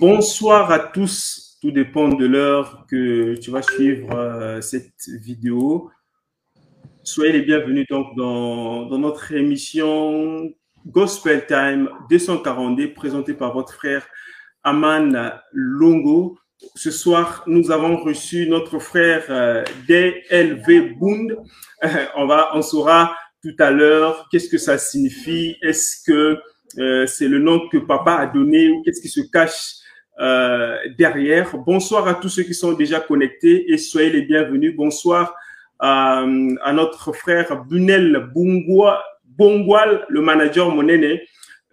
Bonsoir à tous. Tout dépend de l'heure que tu vas suivre euh, cette vidéo. Soyez les bienvenus donc dans, notre émission Gospel Time 242 présentée par votre frère Aman Longo. Ce soir, nous avons reçu notre frère euh, DLV Bund. Euh, on saura tout à l'heure qu'est-ce que ça signifie. Est-ce que c'est le nom que papa a donné ou qu'est-ce qui se cache euh, derrière. Bonsoir à tous ceux qui sont déjà connectés et soyez les bienvenus. Bonsoir à, à notre frère Bunel Bongwal, le manager Monene.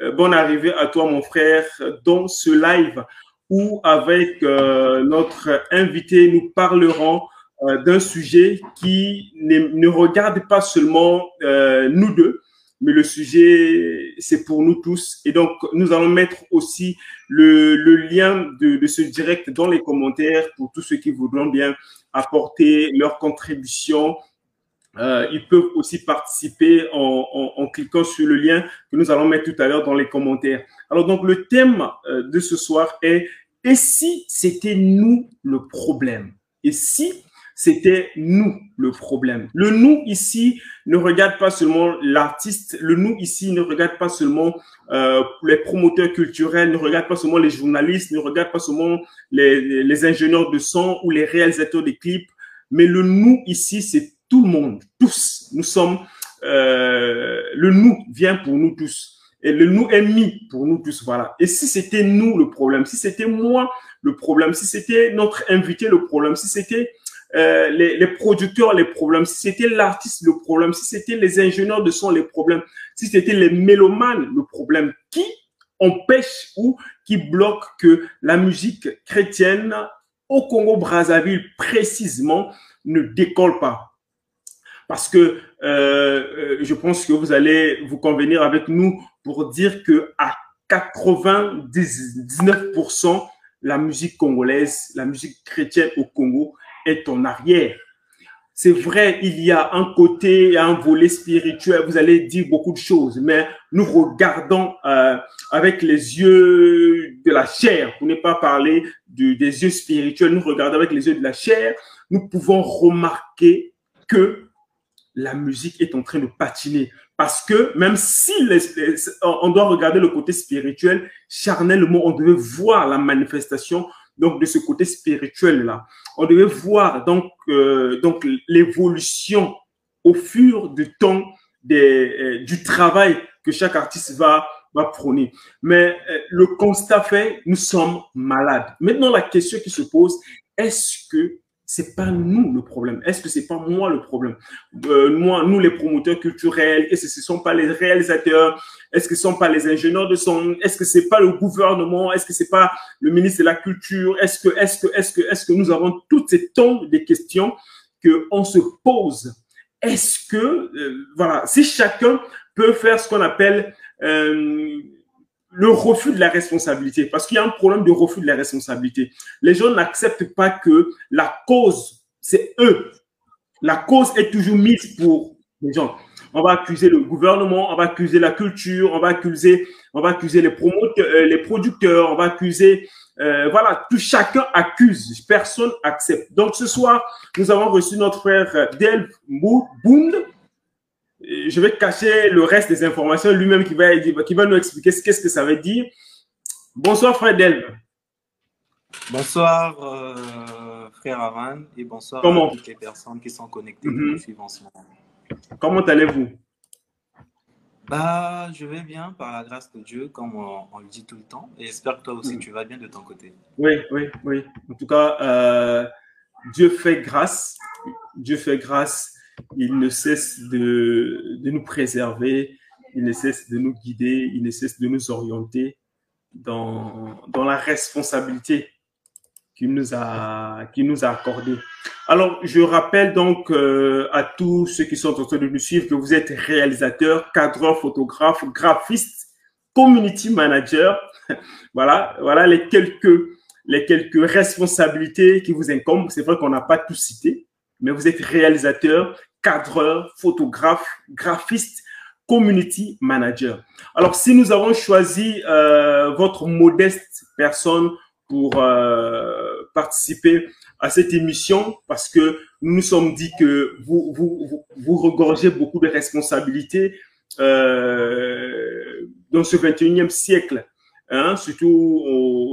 Euh, bonne arrivée à toi, mon frère, dans ce live où, avec euh, notre invité, nous parlerons euh, d'un sujet qui ne, ne, regarde pas seulement euh, nous deux, mais le sujet, c'est pour nous tous. Et donc, nous allons mettre aussi le, le lien de, de, ce direct dans les commentaires pour tous ceux qui voudront bien apporter leur contribution. Euh, ils peuvent aussi participer en, en, en, cliquant sur le lien que nous allons mettre tout à l'heure dans les commentaires. Alors, donc, le thème euh, de ce soir est Et si c'était nous le problème? Et si c'était nous le problème. Le nous ici ne regarde pas seulement l'artiste, le nous ici ne regarde pas seulement euh, les promoteurs culturels, ne regarde pas seulement les journalistes, ne regarde pas seulement les, les ingénieurs de son ou les réalisateurs des clips, mais le nous ici, c'est tout le monde, tous. Nous sommes, euh, le nous vient pour nous tous. Et le nous est mis pour nous tous, voilà. Et si c'était nous le problème, si c'était moi le problème, si c'était notre invité le problème, si c'était euh, les, producteurs les problèmes, si c'était l'artiste le problème, si c'était les ingénieurs de son les problèmes, si c'était les mélomanes le problème, qui empêche ou qui bloque que la musique chrétienne au Congo-Brazzaville précisément ne décolle pas? Parce que euh, je pense que vous allez vous convenir avec nous pour dire que à 99%, la musique congolaise, la musique chrétienne au Congo est en arrière. C'est vrai, il y a un côté, un volet spirituel, vous allez dire beaucoup de choses, mais nous regardons euh, avec les yeux de la chair, pour ne pas parler de, des yeux spirituels, nous regardons avec les yeux de la chair, nous pouvons remarquer que la musique est en train de patiner. Parce que même si on doit regarder le côté spirituel, charnellement, on devait voir la manifestation donc de ce côté spirituel là. On devait voir donc euh, l'évolution au fur du temps euh, du travail que chaque artiste va va prôner. Mais euh, le constat fait, nous sommes malades. Maintenant la question qui se pose, est-ce que c'est pas nous le problème. Est-ce que c'est pas moi le problème? Euh, Moi, nous les promoteurs culturels, est-ce que ce sont pas les réalisateurs? Est-ce que ce sont pas les ingénieurs de son? Est-ce que c'est pas le gouvernement? Est-ce que c'est pas le ministre de la Culture? Est-ce que, est-ce que, est-ce que, est-ce que nous avons toutes ces tonnes de questions que on se pose? Est-ce que, euh, voilà, si chacun peut faire ce qu'on appelle euh, le refus de la responsabilité, parce qu'il y a un problème de refus de la responsabilité. Les gens n'acceptent pas que la cause, c'est eux. La cause est toujours mise pour les gens. On va accuser le gouvernement, on va accuser la culture, on va accuser, on va accuser les promoteurs, euh, les producteurs, on va accuser, euh, voilà, tout chacun accuse, personne accepte. Donc ce soir, nous avons reçu notre frère Del Bound, je vais cacher le reste des informations lui-même qui va, qui va nous expliquer qu'est-ce que ça veut dire. Bonsoir, frère Delve. Bonsoir, euh, frère Avan, et bonsoir Comment? à toutes les personnes qui sont connectées qui nous suivent en ce moment. Comment allez-vous? Bah, je vais bien par la grâce de Dieu, comme on, on le dit tout le temps, et j'espère que toi aussi Mhm. tu vas bien de ton côté. Oui, oui, oui. En tout cas, euh, Dieu fait grâce. Dieu fait grâce. Il ne cesse de, nous préserver. Il ne cesse de nous guider. Il ne cesse de nous orienter dans, dans la responsabilité qu'il nous a, nous a accordée. Alors, je rappelle donc euh, à tous ceux qui sont en train de nous suivre que vous êtes réalisateur, cadreur, photographe, graphiste, community manager. voilà, voilà les quelques les quelques responsabilités qui vous incombent. C'est vrai qu'on n'a pas tout cité, mais vous êtes réalisateur, cadreur, photographe, graphiste, community manager. Alors, si nous avons choisi euh, votre modeste personne pour euh, participer à cette émission, parce que nous nous sommes dit que vous, vous, vous, regorgez beaucoup de responsabilités euh, dans ce 21e siècle. Hein, surtout,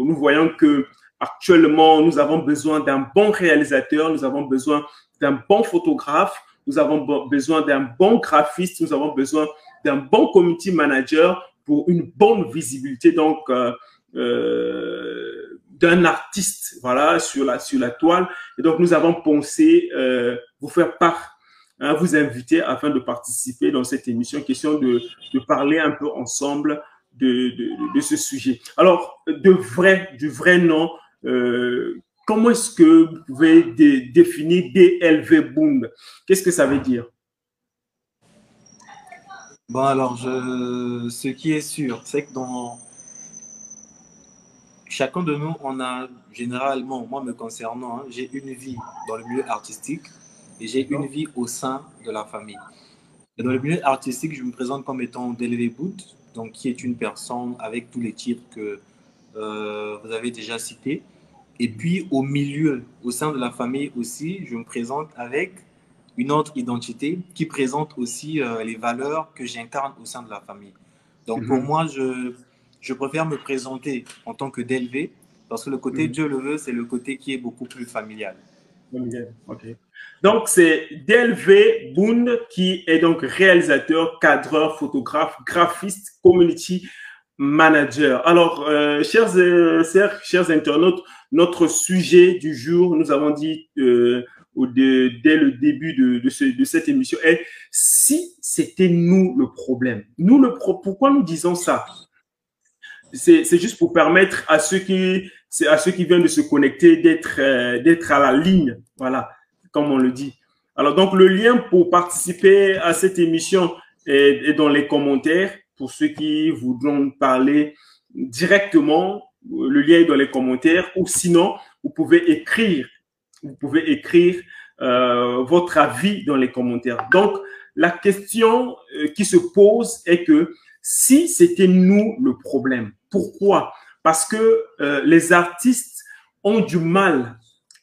nous voyons que actuellement, nous avons besoin d'un bon réalisateur, nous avons besoin d'un bon photographe, nous avons besoin d'un bon graphiste, nous avons besoin d'un bon community manager pour une bonne visibilité donc euh, euh, d'un artiste voilà sur la sur la toile. Et donc nous avons pensé euh, vous faire part hein, vous inviter afin de participer dans cette émission question de, de parler un peu ensemble de, de, de, ce sujet. Alors de vrai du vrai nom comment est-ce que vous pouvez définir DLV Boom? Qu'est-ce que ça veut dire? Bon, alors, je, ce qui est sûr, c'est que dans chacun de nous, on a généralement, moi me concernant, hein, j'ai une vie dans le milieu artistique et j'ai une vie au sein de la famille. Et dans le milieu artistique, je me présente comme étant Delvé Boot, donc qui est une personne avec tous les titres que euh, vous avez déjà cités. Et puis au milieu, au sein de la famille aussi, je me présente avec une autre identité qui présente aussi euh, les valeurs que j'incarne au sein de la famille. Donc pour mhm. moi, je, je préfère me présenter en tant que DLV parce que le côté mhm. Dieu le veut, c'est le côté qui est beaucoup plus familial. Donc c'est DLV Boone qui est donc réalisateur, cadreur, photographe, graphiste, community manager. Alors, euh, chers, euh, chers, internautes, notre sujet du jour, nous avons dit euh, dès le début de, cette émission est si c'était nous le problème. Nous le pourquoi nous disons ça? C'est juste pour permettre à ceux qui à ceux qui viennent de se connecter d'être euh, d'être à la ligne, voilà, comme on le dit. Alors donc le lien pour participer à cette émission est dans les commentaires pour ceux qui voudront parler directement. Le lien est dans les commentaires ou sinon vous pouvez écrire vous pouvez écrire euh, votre avis dans les commentaires. Donc, la question euh, qui se pose est que si c'était nous le problème, pourquoi? Parce que euh, les artistes ont du mal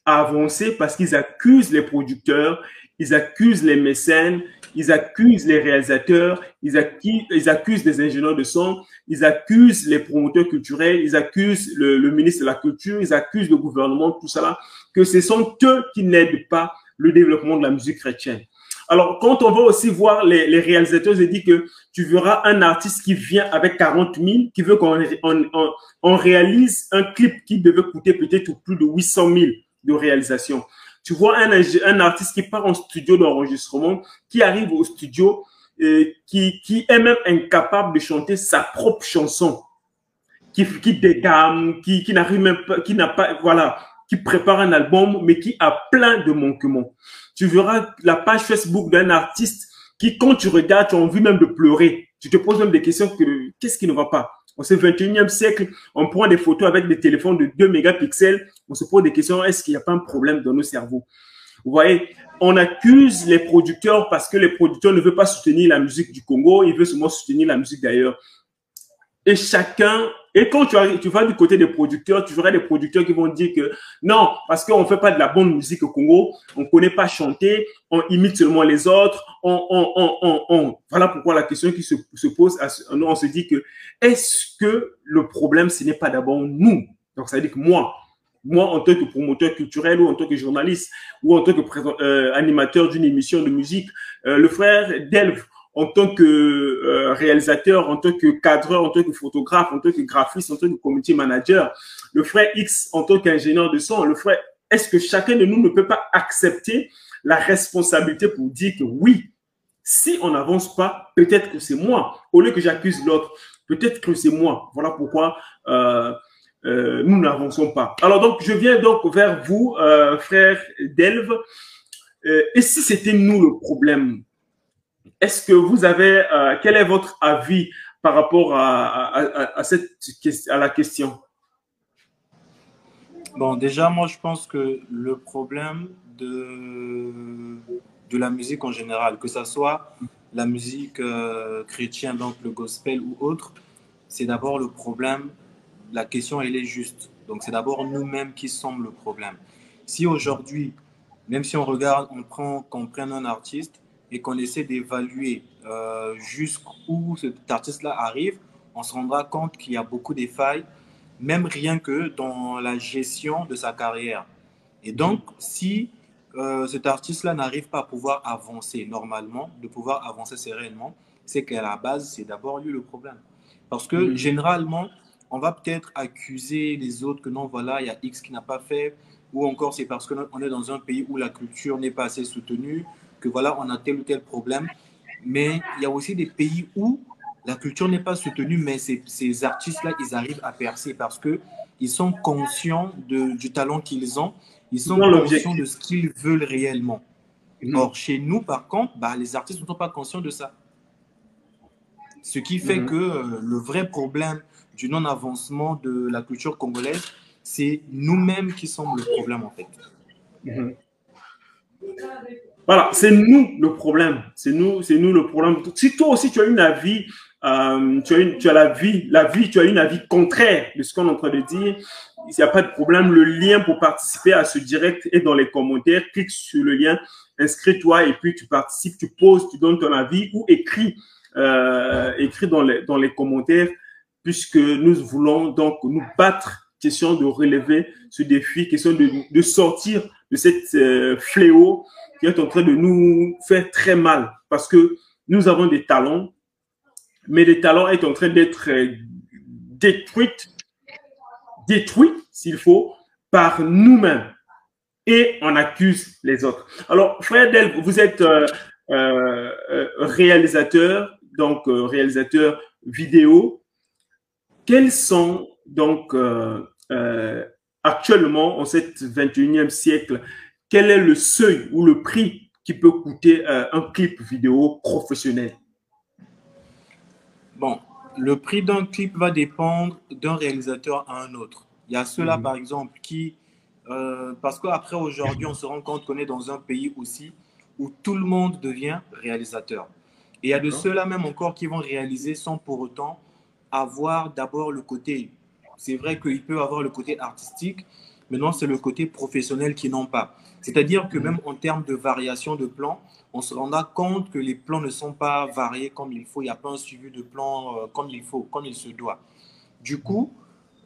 à avancer parce qu'ils accusent les producteurs, ils accusent les mécènes, ils accusent les réalisateurs, ils accusent, ils accusent les ingénieurs de son, ils accusent les promoteurs culturels, ils accusent le, le, ministre de la Culture, ils accusent le gouvernement, tout ça que ce sont eux qui n'aident pas le développement de la musique chrétienne. Alors, quand on va aussi voir les, les réalisateurs, je dis que tu verras un artiste qui vient avec 40 000, qui veut qu'on on, on, réalise un clip qui devait coûter peut-être plus de 800 000 de réalisation. Tu vois un, un artiste qui part en studio d'enregistrement, qui arrive au studio, euh, qui, qui est même incapable de chanter sa propre chanson, qui, qui décame, qui, qui n'arrive même pas, qui n'a pas, voilà, qui prépare un album, mais qui a plein de manquements. Tu verras la page Facebook d'un artiste qui, quand tu regardes, tu as envie même de pleurer. Tu te poses même des questions que qu'est-ce qui ne va pas? En ce 21e siècle, on prend des photos avec des téléphones de 2 mégapixels. On se pose des questions, est-ce qu'il n'y a pas un problème dans nos cerveaux? Vous voyez, on accuse les producteurs parce que les producteurs ne veulent pas soutenir la musique du Congo, ils veulent seulement soutenir la musique d'ailleurs. Et chacun, et quand tu, vas du côté des producteurs, tu verras des producteurs qui vont dire que non, parce qu'on ne fait pas de la bonne musique au Congo, on ne connaît pas chanter, on imite seulement les autres, on, on, on, on, Voilà pourquoi la question qui se, se pose, on se dit que est-ce que le problème, ce n'est pas d'abord nous? Donc, ça veut dire que moi, moi, en tant que promoteur culturel ou en tant que journaliste ou en tant que euh, animateur d'une émission de musique, euh, le frère Delve, en tant que euh, réalisateur, en tant que cadreur, en tant que photographe, en tant que graphiste, en tant que community manager, le frère X en tant qu'ingénieur de son, le frère, est-ce que chacun de nous ne peut pas accepter la responsabilité pour dire que oui, si on n'avance pas, peut-être que c'est moi, au lieu que j'accuse l'autre, peut-être que c'est moi. Voilà pourquoi euh, euh, nous n'avançons pas. Alors donc, je viens donc vers vous, euh, frère Delve. Et si c'était nous le problème? Est-ce que vous avez, euh, quel est votre avis par rapport à, cette, à la question? Bon, déjà, moi, je pense que le problème de, de la musique en général, que ce soit la musique euh, chrétienne, donc le gospel ou autre, c'est d'abord le problème. La question, elle est juste. Donc, c'est d'abord nous-mêmes qui sommes le problème. Si aujourd'hui, même si on regarde, on prend, qu'on prenne un artiste et qu'on essaie d'évaluer euh, jusqu'où cet artiste-là arrive, on se rendra compte qu'il y a beaucoup de failles, même rien que dans la gestion de sa carrière. Et donc, si euh, cet artiste-là n'arrive pas à pouvoir avancer normalement, de pouvoir avancer sereinement, c'est qu'à la base, c'est d'abord lui le problème. Parce que mm. généralement, on va peut-être accuser les autres que non, voilà, il y a X qui n'a pas fait, ou encore c'est parce qu'on est dans un pays où la culture n'est pas assez soutenue, que voilà, on a tel ou tel problème. Mais il y a aussi des pays où la culture n'est pas soutenue, mais ces, ces artistes-là, ils arrivent à percer parce qu'ils sont conscients de, du talent qu'ils ont, ils sont conscients de ce qu'ils veulent réellement. Mhm. Or, chez nous, par contre, bah, les artistes ne sont pas conscients de ça. Ce qui fait mhm. que euh, le vrai problème du non-avancement de la culture congolaise, c'est nous-mêmes qui sommes le problème en fait. Mhm. Voilà, c'est nous le problème. C'est nous, c'est nous le problème. Si toi aussi tu as une avis, euh, tu, as une, tu as la vie, la vie, tu as une avis contraire de ce qu'on est en train de dire, il n'y a pas de problème. Le lien pour participer à ce direct est dans les commentaires. Clique sur le lien, inscris-toi et puis tu participes, tu poses, tu donnes ton avis ou écris, euh, écris dans les, dans les commentaires puisque nous voulons donc nous battre question de relever ce défi, question de, de sortir de cette euh, fléau qui est en train de nous faire très mal parce que nous avons des talents, mais les talents est en train d'être euh, détruits, détruits s'il faut, par nous-mêmes et on accuse les autres. Alors, frère Del, vous êtes euh, réalisateur, donc réalisateur vidéo. Quels sont donc euh, euh, actuellement en cet 21e siècle, quel est le seuil ou le prix qui peut coûter euh, un clip vidéo professionnel? Bon, le prix d'un clip va dépendre d'un réalisateur à un autre. Il y a ceux-là, mhm. par exemple, qui, parce qu'après aujourd'hui, on se rend compte qu'on est dans un pays aussi où tout le monde devient réalisateur. Et il y a de ceux-là même encore qui vont réaliser sans pour autant avoir d'abord le côté, c'est vrai qu'il peut avoir le côté artistique, mais non, c'est le côté professionnel qui n'ont pas. C'est-à-dire que même en termes de variation de plans, on se rendra compte que les plans ne sont pas variés comme il faut. Il n'y a pas un suivi de plan euh, comme il faut, comme il se doit. Du coup,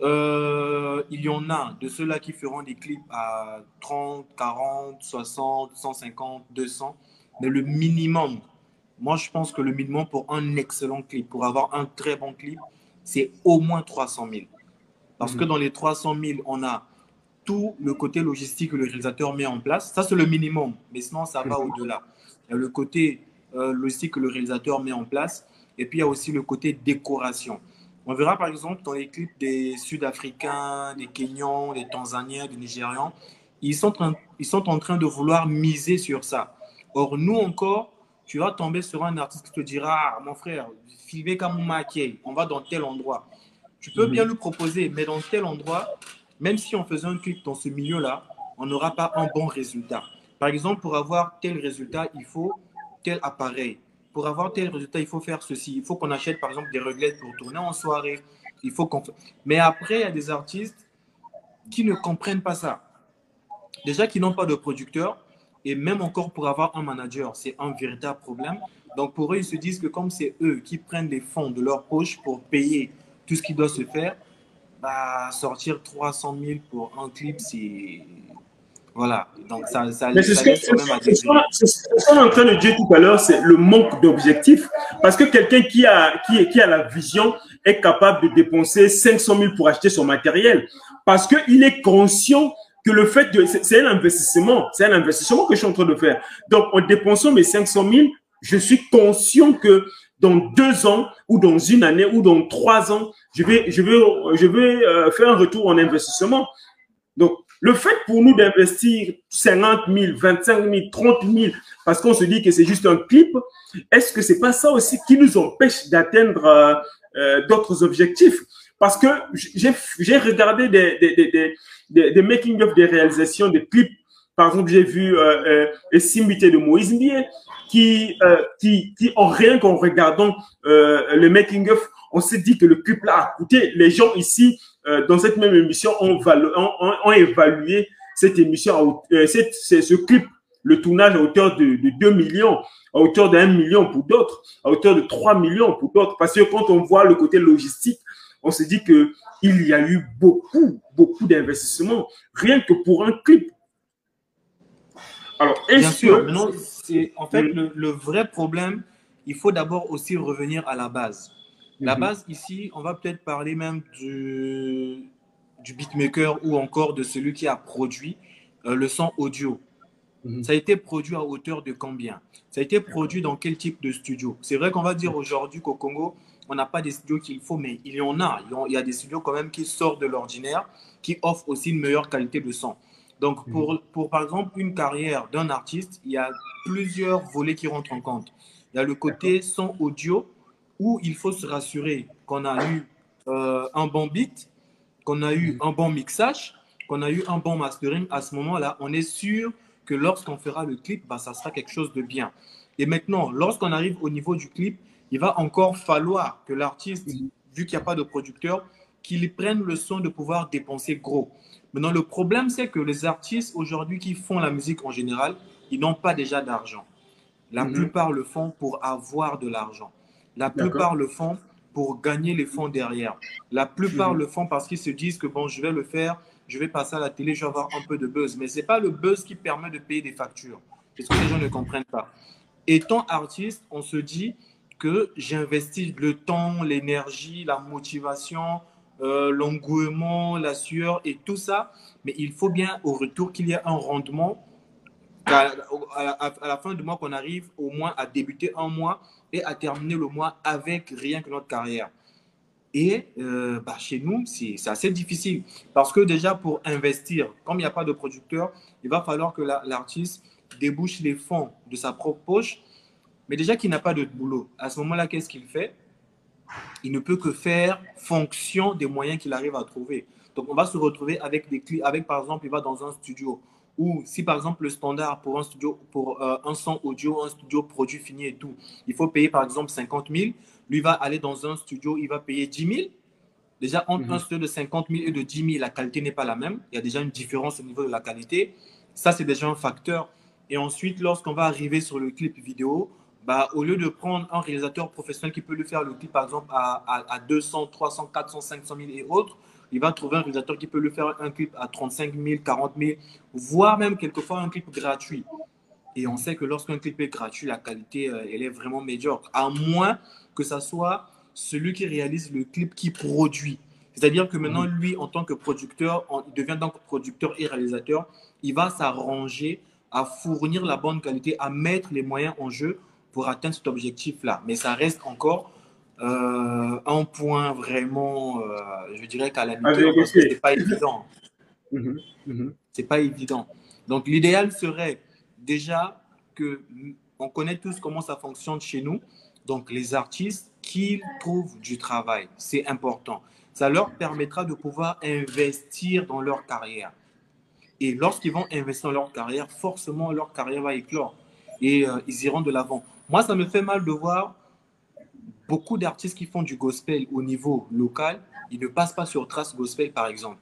euh, il y en a de ceux-là qui feront des clips à 30, 40, 60, 150, 200. Mais le minimum, moi je pense que le minimum pour un excellent clip, pour avoir un très bon clip, c'est au moins 300 000. Parce que mhm. dans les 300 000, on a tout le côté logistique que le réalisateur met en place. Ça, c'est le minimum. Mais sinon, ça va mhm. au-delà. Il y a le côté euh, logistique que le réalisateur met en place. Et puis, il y a aussi le côté décoration. On verra, par exemple, dans les clips des Sud-Africains, des Kenyans, des Tanzaniens, des Nigérians, ils sont, ils sont en train de vouloir miser sur ça. Or, nous encore, tu vas tomber sur un artiste qui te dira ah, mon frère, filmez comme on va dans tel endroit. Tu peux bien mhm. le proposer, mais dans tel endroit, même si on faisait un clip dans ce milieu-là, on n'aura pas un bon résultat. Par exemple, pour avoir tel résultat, il faut tel appareil. Pour avoir tel résultat, il faut faire ceci. Il faut qu'on achète, par exemple, des réglettes pour tourner en soirée. Il faut qu'on. Mais après, il y a des artistes qui ne comprennent pas ça. Déjà, qui n'ont pas de producteur, et même encore pour avoir un manager, c'est un véritable problème. Donc pour eux, ils se disent que comme c'est eux qui prennent des fonds de leur poche pour payer tout ce qui doit se faire, bah, sortir 300 000 pour un clip, c'est... Voilà, donc ça, ça, Mais c'est ce qu'on est en train de dire tout à l'heure, c'est le manque d'objectif. Parce que quelqu'un qui a, qui, qui a la vision est capable de dépenser 500 000 pour acheter son matériel. Parce qu'il est conscient que le fait de, c'est un investissement, c'est un investissement que je suis en train de faire. Donc, en dépensant mes 500 000, je suis conscient que dans deux ans ou dans une année ou dans trois ans, je vais, je vais, je vais euh, faire un retour en investissement. Donc, le fait pour nous d'investir 50 000, 25 000, 30 000, parce qu'on se dit que c'est juste un clip, est-ce que c'est pas ça aussi qui nous empêche d'atteindre euh, euh, d'autres objectifs? Parce que j'ai regardé des, des, des, des, des making-of des réalisations des clips. Par exemple, j'ai vu euh, euh, Simité de Moïse Ndié qui, euh, qui, qui, en rien qu'en regardant euh, le making-of, on s'est dit que le clip là a coûté. Les gens ici, euh, dans cette même émission, ont, évalué cette émission, euh, ce clip, le tournage à hauteur de, de 2 millions, à hauteur d'un million pour d'autres, à hauteur de 3 millions pour d'autres. Parce que quand on voit le côté logistique, on se dit que il y a eu beaucoup, beaucoup d'investissements, rien que pour un clip. Alors, est-ce que... c'est en fait le, le, vrai problème, il faut d'abord aussi revenir à la base. La mhm. base ici, on va peut-être parler même du, du beatmaker ou encore de celui qui a produit euh, le son audio. Mhm. Ça a été produit à hauteur de combien? Ça a été produit dans quel type de studio? C'est vrai qu'on va dire aujourd'hui qu'au Congo, on n'a pas des studios qu'il faut, mais il y en a. Il y a des studios quand même qui sortent de l'ordinaire, qui offrent aussi une meilleure qualité de son. Donc, mhm. pour, pour par exemple une carrière d'un artiste, il y a plusieurs volets qui rentrent en compte. Il y a le côté son audio, où il faut se rassurer qu'on a eu euh, un bon beat, qu'on a eu mhm. un bon mixage, qu'on a eu un bon mastering. À ce moment-là, on est sûr que lorsqu'on fera le clip, bah, ça sera quelque chose de bien. Et maintenant, lorsqu'on arrive au niveau du clip, il va encore falloir que l'artiste, mhm. vu qu'il n'y a pas de producteur, qu'il prenne le soin de pouvoir dépenser gros. Maintenant, le problème, c'est que les artistes aujourd'hui qui font la musique en général, ils n'ont pas déjà d'argent. La mhm. plupart le font pour avoir de l'argent. La plupart le font pour gagner les fonds derrière. La plupart mhm. le font parce qu'ils se disent que bon, je vais le faire, je vais passer à la télé, je vais avoir un peu de buzz. Mais ce n'est pas le buzz qui permet de payer des factures. C'est ce que les gens ne comprennent pas. Étant artiste, on se dit, que j'investis le temps, l'énergie, la motivation, euh, l'engouement, la sueur et tout ça. Mais il faut bien au retour qu'il y ait un rendement. À, la, fin du mois, qu'on arrive au moins à débuter un mois et à terminer le mois avec rien que notre carrière. Et euh, bah, chez nous, c'est assez difficile parce que déjà pour investir, comme il n'y a pas de producteur, il va falloir que l'artiste débouche les fonds de sa propre poche mais déjà qu'il n'a pas de boulot, à ce moment-là, qu'est-ce qu'il fait? Il ne peut que faire fonction des moyens qu'il arrive à trouver. Donc, on va se retrouver avec des clients, avec par exemple, il va dans un studio ou si par exemple le standard pour un studio, pour euh, un son audio, un studio produit fini et tout, il faut payer par exemple 50 000, lui va aller dans un studio, il va payer 10 000. Déjà, entre mhm. un studio de 50 000 et de 10 000, la qualité n'est pas la même. Il y a déjà une différence au niveau de la qualité. Ça, c'est déjà un facteur. Et ensuite, lorsqu'on va arriver sur le clip vidéo, bah, au lieu de prendre un réalisateur professionnel qui peut lui faire le clip, par exemple, à, à, 200, 300, 400, 500 000 et autres, il va trouver un réalisateur qui peut lui faire un clip à 35 000, 40 000, voire même quelquefois un clip gratuit. Et on sait que lorsqu'un clip est gratuit, la qualité, euh, elle est vraiment médiocre, à moins que ça soit celui qui réalise le clip qui produit. C'est-à-dire que maintenant, lui, en tant que producteur, il devient donc producteur et réalisateur, il va s'arranger à fournir la bonne qualité, à mettre les moyens en jeu pour atteindre cet objectif-là. Mais ça reste encore euh, un point vraiment, euh, je dirais qu'à la limite, c'est pas évident. Mhm, mhm. C'est pas évident. Donc l'idéal serait déjà que on connaît tous comment ça fonctionne chez nous. Donc les artistes qu'ils trouvent du travail, c'est important. Ça leur permettra de pouvoir investir dans leur carrière. Et lorsqu'ils vont investir dans leur carrière, forcément leur carrière va éclore et euh, ils iront de l'avant. Moi, ça me fait mal de voir beaucoup d'artistes qui font du gospel au niveau local, ils ne passent pas sur Trace Gospel, par exemple.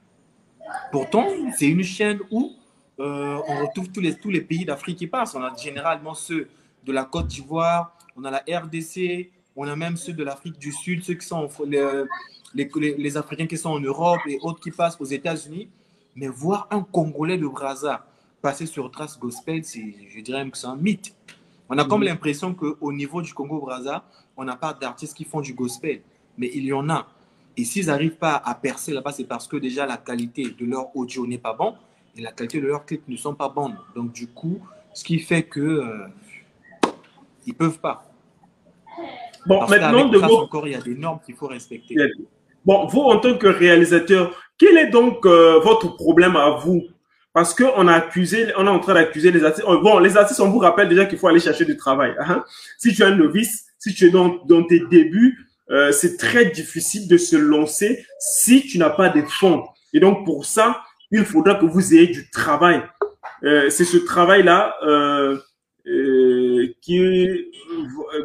Pourtant, c'est une chaîne où euh, on retrouve tous les, tous les pays d'Afrique qui passent. On a généralement ceux de la Côte d'Ivoire, on a la RDC, on a même ceux de l'Afrique du Sud, ceux qui sont les, les, Africains qui sont en Europe et autres qui passent aux États-Unis. Mais voir un Congolais de Brazza passer sur Trace Gospel, je dirais que c'est un mythe. On a comme mhm. l'impression qu'au niveau du Congo-Brazza, on n'a pas d'artistes qui font du gospel, mais il y en a. Et s'ils n'arrivent pas à percer là-bas, c'est parce que déjà la qualité de leur audio n'est pas bonne et la qualité de leurs clips ne sont pas bonnes. Donc du coup, ce qui fait que euh, ils peuvent pas. Bon, maintenant de encore, il y a des normes qu'il faut respecter. Bon, vous en tant que réalisateur, quel est donc euh, votre problème à vous parce qu'on a accusé, on est en train d'accuser les artistes. Oh, bon, les artistes, on vous rappelle déjà qu'il faut aller chercher du travail. Hein. Si tu es un novice, si tu es dans, tes débuts, euh, c'est très difficile de se lancer si tu n'as pas de fonds. Et donc, pour ça, il faudra que vous ayez du travail. euh, c'est ce travail-là euh, qui,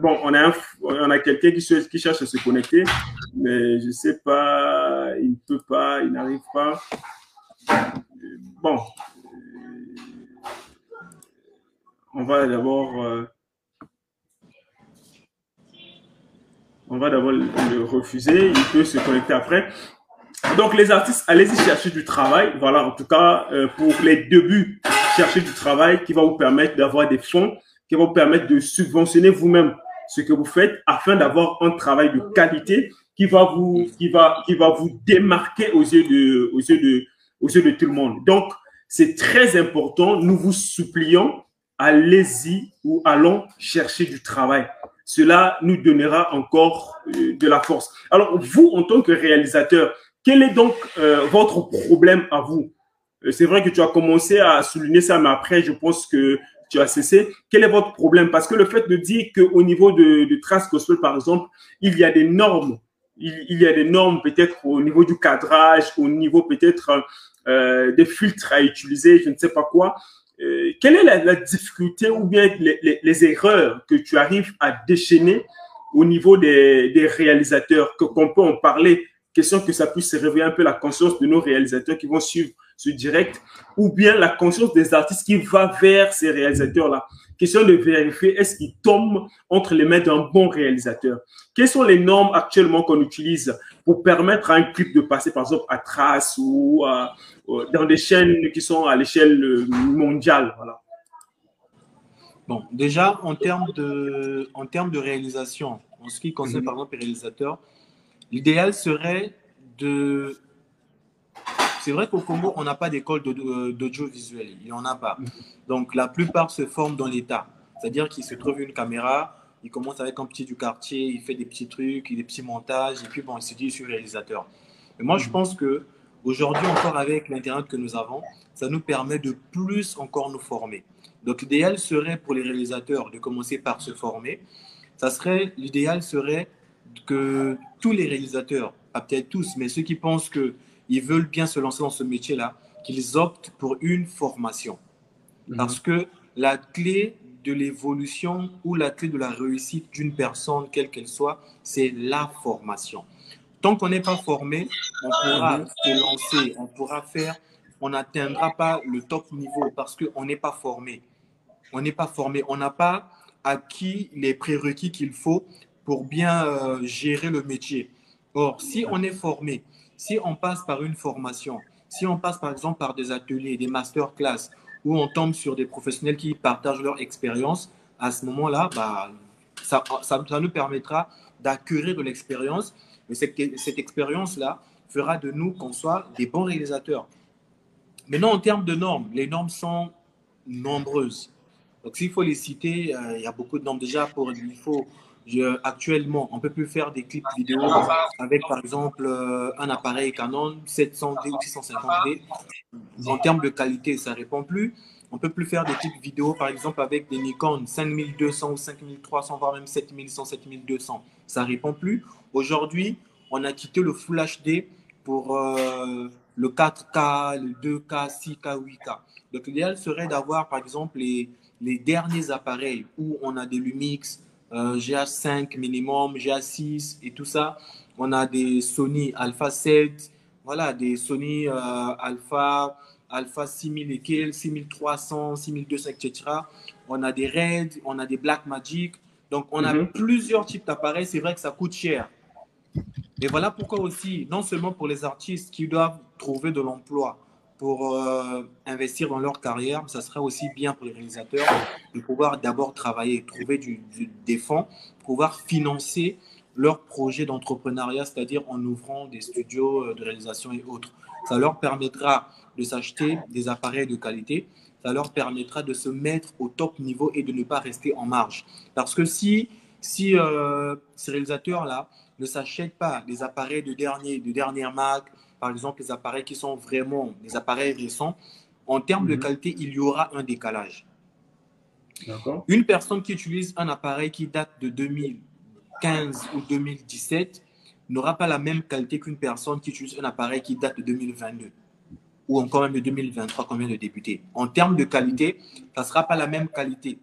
bon, on a, on a quelqu'un qui, cherche à se connecter, mais je sais pas, il ne peut pas, il n'arrive pas. Bon, on va d'abord on va d'abord le refuser, il peut se connecter après. Donc les artistes, allez-y chercher du travail. Voilà, en tout cas, euh, pour les débuts, chercher du travail qui va vous permettre d'avoir des fonds, qui va vous permettre de subventionner vous-même ce que vous faites afin d'avoir un travail de qualité qui va vous, qui va, qui va vous démarquer aux yeux de, aux yeux de, aux yeux de tout le monde. Donc, c'est très important. Nous vous supplions, allez-y ou allons chercher du travail cela nous donnera encore euh, de la force. Alors, vous, en tant que réalisateur, quel est donc euh, votre problème à vous? Euh, C'est vrai que tu as commencé à souligner ça, mais après, je pense que tu as cessé. Quel est votre problème? Parce que le fait de dire qu'au niveau de, de Trace Gospel, par exemple, il y a des normes. Il, y a des normes peut-être au niveau du cadrage, au niveau peut-être des filtres à utiliser, je ne sais pas quoi. Euh, quelle est la, difficulté ou bien les, erreurs que tu arrives à déchaîner au niveau des, réalisateurs, qu'on peut en parler, question que ça puisse réveiller un peu la conscience de nos réalisateurs qui vont suivre ce direct, ou bien la conscience des artistes qui va vers ces réalisateurs-là. Question de vérifier est-ce qu'ils tombent entre les mains d'un bon réalisateur. Quelles sont les normes actuellement qu'on utilise pour permettre à un clip de passer par exemple à Trace ou dans des chaînes qui sont à l'échelle euh, mondiale voilà. Bon, déjà en termes de, en termes de réalisation, en ce qui concerne mhm. par exemple les réalisateurs, l'idéal serait de c'est vrai qu'au Congo, on n'a pas d'école d'audiovisuel. Il n'y en a pas. Donc, la plupart se forment dans l'État. C'est-à-dire qu'il se trouve une caméra, il commence avec un petit du quartier, il fait des petits trucs, des petits montages, et puis bon, il se dit, je suis réalisateur. Mais moi, je pense que aujourd'hui, encore avec l'Internet que nous avons, ça nous permet de plus encore nous former. Donc, l'idéal serait pour les réalisateurs de commencer par se former. Ça serait, l'idéal serait que tous les réalisateurs, pas peut-être tous, mais ceux qui pensent que ils veulent bien se lancer dans ce métier-là, qu'ils optent pour une formation. Mhm. Parce que la clé de l'évolution ou la clé de la réussite d'une personne, quelle qu'elle soit, c'est la formation. Tant qu'on n'est pas formé, on pourra mhm. se lancer, on pourra faire, on n'atteindra pas le top niveau parce qu'on n'est pas formé. On n'est pas formé, on n'a pas acquis les prérequis qu'il faut pour bien euh, gérer le métier. Or, si on est formé, si on passe par une formation, si on passe par exemple par des ateliers, des masterclass, où on tombe sur des professionnels qui partagent leur expérience, à ce moment-là, bah, ça, ça, nous permettra d'acquérir de l'expérience. Mais cette, cette expérience-là fera de nous qu'on soit des bons réalisateurs. Maintenant, en termes de normes, les normes sont nombreuses. Donc, s'il faut les citer, euh, il y a beaucoup de normes déjà. Pour, faut actuellement, on peut plus faire des clips vidéo avec, par exemple, euh, un appareil Canon 700D ou 650D. En termes de qualité, ça répond plus. On peut plus faire des clips vidéo, par exemple, avec des Nikon 5200 ou 5300, voire même 7100, 7200. Ça répond plus. Aujourd'hui, on a quitté le Full HD pour euh, le 4K, le 2K, 6K, 8K. Donc, l'idéal serait d'avoir, par exemple, les, les derniers appareils où on a des Lumix, euh, GH5 minimum, GH6 et tout ça. On a des Sony Alpha 7, voilà, des Sony euh, Alpha, Alpha 6000 et quelques, 6300, 6200, etc. On a des Red, on a des Black Magic. Donc, on a mhm. plusieurs types d'appareils. C'est vrai que ça coûte cher. Et voilà pourquoi aussi, non seulement pour les artistes qui doivent trouver de l'emploi, pour euh, investir dans leur carrière, ça serait aussi bien pour les réalisateurs de pouvoir d'abord travailler, trouver du, des fonds, pouvoir financer leur projet d'entrepreneuriat, c'est-à-dire en ouvrant des studios euh, de réalisation et autres. Ça leur permettra de s'acheter des appareils de qualité, ça leur permettra de se mettre au top niveau et de ne pas rester en marge. Parce que si, si euh, ces réalisateurs-là ne s'achètent pas des appareils de, dernier, de dernière marque, par exemple, les appareils qui sont vraiment des appareils récents, en termes de mhm. qualité, il y aura un décalage. Une personne qui utilise un appareil qui date de 2015 ou 2017 n'aura pas la même qualité qu'une personne qui utilise un appareil qui date de 2022. ou encore même de 2023 qu'on vient de débuter. En termes de qualité, ça ne sera pas la même qualité.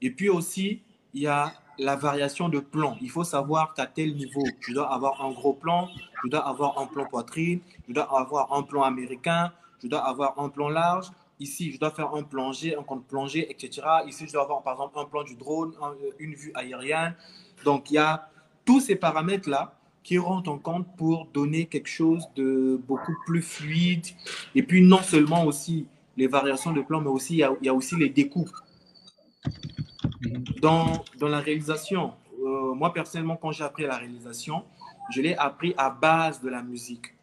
Et puis aussi, il y a la variation de plan. Il faut savoir qu'à tel niveau, je dois avoir un gros plan, je dois avoir un plan poitrine, je dois avoir un plan américain, je dois avoir un plan large. Ici, je dois faire un plongé, un compte plongé, etc. Ici, je dois avoir par exemple un plan du drone, une vue aérienne. Donc, il y a tous ces paramètres-là qui rentrent en compte pour donner quelque chose de beaucoup plus fluide. Et puis, non seulement aussi les variations de plan, mais aussi il y a, aussi les découpes. Dans, dans la réalisation, euh, moi personnellement, quand j'ai appris la réalisation, je l'ai appris à base de la musique.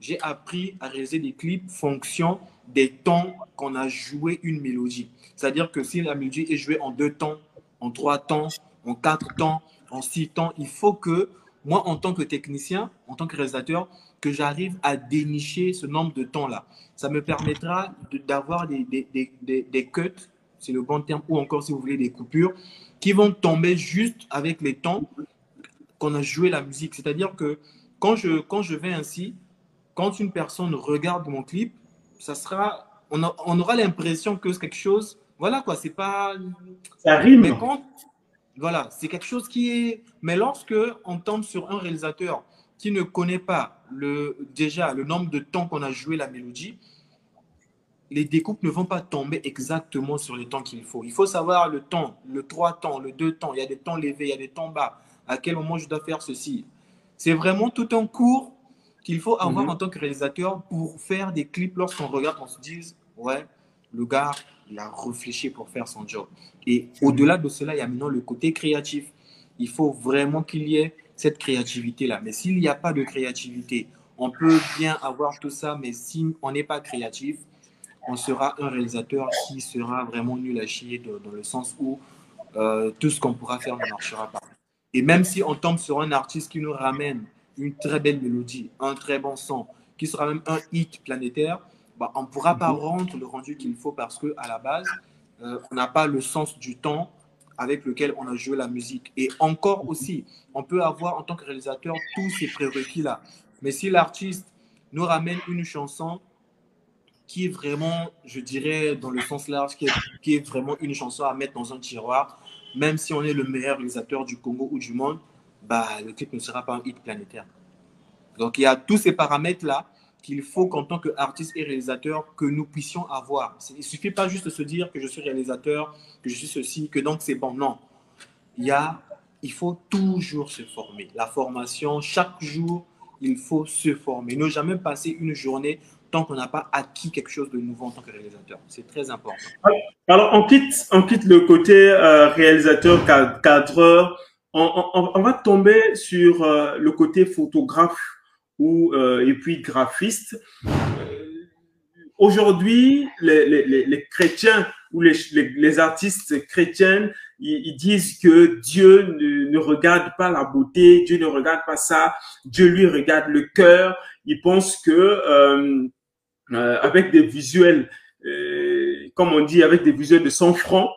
J'ai appris à réaliser des clips fonction des temps qu'on a joué une mélodie. C'est-à-dire que si la mélodie est jouée en deux temps, en trois temps, en quatre temps, en six temps, il faut que moi, en tant que technicien, en tant que réalisateur, que j'arrive à dénicher ce nombre de temps-là. Ça me permettra d'avoir des, des, des, des, cuts, c'est le bon terme, ou encore si vous voulez des coupures, qui vont tomber juste avec les temps qu'on a joué la musique. C'est-à-dire que quand je, quand je vais ainsi, quand une personne regarde mon clip, ça sera, on, on aura l'impression que c'est quelque chose, voilà quoi, c'est pas. Ça rime. Mais quand, voilà, c'est quelque chose qui est. Mais lorsque on tombe sur un réalisateur qui ne connaît pas le, déjà le nombre de temps qu'on a joué la mélodie, les découpes ne vont pas tomber exactement sur les temps qu'il faut. Il faut savoir le temps, le 3 temps, le 2 temps. Il y a des temps levés, il y a des temps bas. À quel moment je dois faire ceci? C'est vraiment tout un cours qu'il faut avoir mhm. en tant que réalisateur pour faire des clips lorsqu'on regarde, on se dise, ouais, le gars, il a réfléchi pour faire son job. Et au-delà de cela, il y a maintenant le côté créatif. Il faut vraiment qu'il y ait cette créativité-là. Mais s'il n'y a pas de créativité, on peut bien avoir tout ça, mais si on n'est pas créatif, on sera un réalisateur qui sera vraiment nul à chier dans le sens où euh, tout ce qu'on pourra faire ne marchera pas. Et même si on tombe sur un artiste qui nous ramène une très belle mélodie, un très bon son, qui sera même un hit planétaire, bah, on ne pourra pas mhm. rendre le rendu qu'il faut parce qu'à la base, euh, on n'a pas le sens du temps avec lequel on a joué la musique. Et encore aussi, on peut avoir en tant que réalisateur tous ces prérequis-là. Mais si l'artiste nous ramène une chanson qui est vraiment, je dirais, dans le sens large, qui est, qui est, vraiment une chanson à mettre dans un tiroir, même si on est le meilleur réalisateur du Congo ou du monde, bah, le clip ne sera pas un hit planétaire. Donc il y a tous ces paramètres-là qu'il faut qu'en tant qu'artiste et réalisateur, que nous puissions avoir. Il ne suffit pas juste de se dire que je suis réalisateur, que je suis ceci, que donc c'est bon. Non. Il, y a, il faut toujours se former. La formation, chaque jour, il faut se former. Ne jamais passer une journée tant qu'on n'a pas acquis quelque chose de nouveau en tant que réalisateur. C'est très important. Alors, on quitte, on quitte le côté euh, réalisateur, cadreur. On, on, va tomber sur euh, le côté photographe ou euh, et puis graphiste. Aujourd'hui, les, les, les, chrétiens ou les, les, artistes chrétiens, ils, disent que Dieu ne, ne, regarde pas la beauté, Dieu ne regarde pas ça, Dieu lui regarde le cœur. Ils pensent que euh, euh, avec des visuels, euh, comme on dit, avec des visuels de 100 francs,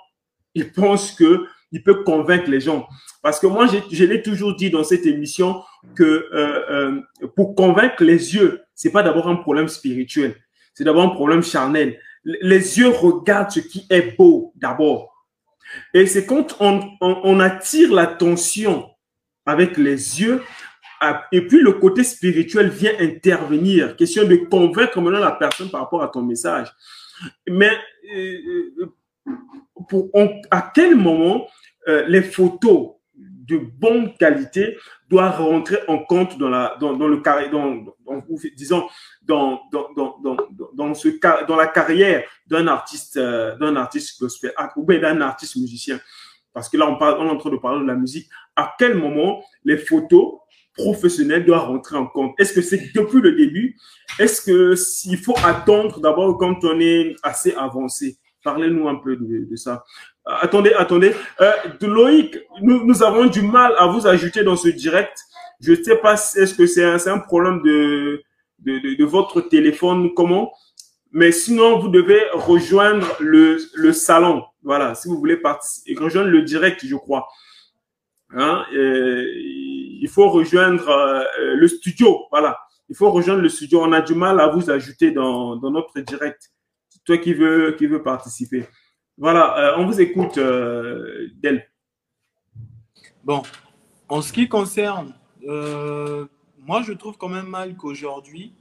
ils pensent que il peut convaincre les gens. Parce que moi, je l'ai toujours dit dans cette émission que pour convaincre les yeux, c'est pas d'abord un problème spirituel, c'est d'abord un problème charnel. Les yeux regardent ce qui est beau d'abord. Et c'est quand on attire l'attention avec les yeux, et puis le côté spirituel vient intervenir, question de convaincre maintenant la personne par rapport à ton message. Mais euh, pour, à quel moment euh, les photos de bonne qualité doivent rentrer en compte dans, la, dans, le carré, dans, dans, disons, dans, dans, ce, dans la carrière d'un artiste, euh, d'un artiste gospel ah, ou bien d'un artiste musicien. Parce que là, on, parle, on est en train de parler de la musique. À quel moment les photos professionnelles doivent rentrer en compte Est-ce que c'est depuis le début? Est-ce que s'il faut attendre d'abord quand on est assez avancé? Parlez-nous un peu de, ça. Euh, attendez, attendez. Euh, Loïc, nous, avons du mal à vous ajouter dans ce direct. Je ne sais pas, est-ce que c'est un, problème de, votre téléphone, comment? Mais sinon, vous devez rejoindre le, salon. Voilà, si vous voulez participer, rejoindre le direct, je crois. Hein, il faut rejoindre euh, le studio. Voilà. il faut rejoindre le studio. On a du mal à vous ajouter dans, dans notre direct. Toi qui veux, qui veut participer. Voilà, on vous écoute, Del. Bon, en ce qui concerne, moi je trouve quand même mal qu'aujourd'hui,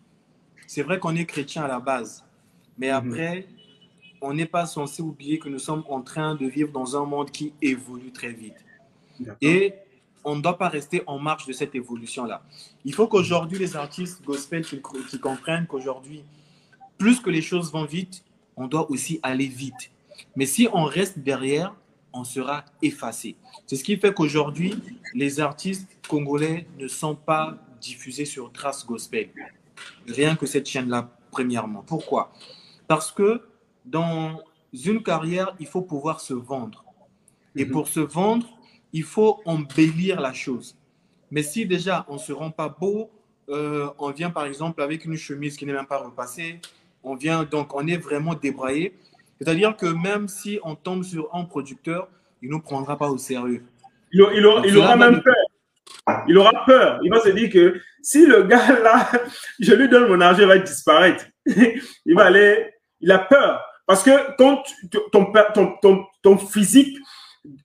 c'est vrai qu'on est chrétien à la base, mais mhm. après, on n'est pas censé oublier que nous sommes en train de vivre dans un monde qui évolue très vite. Et on ne doit pas rester en marche de cette évolution-là. Il faut qu'aujourd'hui, les artistes gospel qui, qui comprennent qu'aujourd'hui, plus que les choses vont vite, on doit aussi aller vite. Mais si on reste derrière, on sera effacé. C'est ce qui fait qu'aujourd'hui, les artistes congolais ne sont pas diffusés sur Trace Gospel. Rien que cette chaîne-là, premièrement. Pourquoi? Parce que dans une carrière, il faut pouvoir se vendre. Et mhm. pour se vendre, il faut embellir la chose. Mais si déjà on ne se rend pas beau, euh, on vient par exemple avec une chemise qui n'est même pas repassée, on vient donc on est vraiment débraillé. C'est-à-dire que même si on tombe sur un producteur, il ne nous prendra pas au sérieux. Il, aura même peur. Il aura peur. Il va se dire que si le gars là, je lui donne mon argent, il va disparaître. il va aller. Il a peur. Parce que quand ton, ton, ton, physique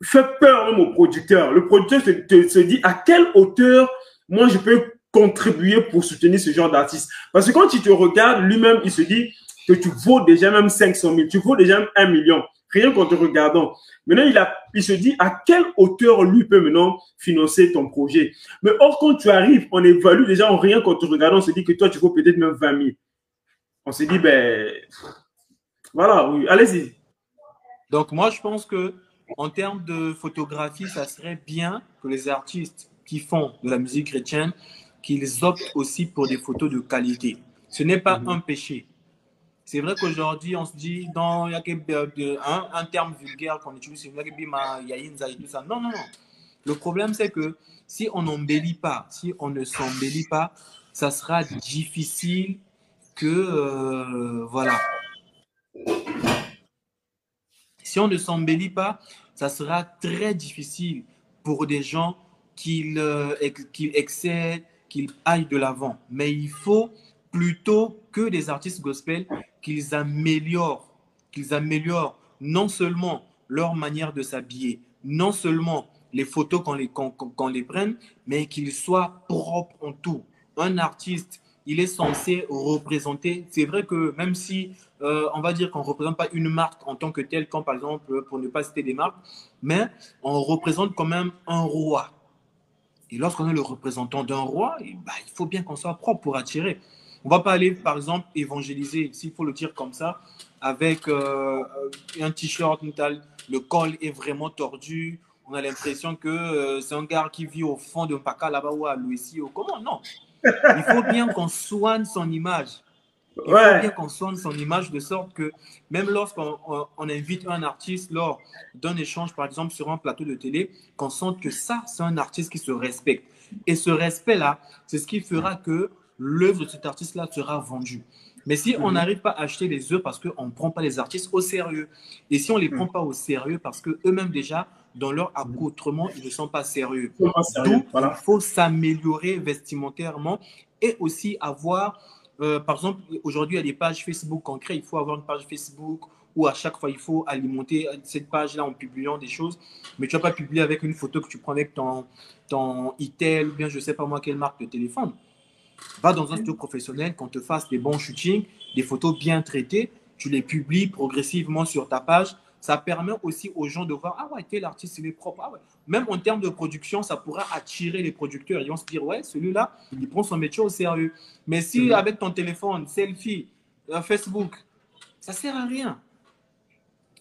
fait peur même au producteur, le producteur se, se, dit à quelle hauteur moi je peux contribuer pour soutenir ce genre d'artiste? Parce que quand il te regarde, lui-même, il se dit que tu vaux déjà même 500 000, tu vaux déjà même 1 million, rien qu'en te regardant. Maintenant, il, a, il se dit à quelle hauteur lui peut maintenant financer ton projet? Mais or, quand tu arrives, on évalue déjà en rien qu'en te regardant, on se dit que toi, tu vaux peut-être même 20 000. On se dit, ben, voilà, oui, allez-y. Donc moi, je pense que en termes de photographie, ça serait bien que les artistes qui font de la musique chrétienne, qu'ils optent aussi pour des photos de qualité. Ce n'est pas mhm. un péché. C'est vrai qu'aujourd'hui, on se dit, dans, il y a euh, un, un, terme vulgaire qu'on utilise, il y a et tout ça. Non, non, non. Le problème, c'est que si on n'embellit pas, si on ne s'embellit pas, ça sera difficile que, euh, voilà, si on ne s'embellit pas, ça sera très difficile pour des gens qu'ils euh, excèdent, qu'ils aillent de l'avant. Mais il faut plutôt que les artistes gospel qu'ils améliorent, qu'ils améliorent non seulement leur manière de s'habiller, non seulement les photos qu'on les, les prenne, mais qu'ils soient propres en tout. Un artiste il est censé représenter. C'est vrai que même si euh, on va dire qu'on ne représente pas une marque en tant que telle, comme par exemple, pour ne pas citer des marques, mais on représente quand même un roi. Et lorsqu'on est le représentant d'un roi, eh ben, il faut bien qu'on soit propre pour attirer. On ne va pas aller, par exemple, évangéliser, s'il faut le dire comme ça, avec euh, un t-shirt, le col est vraiment tordu. On a l'impression que euh, c'est un gars qui vit au fond d'un paca là-bas ou à Louis ou comment Non, il faut bien qu'on soigne son image. Il faut bien qu'on soigne son image de sorte que même lorsqu'on on, invite un artiste lors d'un échange, par exemple, sur un plateau de télé, qu'on sente que ça, c'est un artiste qui se respecte. Et ce respect-là, c'est ce qui fera que l'œuvre de cet artiste-là sera vendue. Mais si on mhm. n'arrive pas à acheter les œuvres parce qu'on ne prend pas les artistes au sérieux, et si on ne les prend mhm. pas au sérieux parce qu'eux-mêmes déjà, dans leur accoutrement, ils ne sont pas sérieux. Donc, il faut s'améliorer vestimentairement et aussi avoir, euh, par exemple, aujourd'hui, il y a des pages Facebook concrètes. Il faut avoir une page Facebook où à chaque fois, il faut alimenter cette page-là en publiant des choses. Mais tu ne vas pas publier avec une photo que tu prends avec ton, ton Itel ou bien je ne sais pas moi quelle marque de téléphone. Va dans un studio professionnel, qu'on te fasse des bons shootings, des photos bien traitées, tu les publies progressivement sur ta page ça permet aussi aux gens de voir, ah ouais, tel artiste, il est propre. Ah ouais. Même en termes de production, ça pourra attirer les producteurs. Ils vont se dire, ouais, celui-là, il prend son métier au sérieux. Mais si avec ton téléphone, selfie, euh, Facebook, ça sert à rien.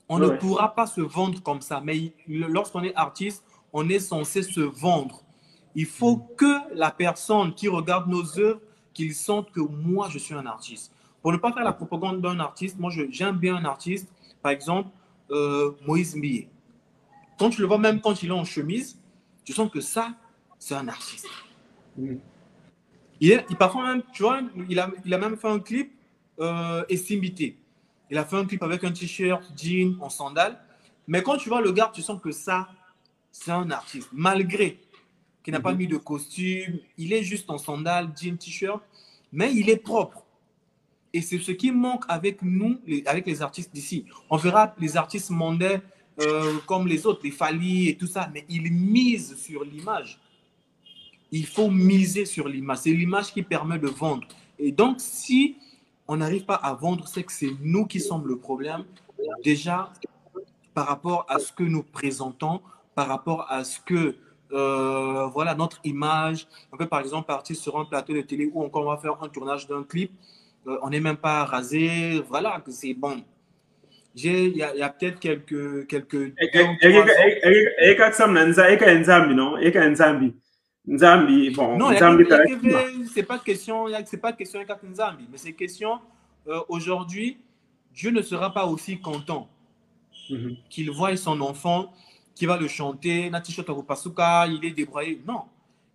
On ne pourra pas se vendre comme ça. Mais lorsqu'on est artiste, on est censé se vendre. Il faut mm. que la personne qui regarde nos œuvres, qu'il sente que moi, je suis un artiste. Pour ne pas faire la propagande d'un artiste, moi, j'aime bien un artiste. Par exemple, euh, Moïse Millet. Quand tu le vois, même quand il est en chemise, tu sens que ça, c'est un artiste. Il, il, parfois même, tu vois, il a, il a même fait un clip euh, estimité. Il a fait un clip avec un t-shirt, jean, en sandales. Mais quand tu vois le gars, tu sens que ça, c'est un artiste. Malgré qu'il n'a pas mhm. mis de costume, il est juste en sandales, jean, t-shirt. mais il est propre. Et c'est ce qui manque avec nous, avec les artistes d'ici. On verra les artistes mondains euh, comme les autres, les Fali et tout ça, mais ils misent sur l'image. Il faut miser sur l'image. C'est l'image qui permet de vendre. Et donc, si on n'arrive pas à vendre, c'est que c'est nous qui sommes le problème. Déjà, par rapport à ce que nous présentons, par rapport à ce que, euh, voilà, notre image. On peut par exemple partir sur un plateau de télé où encore on va faire un tournage d'un clip. Euh, on n'est même pas rasé. Voilà, que c'est bon. Il y a, y a peut-être quelques. quelques Nzambi, bon, non, c'est pas question, c'est pas question Nzambi, mais c'est question euh, aujourd'hui, Dieu ne sera pas aussi content mm-hmm. qu'il voie son enfant qui va le chanter, il est débrouillé. Non,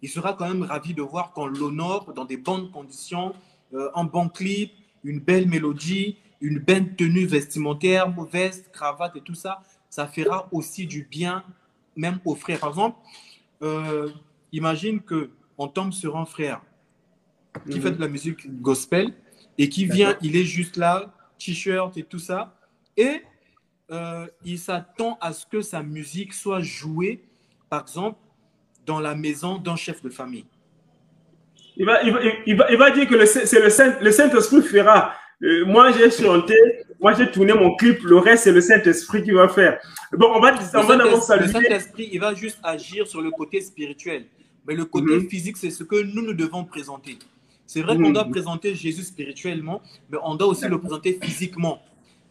il sera quand même ravi de voir qu'on l'honore dans des bonnes conditions, euh, un bon clip, une belle mélodie, une belle tenue vestimentaire, veste, cravate et tout ça. Ça fera aussi du bien, même aux frères. Par exemple, euh, imagine que on tombe sur un frère qui fait mhm. de la musique gospel et qui vient, il est juste là, t-shirt et tout ça, et euh, il s'attend à ce que sa musique soit jouée, par exemple, dans la maison d'un chef de famille. Il va, il va, il va, dire que c'est le Saint-Esprit Saint fera. Euh, moi, j'ai chanté, moi, j'ai tourné mon clip, le reste, c'est le Saint-Esprit qui va faire. Bon, on va, on va d'abord saluer. Le Saint-Esprit, il va juste agir sur le côté spirituel. Mais le côté mhm. physique, c'est ce que nous, nous devons présenter. C'est vrai qu'on mhm. doit présenter Jésus spirituellement, mais on doit aussi le présenter physiquement.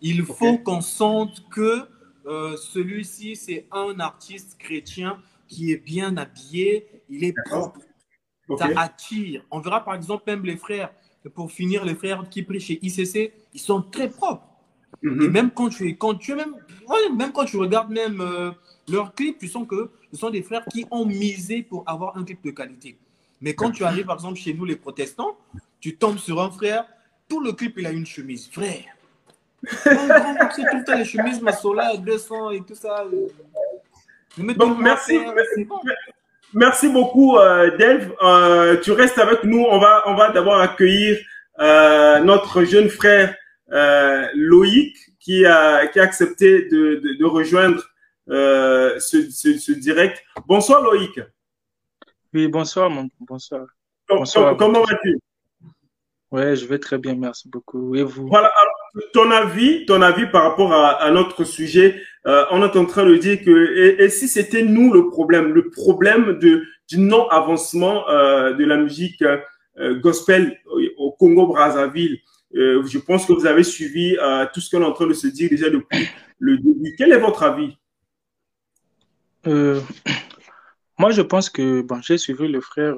Il faut qu'on sente que euh, celui-ci, c'est un artiste chrétien qui est bien habillé, il est propre. Ça attire. On verra par exemple même les frères, pour finir, les frères qui prient chez ICC, ils sont très propres. Mhm. Et même quand tu, quand tu même, même quand tu regardes même euh, leurs clips, tu sens que ce sont des frères qui ont misé pour avoir un clip de qualité. Mais quand tu arrives, par exemple, chez nous, les protestants, tu tombes sur un frère, tout le clip, il a une chemise. Frère, c'est tout le temps les chemises Massola, 200 et tout ça. Donc, merci, merci beaucoup, euh, Dave. Euh, tu restes avec nous. On va, on va d'abord accueillir euh, notre jeune frère euh, Loïc qui a, qui a accepté de, de, de rejoindre euh, ce, ce, direct. Bonsoir Loïc. Oui, bonsoir, mon... bonsoir. bonsoir comment vas-tu? Ouais, je vais très bien, merci beaucoup. Et vous? Voilà, alors, ton avis, ton avis par rapport à, à notre sujet, euh, on est en train de dire que, et, si c'était nous le problème, le problème de, du non-avancement euh, de la musique euh, gospel au Congo-Brazzaville, je pense que vous avez suivi tout ce qu'on est en train de se dire déjà depuis le début. Quel est votre avis? Moi, je pense que bon, j'ai suivi le frère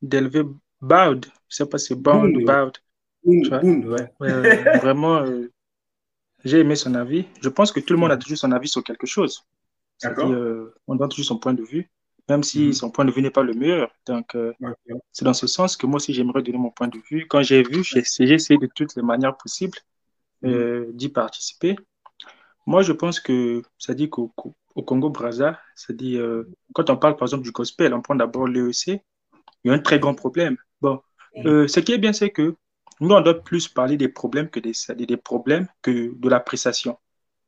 d'Elvé Baud. Je ne sais pas si c'est Bound ou Baud. vraiment, euh, j'ai aimé son avis. Je pense que tout le monde a toujours son avis sur quelque chose. on donne toujours son point de vue, même si mhm. son point de vue n'est pas le meilleur. Donc, c'est dans ce sens que moi aussi, j'aimerais donner mon point de vue. Quand j'ai vu, j'ai essayé de toutes les manières possibles mhm. d'y participer. Moi, je pense que ça dit qu'au au Congo-Brazza, c'est-à-dire, euh, quand on parle par exemple du gospel, on prend d'abord l'EEC, il y a un très grand problème. Bon, euh, ce qui est bien, c'est que nous, on doit plus parler des problèmes que des, des problèmes que de l'appréciation.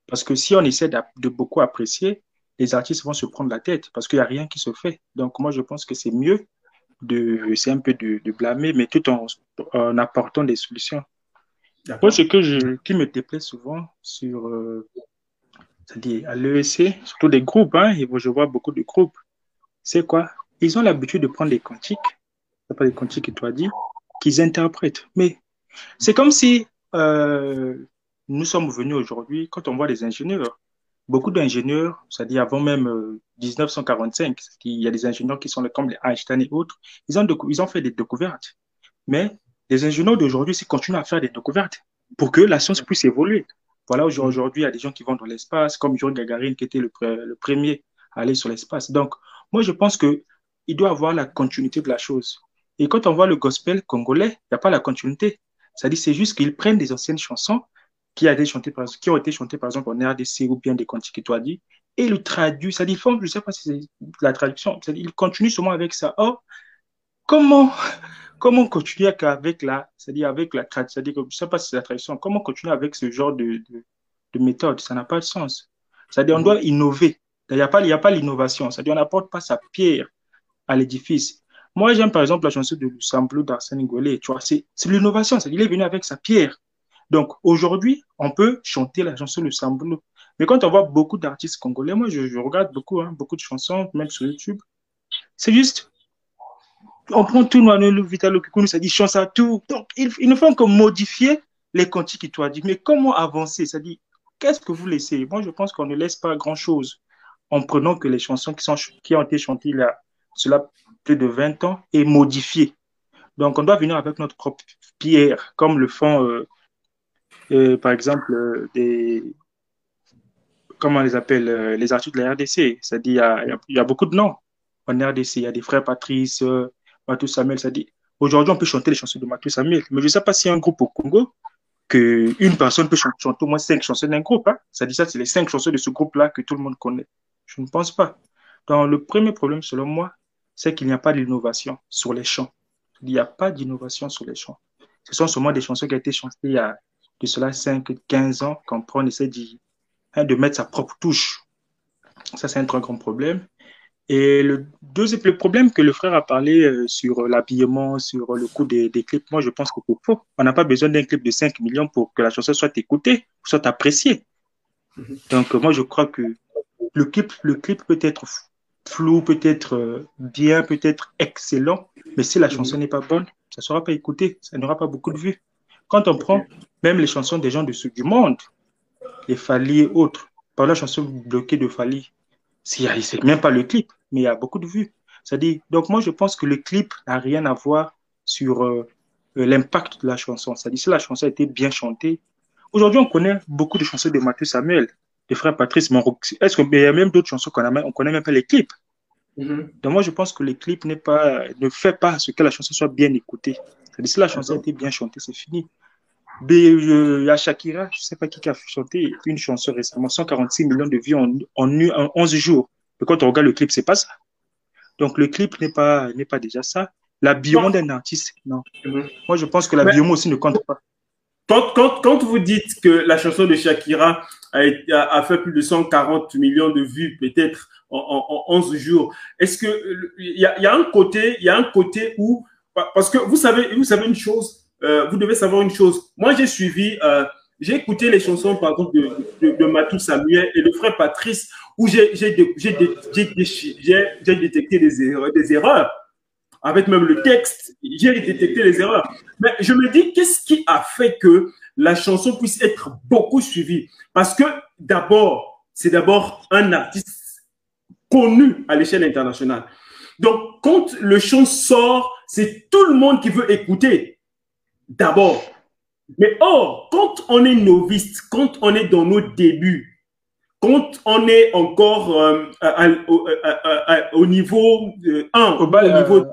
Parce que si on essaie de beaucoup apprécier, les artistes vont se prendre la tête parce qu'il n'y a rien qui se fait. Donc, moi, je pense que c'est mieux de, c'est un peu de, blâmer, mais tout en, en, apportant des solutions. Moi, ce que je, qui me déplaît souvent sur euh, c'est-à-dire à l'EEC, surtout des groupes, hein, et je vois beaucoup de groupes, c'est quoi? Ils ont l'habitude de prendre des cantiques, c'est pas des cantiques que tu as dit, qu'ils interprètent. Mais c'est comme si euh, nous sommes venus aujourd'hui, quand on voit des ingénieurs, beaucoup d'ingénieurs, c'est-à-dire avant même 1945, euh, il y a des ingénieurs qui sont comme les Einstein et autres, ils ont, ils ont fait des découvertes. Mais les ingénieurs d'aujourd'hui, ils continuent à faire des découvertes pour que la science puisse évoluer. Voilà, aujourd'hui, il y a des gens qui vont dans l'espace, comme Yuri Gagarin, qui était le, premier à aller sur l'espace. Donc, moi, je pense qu'il doit avoir la continuité de la chose. Et quand on voit le gospel congolais, il n'y a pas la continuité. C'est-à-dire, c'est juste qu'ils prennent des anciennes chansons qui, a été chantées par, qui ont été chantées, par exemple, en RDC ou bien des cantiques dit, et le traduisent. C'est-à-dire, je ne sais pas si c'est la traduction, ils continuent seulement avec ça. Or, comment, comment continuer avec la, c'est-à-dire avec la c'est-à-dire que je sais pas si c'est la tradition, comment continuer avec ce genre de, de, méthode? Ça n'a pas de sens. C'est-à-dire on doit innover. Il n'y a pas, il y a pas l'innovation. C'est-à-dire on n'apporte pas sa pierre à l'édifice. Moi, j'aime par exemple la chanson de Samblo d'Arsène Ngolé. Tu vois, c'est l'innovation. Il est venu avec sa pierre. Donc aujourd'hui, on peut chanter la chanson de Samblo. Mais quand on voit beaucoup d'artistes congolais, moi je, regarde beaucoup, hein, beaucoup de chansons, même sur YouTube, c'est juste, on prend tout Manuel Vitalo Kikunu, ça dit chante à tout. Donc ils, ne font que modifier les cantiques qui t'ont dit. Mais comment avancer? Ça dit, qu'est-ce que vous laissez? Moi je pense qu'on ne laisse pas grand-chose en prenant que les chansons qui, sont, qui ont été chantées là, cela de 20 ans et modifiées. Donc on doit venir avec notre propre pierre, comme le font euh, euh, par exemple, euh, des, comment les appelle, les artistes de la RDC. C'est-à-dire, il y, a, beaucoup de noms en RDC. Il y a des frères Patrice, Matou Samuel. Dit, aujourd'hui, on peut chanter les chansons de Matou Samuel. Mais je ne sais pas a un groupe au Congo qu'une personne peut chanter, au moins cinq chansons d'un groupe. Hein. Ça dit ça, c'est les cinq chansons de ce groupe-là que tout le monde connaît. Je ne pense pas. Donc, le premier problème, selon moi, c'est qu'il n'y a pas d'innovation sur les chants. Il n'y a pas d'innovation sur les chants. Ce sont seulement des chansons qui ont été chantées il y a de cela 5, 15 ans, qu'on on essaie hein, de mettre sa propre touche. Ça, c'est un très grand problème. Et le deuxième problème que le frère a parlé euh, sur l'habillement, sur le coût des, clips, moi je pense que c'est faux. On n'a pas besoin d'un clip de 5 millions pour que la chanson soit écoutée, soit appréciée. Mhm. Donc moi je crois que le clip, le clip peut être flou, peut être euh, bien, peut être excellent, mais si la chanson mhm. n'est pas bonne, ça ne sera pas écouté, ça n'aura pas beaucoup de vues. Quand on prend même les chansons des gens du du monde, les Fali et autres, par la chanson bloquée de Fali, c'est même pas le clip, mais il y a beaucoup de vues. C'est-à-dire, donc moi je pense que le clip n'a rien à voir sur euh, euh, l'impact de la chanson. C'est-à-dire, si la chanson a été bien chantée, aujourd'hui on connaît beaucoup de chansons de Mathieu Samuel, des frères Patrice, est-ce qu'il y a même d'autres chansons qu'on on connaît même pas les clips. Mm-hmm. Donc moi je pense que le clip n'est pas, ne fait pas ce que la chanson soit bien écoutée. C'est-à-dire, si la chanson a été bien chantée, c'est fini. Il y a Shakira, je ne sais pas qui a chanté une chanson récemment, 146 millions de vues en, en, 11 jours. Mais quand on regarde le clip, c'est pas ça. Donc le clip n'est pas, n'est pas déjà ça. La bio d'un artiste, non. Mhm. Moi, je pense que la bio aussi ne compte pas. Quand, quand, quand, vous dites que la chanson de Shakira a, fait plus de 140 millions de vues, peut-être en, en, 11 jours, est-ce que il y a, un côté, il y a un côté où parce que vous savez, vous savez une chose, euh, vous devez savoir une chose. Moi, j'ai suivi, euh, j'ai écouté les chansons, par exemple, de, de, de, Matou Samuel et le frère Patrice, où j'ai détecté des erreurs, des erreurs, avec même le texte, j'ai détecté les erreurs. Mais je me dis, qu'est-ce qui a fait que la chanson puisse être beaucoup suivie Parce que d'abord, c'est d'abord un artiste connu à l'échelle internationale. Donc, quand le chant sort, c'est tout le monde qui veut écouter. D'abord. Mais or, quand on est novice, quand on est dans nos débuts, quand on est encore euh, au, niveau 1, au bas, niveau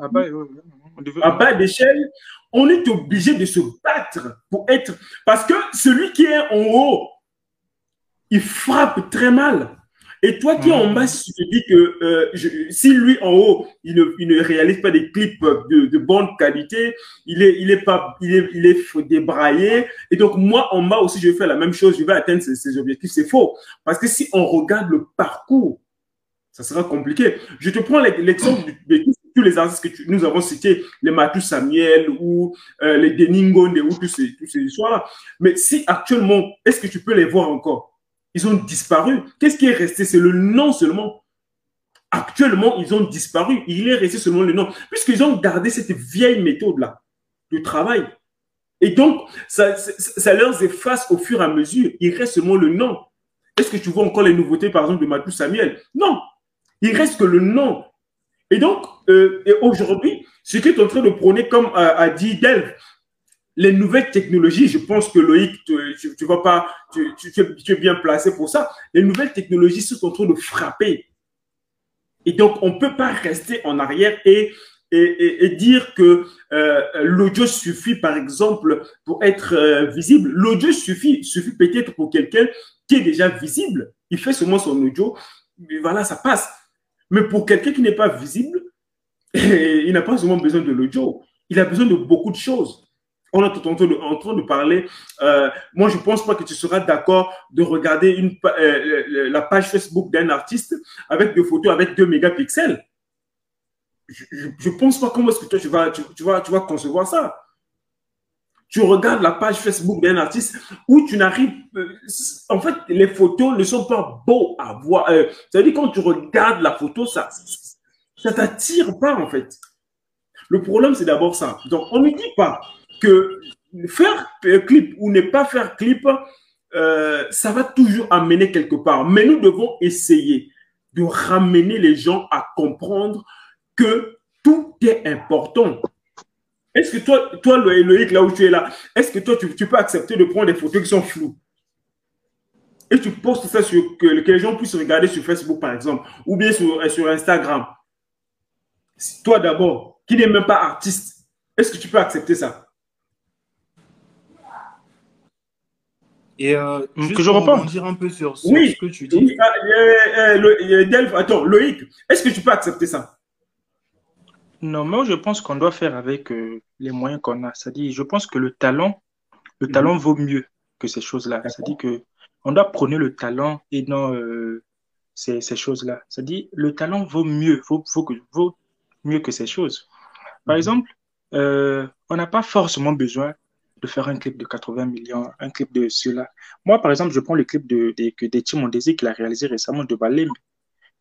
à bas d'échelle, on est obligé de se battre pour être. Parce que celui qui est en haut, il frappe très mal. Et toi qui es en bas, tu te dis que euh, si lui en haut, il ne, réalise pas des clips de, bonne qualité, il est, il est pas, il est, il est débraillé. Et donc moi en bas aussi, je vais faire la même chose, je vais atteindre ces, objectifs. C'est faux, parce que si on regarde le parcours, ça sera compliqué. Je te prends l'exemple de, tous les artistes que nous avons cités, les Mathieu Samuel ou euh, les Deningonde ou tous ces, histoires-là. Mais si actuellement, est-ce que tu peux les voir encore? Ils ont disparu. Qu'est-ce qui est resté? C'est le nom seulement. Actuellement, ils ont disparu. Il est resté seulement le nom. Puisqu'ils ont gardé cette vieille méthode-là de travail. Et donc, ça, ça, leur efface au fur et à mesure. Il reste seulement le nom. Est-ce que tu vois encore les nouveautés, par exemple, de Mathieu Samuel? Non. Il reste que le nom. Et donc, euh, aujourd'hui, ce qui est en train de prôner, comme a, dit Delve, les nouvelles technologies, je pense que Loïc, tu, tu, vas pas, tu, es bien placé pour ça. Les nouvelles technologies sont en train de frapper. Et donc, on peut pas rester en arrière et, et, dire que euh, l'audio suffit, par exemple, pour être euh, visible. L'audio suffit, suffit peut-être pour quelqu'un qui est déjà visible. Il fait seulement son audio, mais voilà, ça passe. Mais pour quelqu'un qui n'est pas visible, il n'a pas seulement besoin de l'audio Il a besoin de beaucoup de choses. On est en train de, parler. Euh, moi, je pense pas que tu seras d'accord de regarder euh, la page Facebook d'un artiste avec des photos avec 2 mégapixels. Je ne pense pas comment est-ce que toi, tu vas concevoir ça. Tu regardes la page Facebook d'un artiste où tu n'arrives. Euh, en fait, les photos ne sont pas beaux à voir. C'est-à-dire, quand tu regardes la photo, ça ça t'attire pas, en fait. Le problème, c'est d'abord ça. Donc, on ne dit pas que faire clip ou ne pas faire clip, euh, ça va toujours amener quelque part. Mais nous devons essayer de ramener les gens à comprendre que tout est important. Est-ce que toi, toi, Loïc, là où tu es là, est-ce que toi, tu, peux accepter de prendre des photos qui sont floues? Et tu postes ça sur que, les gens puissent regarder sur Facebook, par exemple, ou bien sur, sur Instagram. Toi d'abord, qui n'est même pas artiste, est-ce que tu peux accepter ça? Et euh, juste que je pour dire un peu sur, ce que tu dis. Oui, euh, attends, Loïc, est-ce que tu peux accepter ça? Non, moi je pense qu'on doit faire avec euh, les moyens qu'on a. C'est-à-dire, je pense que le talent, le mhm. talent vaut mieux que ces choses-là. C'est-à-dire que on doit prôner le talent et non euh, ces, ces choses-là. C'est-à-dire, le talent vaut mieux, vaut, vaut, vaut mieux que ces choses. Par mhm. exemple, euh, on n'a pas forcément besoin de faire un clip de 80 millions, un clip de cela. Moi, par exemple, je prends le clip de, de, de Tim qu'il a réalisé récemment de Balem.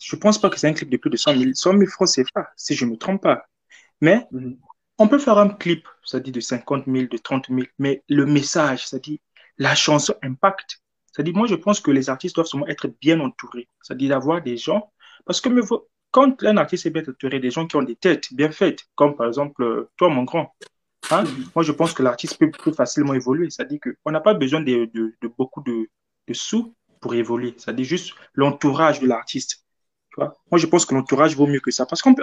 Je ne pense pas que c'est un clip de plus de 100 000, 100 000 francs CFA, si je ne me trompe pas. Mais mhm. on peut faire un clip, c'est-à-dire de 50 000, de 30 000, mais le message, c'est-à-dire la chanson impact. C'est-à-dire, moi, je pense que les artistes doivent seulement être bien entourés. C'est-à-dire d'avoir des gens. Parce que quand un artiste est bien entouré, des gens qui ont des têtes bien faites, comme par exemple euh, toi, mon grand, hein, moi je pense que l'artiste peut plus facilement évoluer. C'est-à-dire qu'on n'a pas besoin de, beaucoup de, sous pour évoluer. C'est-à-dire juste l'entourage de l'artiste. Moi, je pense que l'entourage vaut mieux que ça. Parce qu'il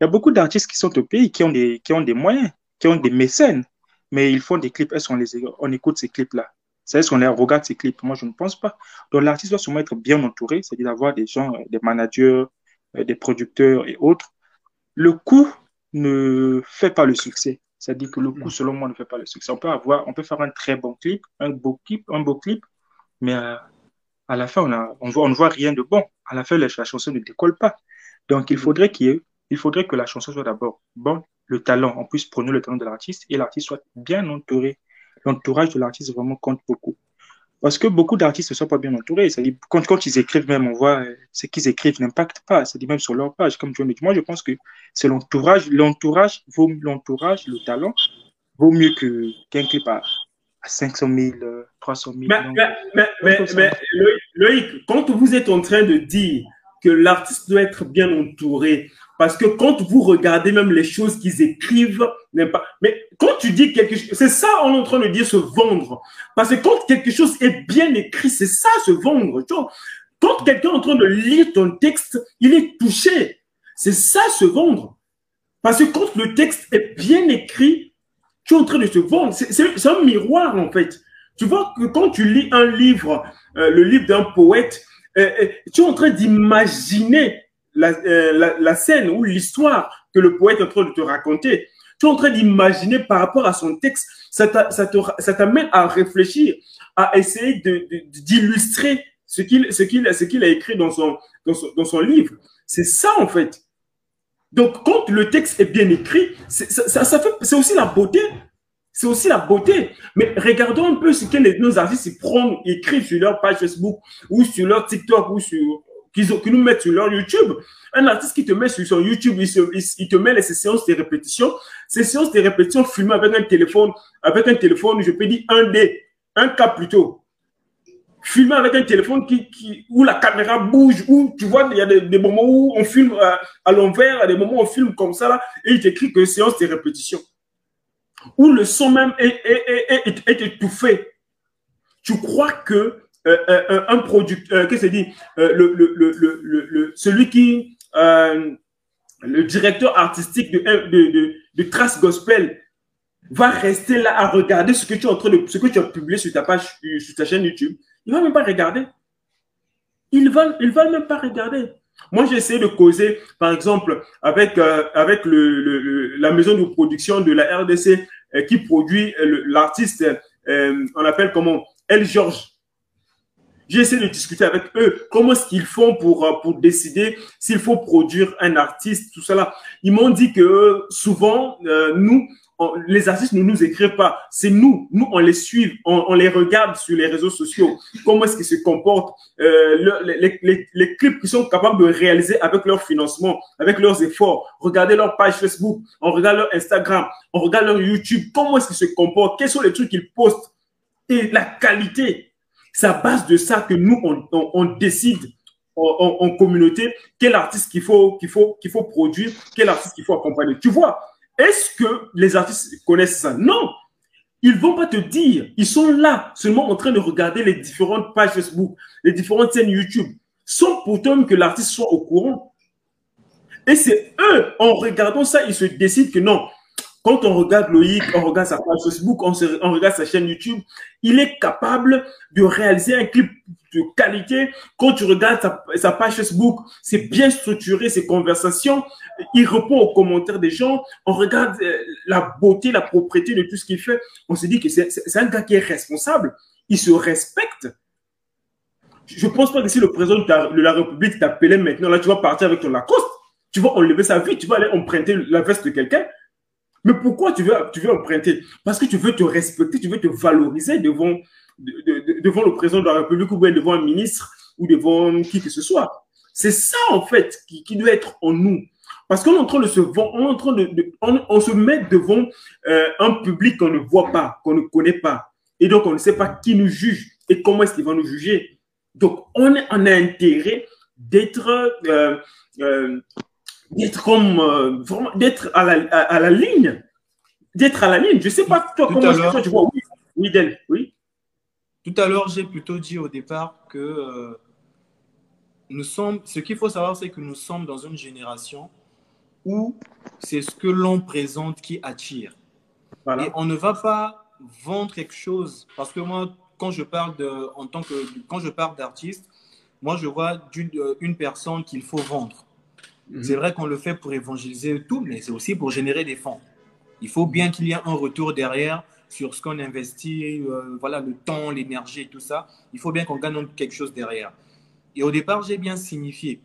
y a beaucoup d'artistes qui sont au pays, qui ont, des, qui ont des moyens, qui ont des mécènes, mais ils font des clips. Est-ce qu'on on écoute ces clips-là? C'est ce qu'on les regarde ces clips? Moi, je ne pense pas. Donc, l'artiste doit sûrement être bien entouré, c'est-à-dire d'avoir des gens, des managers, euh, des producteurs et autres, le coût ne fait pas le succès. C'est-à-dire que le coût, selon moi, ne fait pas le succès. On peut avoir, on peut faire un très bon clip, un beau clip, un beau clip, mais euh, à, la fin, on, a, on, voit, on ne voit rien de bon. À la fin, la, chanson ne décolle pas. Donc, il faudrait qu'il il faudrait que la chanson soit d'abord bon, le talent, on puisse prendre le talent de l'artiste et l'artiste soit bien entouré. L'entourage de l'artiste vraiment compte beaucoup. Parce que beaucoup d'artistes ne sont pas bien entourés. Quand, quand ils écrivent même, on voit euh, ce qu'ils écrivent n'impacte pas. C'est même sur leur page, comme tu dit. Moi, je pense que c'est l'entourage. L'entourage vaut l'entourage, le talent vaut mieux qu'un clip à, 500 000, 300 000. Mais, mais, mais, Loïc, quand vous êtes en train de dire que l'artiste doit être bien entouré, parce que quand vous regardez même les choses qu'ils écrivent, pas. Mais quand tu dis quelque chose, c'est ça on est en train de dire se vendre. Parce que quand quelque chose est bien écrit, c'est ça se vendre. Quand quelqu'un est en train de lire ton texte, il est touché. C'est ça se vendre. Parce que quand le texte est bien écrit, tu es en train de se vendre. C'est un miroir en fait. Tu vois que quand tu lis un livre, euh, le livre d'un poète, euh, euh, tu es en train d'imaginer la, scène ou l'histoire que le poète est en train de te raconter. Tu es en train d'imaginer par rapport à son texte, ça t'amène à réfléchir, à essayer d'illustrer ce qu'il ce a écrit dans son, dans son, livre. C'est ça en fait. Donc quand le texte est bien écrit, c'est aussi la beauté. C'est aussi la beauté. Mais regardons un peu ce que nos artistes prennent, écrivent sur leur page Facebook ou sur leur TikTok ou sur qu'ils nous mettent sur leur YouTube. Un artiste qui te met sur son YouTube, il, te met les séances de répétition. Ces séances de répétition filmées avec un téléphone, avec un téléphone, je peux dire un D, un K plutôt. Filmé avec un téléphone qui, qui, où la caméra bouge, où tu vois, il y a des, moments où on filme à, à l'envers, des moments où on filme comme ça, là, et il t'écrit que séance de répétition. Où le son même est, est, est, est étouffé. Tu crois que euh, euh, euh, un producteur, qu'est-ce que dit le, le, le, le, celui qui, le directeur artistique de, de, de, de, Trace Gospel va rester là à regarder ce que tu es en train de, ce que tu as publié sur ta page, sur ta chaîne YouTube. Il va même pas regarder. Il va, il va même pas regarder. Moi, j'ai essayé de causer, par exemple, avec, euh, avec le, la maison de production de la RDC euh, qui produit euh, l'artiste, on appelle comment? El Georges. J'ai essayé de discuter avec eux comment est-ce qu'ils font pour, pour décider s'il faut produire un artiste, tout cela? Ils m'ont dit que souvent, nous, les artistes ne nous écrivent pas. C'est nous. Nous, on les suit, on, les regarde sur les réseaux sociaux. Comment est-ce qu'ils se comportent, euh, les, clips qu'ils sont capables de réaliser avec leur financement, avec leurs efforts. Regardez leur page Facebook, on regarde leur Instagram, on regarde leur YouTube. Comment est-ce qu'ils se comportent? Quels sont les trucs qu'ils postent? Et la qualité. C'est à base de ça que nous, on, décide en, en, communauté quel artiste qu'il faut, qu'il faut, qu'il faut produire, quel artiste qu'il faut accompagner. Tu vois, est-ce que les artistes connaissent ça? Non. Ils vont pas te dire. Ils sont là, seulement en train de regarder les différentes pages Facebook, les différentes chaînes YouTube, sans pourtant que l'artiste soit au courant. Et c'est eux, en regardant ça, ils se décident que non, quand on regarde Loïc, on regarde sa page Facebook, on, regarde sa chaîne YouTube, il est capable de réaliser un clip de qualité. Quand tu regardes sa, page Facebook, c'est bien structuré, ses conversations, il répond aux commentaires des gens, on regarde euh, la beauté, la propriété de tout ce qu'il fait. On se dit que c'est un gars qui est responsable, il se respecte. Je ne pense pas que si le président de la République t'appelait maintenant, là, tu vas partir avec ton Lacoste, tu vas enlever sa vie, tu vas aller emprunter la veste de quelqu'un. Mais pourquoi tu veux, tu veux emprunter? Parce que tu veux te respecter, tu veux te valoriser devant, devant le président de la République ou devant un ministre ou devant qui que ce soit. C'est ça, en fait, qui, qui, doit être en nous. Parce qu'on est en train de se on en train de, on, se met devant euh, un public qu'on ne voit pas, qu'on ne connaît pas. Et donc, on ne sait pas qui nous juge et comment est-ce qu'il va nous juger. Donc, on, a intérêt d'être euh, euh, d'être comme euh, vraiment d'être à la, à, la ligne d'être à la ligne. Je sais pas toi comment est-ce tu vois oui oui oui. Tout à l'heure j'ai plutôt dit au départ que euh, nous sommes ce qu'il faut savoir c'est que nous sommes dans une génération où c'est ce que l'on présente qui attire. Et on ne va pas vendre quelque chose parce que moi quand je parle de en tant que quand je parle d'artiste moi je vois d'une euh, une personne qu'il faut vendre Mhm. C'est vrai qu'on le fait pour évangéliser tout, mais c'est aussi pour générer des fonds. Il faut bien qu'il y ait un retour derrière sur ce qu'on investit, euh, voilà, le temps, l'énergie et tout ça. Il faut bien qu'on gagne quelque chose derrière. Et au départ, j'ai bien signifié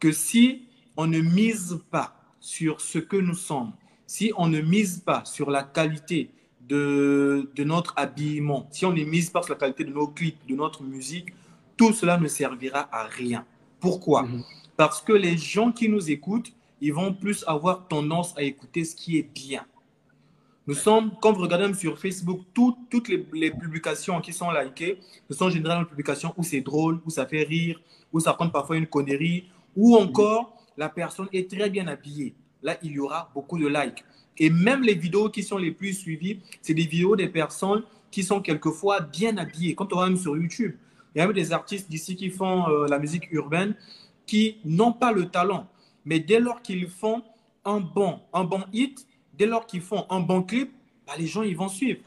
que si on ne mise pas sur ce que nous sommes, si on ne mise pas sur la qualité de, de notre habillement, si on ne mise pas sur la qualité de nos clips, de notre musique, tout cela ne servira à rien. Pourquoi? Mhm. Parce que les gens qui nous écoutent, ils vont plus avoir tendance à écouter ce qui est bien. Nous sommes, quand vous regardez sur Facebook, toutes les, publications qui sont likées, ce sont généralement des publications où c'est drôle, où ça fait rire, où ça compte parfois une connerie, ou encore la personne est très bien habillée. Là, il y aura beaucoup de likes. Et même les vidéos qui sont les plus suivies, c'est des vidéos des personnes qui sont quelquefois bien habillées. Quand on va même sur YouTube, il y a même des artistes d'ici qui font euh, la musique urbaine qui n'ont pas le talent. Mais dès lors qu'ils font un bon, un bon hit, dès lors qu'ils font un bon clip, bah, les gens ils vont suivre.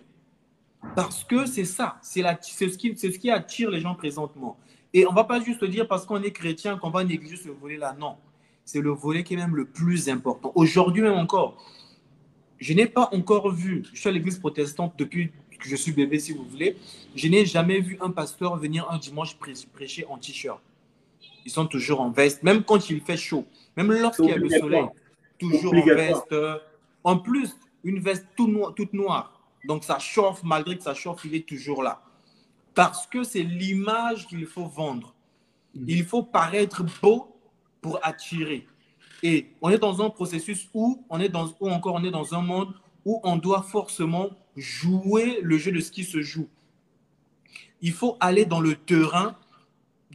Parce que c'est ça, c'est ce, ce qui attire les gens présentement. Et on ne va pas juste dire parce qu'on est chrétien qu'on va négliger ce volet-là. Non, c'est le volet qui est même le plus important. Aujourd'hui même encore, je n'ai pas encore vu, je suis à l'église protestante depuis que je suis bébé si vous voulez, je n'ai jamais vu un pasteur venir un dimanche prêcher en t-shirt ils sont toujours en veste, même quand il fait chaud, même lorsqu'il y a le soleil, toujours en veste. En plus, une veste toute noire. Donc ça chauffe, malgré que ça chauffe, il est toujours là. Parce que c'est l'image qu'il faut vendre. Mm. Il faut paraître beau pour attirer. Et on est dans un processus où on est dans, ou encore on est dans un monde où on doit forcément jouer le jeu de ce qui se joue. Il faut aller dans le terrain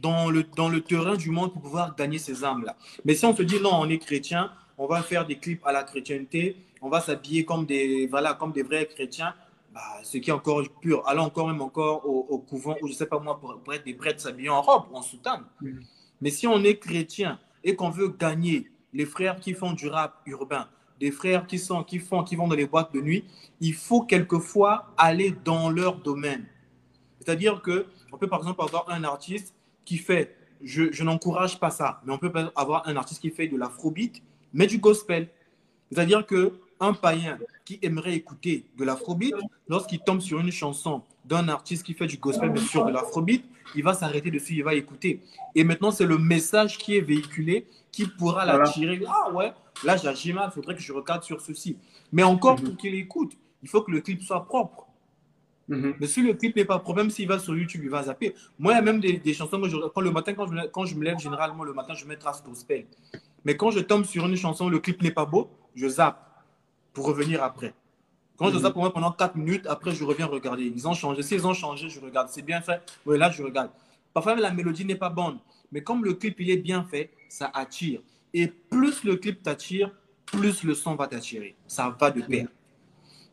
dans le, dans le terrain du monde pour pouvoir gagner ces âmes-là. Mais si on se dit non, on est chrétien, on va faire des clips à la chrétienté, on va s'habiller comme des, voilà, comme des vrais chrétiens, bah, ce qui est encore pur. Allons encore même encore au, couvent ou je sais pas moi, pour, être des prêtres s'habiller en robe ou en soutane. Mm. Mais si on est chrétien et qu'on veut gagner les frères qui font du rap urbain, des frères qui, sont, qui, font, qui vont dans les boîtes de nuit, il faut quelquefois aller dans leur domaine. C'est-à-dire que on peut par exemple avoir un artiste qui fait je, n'encourage pas ça. Mais on peut avoir un artiste qui fait de l'afrobeat, mais du gospel. C'est-à-dire que un païen qui aimerait écouter de l'afrobeat, lorsqu'il tombe sur une chanson d'un artiste qui fait du gospel, mais sur de l'afrobeat, il va s'arrêter dessus, il va écouter. Et maintenant, c'est le message qui est véhiculé qui pourra l'attirer. Ah ouais, là j'ai mal, il faudrait que je regarde sur ceci. Mais encore, mhm. pour qu'il écoute, il faut que le clip soit propre. Mhm. Mais si le clip n'est pas propre, même s'il va sur YouTube, il va zapper. Moi, il y a même des, chansons que je, quand le matin, quand je, quand je me lève, généralement le matin, je mets trace gospel. Mais quand je tombe sur une chanson, le clip n'est pas beau, je zappe pour revenir après. Quand je mhm. zappe pour moi pendant 4 minutes, après je reviens regarder. Ils ont changé. S'ils ont changé, je regarde. C'est bien fait. Oui, là, je regarde. Parfois, la mélodie n'est pas bonne. Mais comme le clip il est bien fait, ça attire. Et plus le clip t'attire, plus le son va t'attirer. Ça va de pair.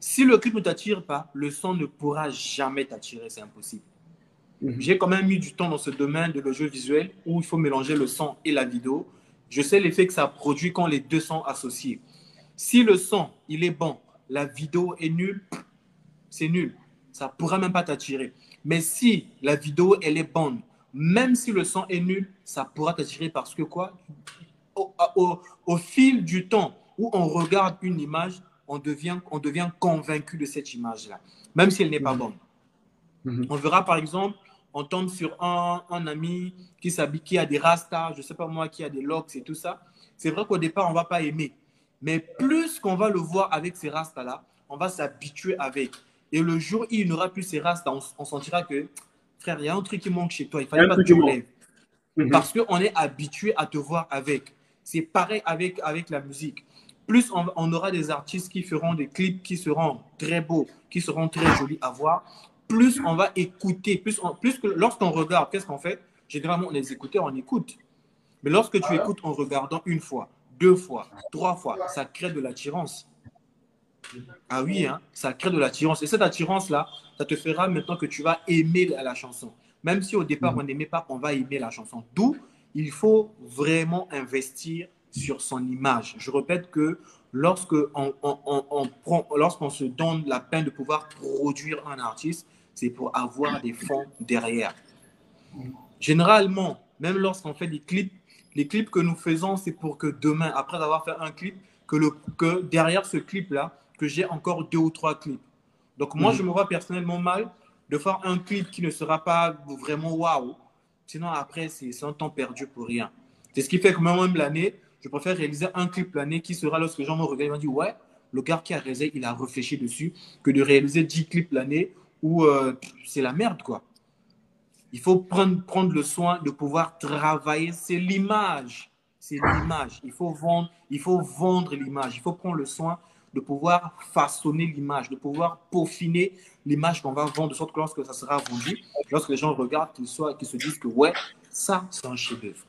Si le clip ne t'attire pas, le son ne pourra jamais t'attirer. C'est impossible. Mhm. J'ai quand même mis du temps dans ce domaine de le jeu visuel où il faut mélanger le son et la vidéo. Je sais l'effet que ça produit quand les deux sont associés. Si le son, il est bon, la vidéo est nulle, c'est nul. Ça ne pourra même pas t'attirer. Mais si la vidéo, elle est bonne, même si le son est nul, ça pourra t'attirer parce que quoi? Au, fil du temps où on regarde une image, on devient, on devient convaincu de cette image-là, même si elle n'est pas mhm. bonne. Mhm. On verra par exemple, on tombe sur un, un ami qui s'habille, qui a des rastas, je ne sais pas moi, qui a des locks et tout ça. C'est vrai qu'au départ, on ne va pas aimer. Mais plus qu'on va le voir avec ces rastas-là, on va s'habituer avec. Et le jour où il n'aura plus ces rastas, on, on sentira que frère, il y a un truc qui manque chez toi. Il fallait pas que tu lèves. Mhm. Parce qu'on est habitué à te voir avec. C'est pareil avec, avec la musique. Plus on, aura des artistes qui feront des clips qui seront très beaux, qui seront très jolis à voir, plus on va écouter, plus, plus que lorsqu'on regarde, qu'est-ce qu'on fait? Généralement, on les écoute, on écoute. Mais lorsque tu écoutes en regardant une fois, deux fois, trois fois, ça crée de l'attirance. Ah oui, hein, ça crée de l'attirance. Et cette attirance-là, ça te fera maintenant que tu vas aimer la chanson. Même si au départ, mm. on n'aimait pas, on va aimer la chanson. D'où, il faut vraiment investir sur son image. Je répète que lorsque on, prend, lorsqu'on se donne la peine de pouvoir produire un artiste, c'est pour avoir des fonds derrière. Généralement, même lorsqu'on fait des clips, les clips que nous faisons, c'est pour que demain, après avoir fait un clip, que, le, que derrière ce clip-là, que j'ai encore deux ou trois clips. Donc moi, mm. je me vois personnellement mal de faire un clip qui ne sera pas vraiment waouh. Sinon, après, c'est un temps perdu pour rien. C'est ce qui fait que même l'année, je préfère réaliser un clip l'année qui sera lorsque les gens me regardent, ils vont dire Ouais, le gars qui a réalisé, il a réfléchi dessus, que de réaliser 10 clips l'année où euh, c'est la merde, quoi. Il faut prendre, prendre le soin de pouvoir travailler. C'est l'image. C'est l'image. Il faut vendre, il faut vendre l'image. Il faut prendre le soin de pouvoir façonner l'image, de pouvoir peaufiner l'image qu'on va vendre, de sorte que lorsque ça sera vendu, lorsque les gens regardent, qu'ils se disent que ouais, ça, c'est un chef-d'œuvre.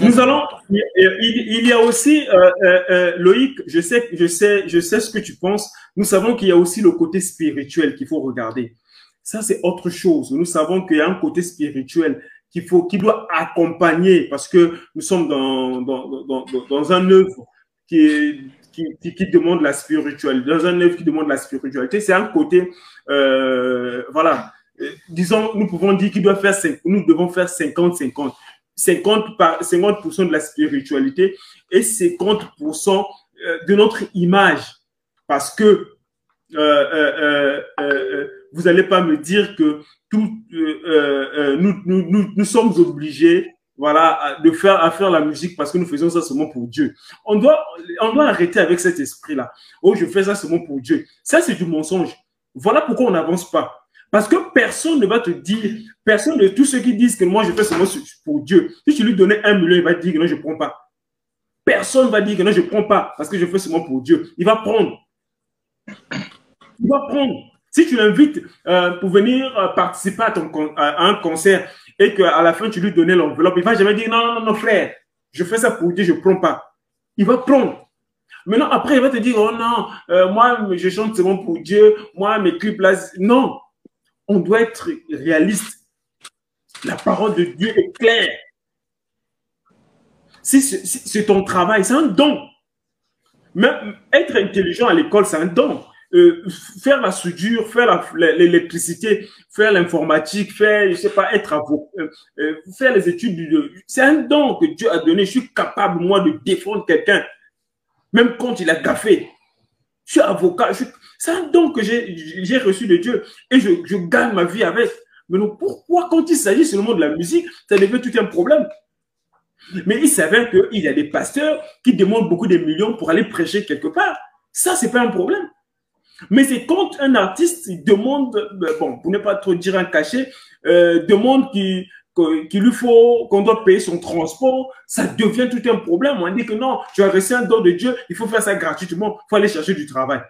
Nous allons. Il, y a aussi euh, euh, euh, Loïc. Je sais, je sais, je sais ce que tu penses. Nous savons qu'il y a aussi le côté spirituel qu'il faut regarder. Ça, c'est autre chose. Nous savons qu'il y a un côté spirituel qu'il faut, qui doit accompagner parce que nous sommes dans dans, dans, dans un œuvre qui est qui, qui, demande la spiritualité, dans un œuvre qui demande la spiritualité, c'est un côté, euh, voilà, euh, disons, nous pouvons dire qu'il doit faire, nous devons faire 50-50. 50 par 50% de la spiritualité et 50% euh, de notre image. Parce que euh, euh, vous n'allez pas me dire que nous, nous, nous, nous sommes obligés voilà, de faire, à faire la musique parce que nous faisons ça seulement pour Dieu. On doit, on doit arrêter avec cet esprit-là. Oh, je fais ça seulement pour Dieu. Ça, c'est du mensonge. Voilà pourquoi on n'avance pas. Parce que personne ne va te dire, personne de tous ceux qui disent que moi je fais seulement pour Dieu. Si tu lui donnais un million, il va te dire que non, je ne prends pas. Personne ne va dire que non, je ne prends pas parce que je fais seulement pour Dieu. Il va prendre. Il va prendre. Si tu l'invites euh, pour venir euh, participer à, ton, à un concert et qu'à la fin, tu lui donnais l'enveloppe, il va jamais dire non, non, non, frère, je fais ça pour Dieu, je ne prends pas. Il va prendre. Maintenant, après, il va te dire, oh non, euh, moi, je chante seulement pour Dieu, moi, mes clips là. Non, on doit être réaliste. La parole de Dieu est claire. C'est ton travail, c'est un don. Même être intelligent à l'école, c'est un don. euh, faire la soudure, faire l'électricité, faire l'informatique, faire, je sais pas, être avocat, euh, euh, faire les études. C'est un don que Dieu a donné. Je suis capable, moi, de défendre quelqu'un, même quand il a gaffé. Je suis avocat. C'est un don que j'ai reçu de Dieu et je, je gagne ma vie avec. Mais pourquoi, quand il s'agit seulement de la musique, ça devient tout un problème? Mais il s'avère qu'il y a des pasteurs qui demandent beaucoup de millions pour aller prêcher quelque part. Ça, c'est pas un problème. Mais c'est quand un artiste demande, euh, bon, pour ne pas trop dire un cachet, euh, demande qu'il lui faut, qu'on doit payer son transport, ça devient tout un problème. On dit que non, tu as reçu un don de Dieu, il faut faire ça gratuitement, il faut aller chercher du travail.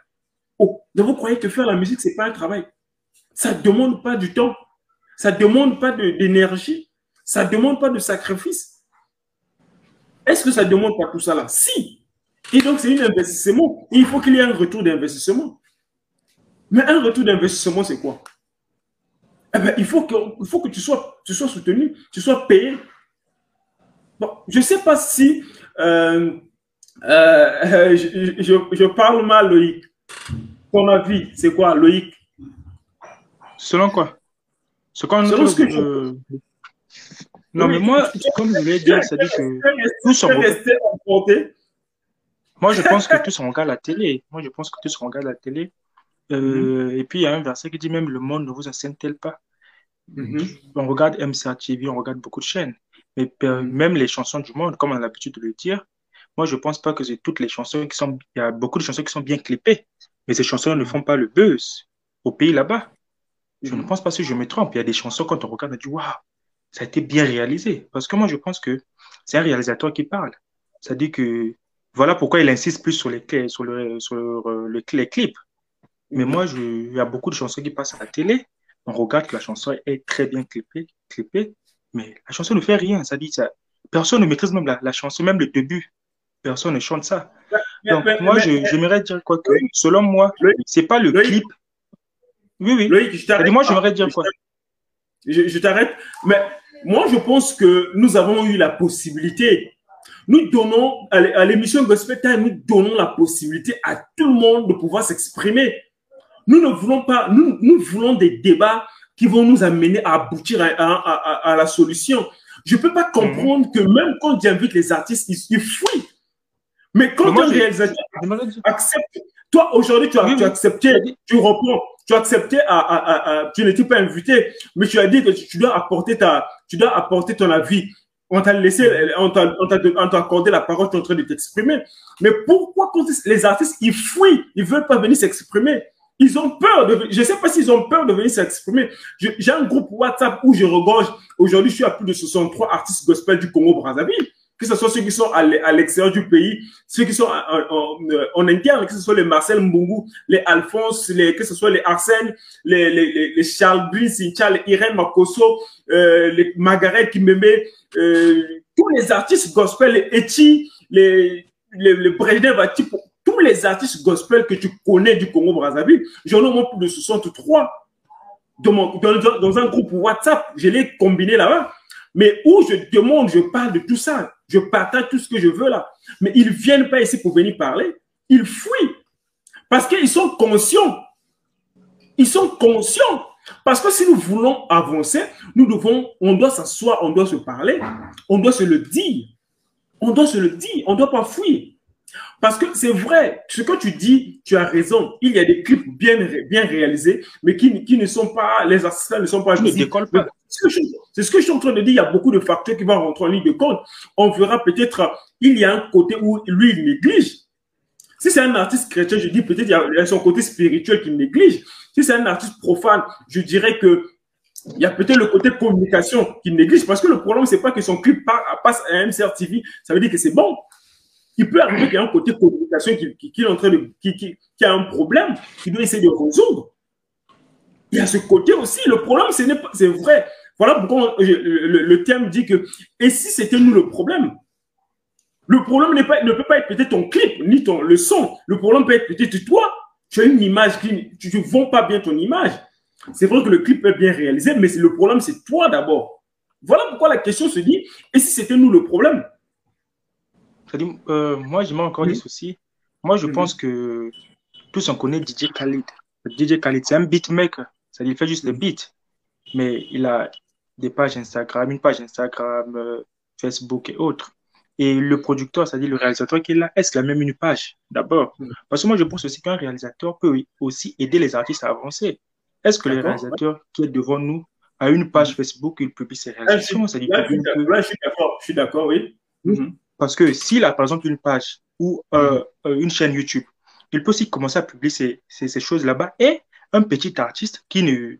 Oh, vous croyez que faire la musique, c'est pas un travail? Ça ne demande pas du temps. Ça ne demande pas d'énergie. Ça ne demande pas de sacrifice. Est-ce que ça ne demande pas tout ça là? Si. Et donc, c'est un investissement. il faut qu'il y ait un retour d'investissement. Mais un retour d'investissement, c'est quoi? Eh ben, il, faut que, faut que tu sois, tu sois soutenu, tu sois payé. Bon, je ne sais pas si euh, euh, je, parle mal, Loïc. Ton avis, c'est quoi, Loïc? Selon quoi? Selon ce que je... Non, mais moi, comme je l'ai dit, ça dit que tous sont... Moi, je pense que tous regardent la télé. Moi, je pense que tous regardent la télé. Euh, et puis, il y a un verset qui dit même le monde ne vous enseigne-t-il pas? Mm-hmm. On regarde MCA TV, on regarde beaucoup de chaînes. Mais euh, même les chansons du monde, comme on a l'habitude de le dire, moi, je ne pense pas que c'est toutes les chansons qui sont. Il y a beaucoup de chansons qui sont bien clippées, mais ces chansons ne font pas le buzz au pays là-bas. Je ne mm-hmm. pense pas si je me trompe. Il y a des chansons, quand on regarde, on dit Waouh, ça a été bien réalisé. Parce que moi, je pense que c'est un réalisateur qui parle. Ça dit que voilà pourquoi il insiste plus sur les, sur le, sur le, les clips. Mais moi, je, il y a beaucoup de chansons qui passent à la télé. On regarde que la chanson est très bien clippée, clippée mais la chanson ne fait rien. Ça dit ça. Personne ne maîtrise même la, chanson, même le début. Personne ne chante ça. Donc, moi, j'aimerais dire quoi que, selon moi, c'est pas le clip. Oui, oui. Loïc, je moi, j'aimerais dire quoi? Je, t'arrête. Mais moi, je pense que nous avons eu la possibilité nous donnons à l'émission Gospel Time, nous donnons la possibilité à tout le monde de pouvoir s'exprimer. Nous ne voulons pas, nous, nous voulons des débats qui vont nous amener à aboutir à, la solution. Je ne peux pas comprendre que même quand j'invite les artistes, ils, fuient. Mais quand un réalisateur accepte, toi aujourd'hui tu as, accepté, tu reprends, tu as accepté, à, tu n'étais pas invité, mais tu as dit que tu dois apporter ta, tu dois apporter ton avis. On t'a laissé, on t'a accordé la parole, tu es en train de t'exprimer. Mais pourquoi quand les artistes, ils fuient, ils veulent pas venir s'exprimer? Ils ont peur de, je sais pas s'ils ont peur de venir s'exprimer. J'ai un groupe WhatsApp où je regorge. Aujourd'hui, je suis à plus de 63 artistes gospel du Congo Brazzaville. Que ce soit ceux qui sont à l'extérieur du pays, ceux qui sont en, interne, que ce soit les Marcel Mbungu, les Alphonse, les, que ce soit les Arsène, les, les, les, Charles Brice, les Irène Makoso, euh, les Margaret Kimeme, euh, tous les artistes gospel, les Eti, les, les, les tous les artistes gospel que tu connais du Congo Brazzaville, j'en ai au moins plus de 63 dans, dans, un groupe WhatsApp. Je l'ai combiné là-bas. Mais où je demande, je parle de tout ça. Je partage tout ce que je veux là. Mais ils ne viennent pas ici pour venir parler. Ils fuient. Parce qu'ils sont conscients. Ils sont conscients. Parce que si nous voulons avancer, nous devons, on doit s'asseoir, on doit se parler, on doit se le dire. On doit se le dire, on ne doit pas fuir. Parce que c'est vrai, ce que tu dis, tu as raison. Il y a des clips bien, bien réalisés, mais qui, qui ne sont pas, les assistants ne sont pas ne décollent pas. C'est ce que je suis en train de dire. Il y a beaucoup de facteurs qui vont rentrer en ligne de compte. On verra peut-être, il y a un côté où lui, il néglige. Si c'est un artiste chrétien, je dis peut-être il y a son côté spirituel qu'il néglige. Si c'est un artiste profane, je dirais que il y a peut-être le côté communication qu'il néglige parce que le problème, c'est pas que son clip passe à MCR TV, ça veut dire que c'est bon. Il peut arriver qu'il y a un côté communication qui, est en train de, qui, a un problème, qui doit essayer de résoudre. Il y a ce côté aussi. Le problème, c'est vrai. Voilà pourquoi le, thème dit que, et si c'était nous le problème? Le problème ne peut pas être peut-être ton clip, ni ton, le son. Le problème peut être peut-être toi. Tu as une image qui, tu ne vends pas bien ton image. C'est vrai que le clip est bien réalisé, mais le problème, c'est toi d'abord. Voilà pourquoi la question se dit, et si c'était nous le problème? Euh, moi, je mets encore des soucis. Moi, je pense que tous on connaît DJ Khalid. DJ Khalid, c'est un beatmaker. Il fait juste des beats. Mais il a des pages Instagram, une page Instagram, euh, Facebook et autres. Et le producteur, c'est-à-dire le réalisateur qui est là, est-ce qu'il a même une page? D'abord mm. Parce que moi, je pense aussi qu'un réalisateur peut aussi aider les artistes à avancer. Est-ce que le réalisateur qui est devant nous a une page. Facebook, il publie ses réalisations? je, suis d'accord, oui. Mm-hmm. Parce que s'il a par exemple une page ou euh, euh, une chaîne YouTube, il peut aussi commencer à publier ces, choses là-bas et un petit artiste qui ne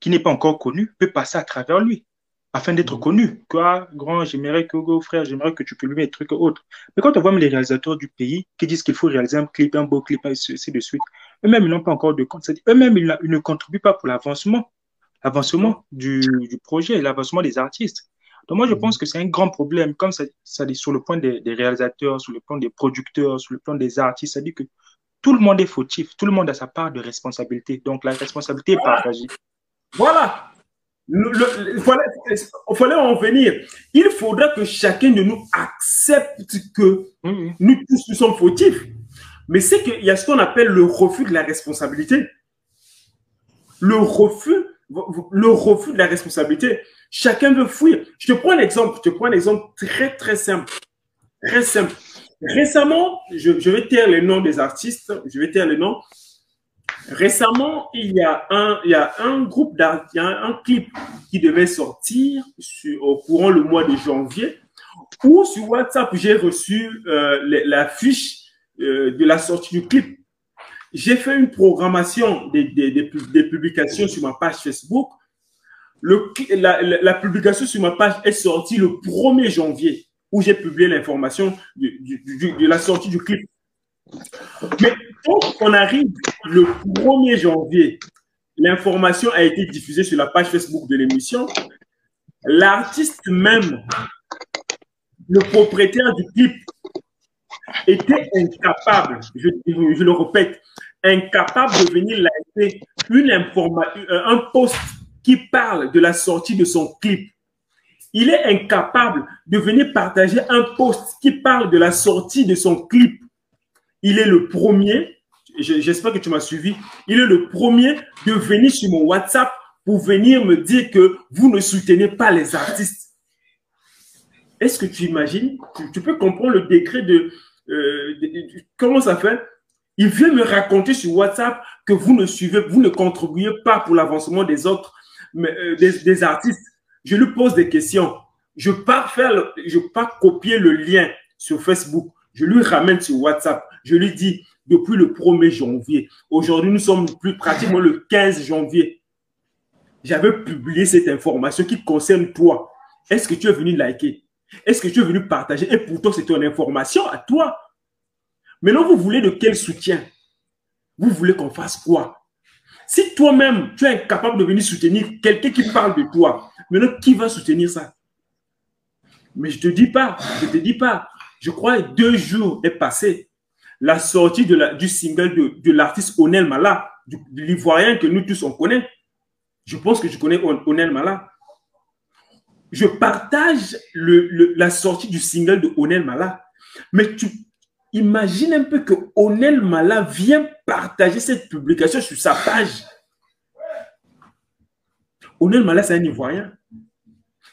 qui n'est pas encore connu peut passer à travers lui afin d'être mm. connu. Quoi, grand, j'aimerais que, go, frère, j'aimerais que tu publies des trucs autres. Mais quand on voit les réalisateurs du pays qui disent qu'il faut réaliser un clip, un beau clip, ainsi de suite, eux-mêmes, ils n'ont pas encore de compte. Eux-mêmes, ils, ne contribuent pas pour l'avancement, l'avancement du, du, projet, l'avancement des artistes. Donc moi, je mm. pense que c'est un grand problème, comme ça, ça dit sur le point des, réalisateurs, sur le plan des producteurs, sur le plan des artistes, ça dit que tout le monde est fautif, tout le monde a sa part de responsabilité. Donc la responsabilité est partagée. Voilà, il, fallait, en venir. Il faudra que chacun de nous accepte que nous tous nous sommes fautifs. Mais c'est qu'il y a ce qu'on appelle le refus de la responsabilité. Le refus, le refus de la responsabilité. Chacun veut fuir. Je te prends un exemple. Je te prends un exemple très, très simple. Très simple. Récemment, je, je vais taire les noms des artistes. Je vais taire les noms. Récemment, il y a un, il y a un groupe d'artistes, un clip qui devait sortir au courant le mois de janvier, où sur WhatsApp, j'ai reçu euh, la fiche euh, de la sortie du clip. J'ai fait une programmation des, des, des, publications sur ma page Facebook. Le, la, la, publication sur ma page est sortie le 1er janvier, où j'ai publié l'information de, de la sortie du clip. Mais quand on arrive le 1er janvier, l'information a été diffusée sur la page Facebook de l'émission. L'artiste même, le propriétaire du clip, était incapable, je, le répète, incapable de venir liker une information, euh, un post qui parle de la sortie de son clip. Il est incapable de venir partager un post qui parle de la sortie de son clip il est le premier, j'espère que tu m'as suivi, il est le premier de venir sur mon WhatsApp pour venir me dire que vous ne soutenez pas les artistes. Est-ce que tu imagines? Tu, peux comprendre le décret de, euh, Comment ça fait? Il vient me raconter sur WhatsApp que vous ne suivez, vous ne contribuez pas pour l'avancement des autres, euh, des, artistes. Je lui pose des questions. Je pars faire, je pars copier le lien sur Facebook. Je lui ramène sur WhatsApp. Je lui dis, depuis le 1er janvier, aujourd'hui nous sommes plus pratiquement le 15 janvier. J'avais publié cette information qui concerne toi. Est-ce que tu es venu liker? Est-ce que tu es venu partager? Et pourtant, c'est une information à toi. Maintenant, vous voulez de quel soutien? Vous voulez qu'on fasse quoi? Si toi-même, tu es incapable de venir soutenir quelqu'un qui parle de toi, maintenant, qui va soutenir ça? Mais je ne te dis pas, je ne te dis pas je crois que deux jours est passé. La sortie de la, du single de, de l'artiste Onel Mala, du, l'Ivoirien que nous tous on connaît. Je pense que je connais Onel Mala. Je partage la sortie du single de Onel Mala. Mais tu imagines un peu que Onel Mala vient partager cette publication sur sa page. Onel Mala, c'est un Ivoirien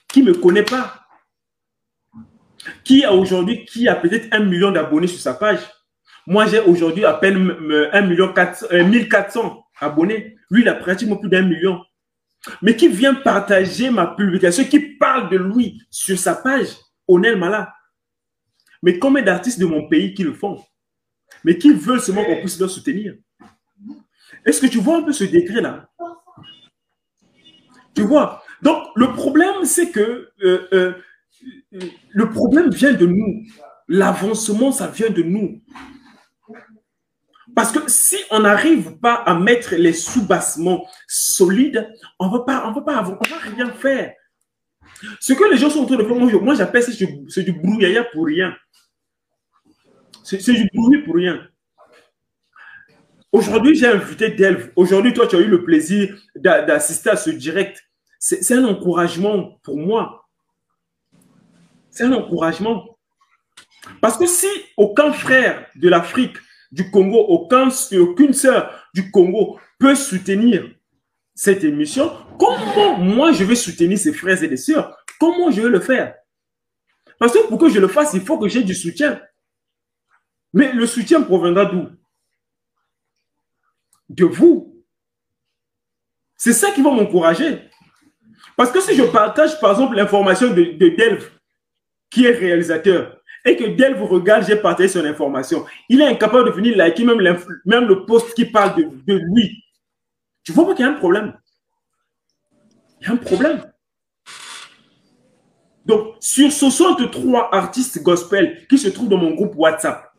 qui ne me connaît pas. Qui a aujourd'hui, qui a peut-être un million d'abonnés sur sa page? Moi, j'ai aujourd'hui à peine 1 million 1400 abonnés. Lui, il a pratiquement plus d'un million. Mais qui vient partager ma publication, qui parle de lui sur sa page, Onel Mala. Mais combien d'artistes de mon pays qui le font? Mais qui veulent seulement qu'on puisse leur soutenir? Est-ce que tu vois un peu ce décret-là? Tu vois? Donc, le problème, c'est que euh, euh, le problème vient de nous. L'avancement, ça vient de nous. Parce que si on n'arrive pas à mettre les sous-bassements solides, on ne va pas, on on va rien faire. Ce que les gens sont en train de faire, moi, j'appelle ça c'est du brouillard pour rien. C'est du bruit pour rien. Aujourd'hui, j'ai invité Delve. Aujourd'hui, toi, tu as eu le plaisir d'assister à ce direct. C'est un encouragement pour moi. C'est un encouragement. Parce que si aucun frère de l'Afrique du Congo, aucun, aucune sœur du Congo peut soutenir cette émission, comment moi je vais soutenir ses frères et ses sœurs? Comment je vais le faire? Parce que pour que je le fasse, il faut que j'ai du soutien. Mais le soutien proviendra d'où? De vous. C'est ça qui va m'encourager. Parce que si je partage, par exemple, l'information de, de Delve, qui est réalisateur, et que Delve regarde, j'ai partagé son information, il est incapable de venir liker même, même le post qui parle de, lui. Tu vois pas qu'il y a un problème? Il y a un problème. Donc, sur 63 artistes gospel qui se trouvent dans mon groupe WhatsApp,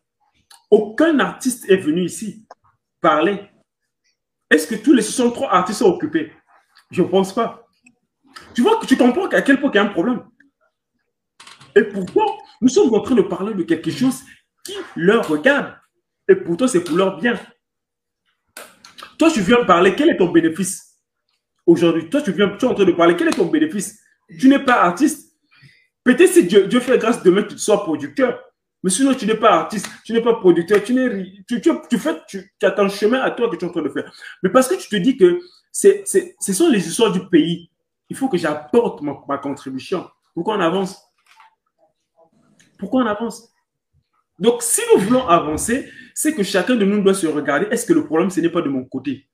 aucun artiste est venu ici parler. Est-ce que tous les 63 artistes sont occupés? Je ne pense pas. Tu vois que tu comprends à quel point il y a un problème? Et pourtant, nous sommes en train de parler de quelque chose qui leur regarde. Et pourtant, c'est pour leur bien. Toi, tu viens parler, quel est ton bénéfice aujourd'hui? Toi, tu viens, tu es en train de parler, quel est ton bénéfice? Tu n'es pas artiste. Peut-être si Dieu, Dieu fait grâce demain, tu sois producteur. Mais sinon, tu n'es pas artiste, tu n'es pas producteur, tu, n'es, tu, tu, fais, tu, as ton chemin à toi que tu es en train de faire. Mais parce que tu te dis que c'est, ce sont les histoires du pays, il faut que j'apporte ma, ma contribution. Pourquoi on avance Pourquoi on avance? Donc, si nous voulons avancer, c'est que chacun de nous doit se regarder. Est-ce que le problème, ce n'est pas de mon côté?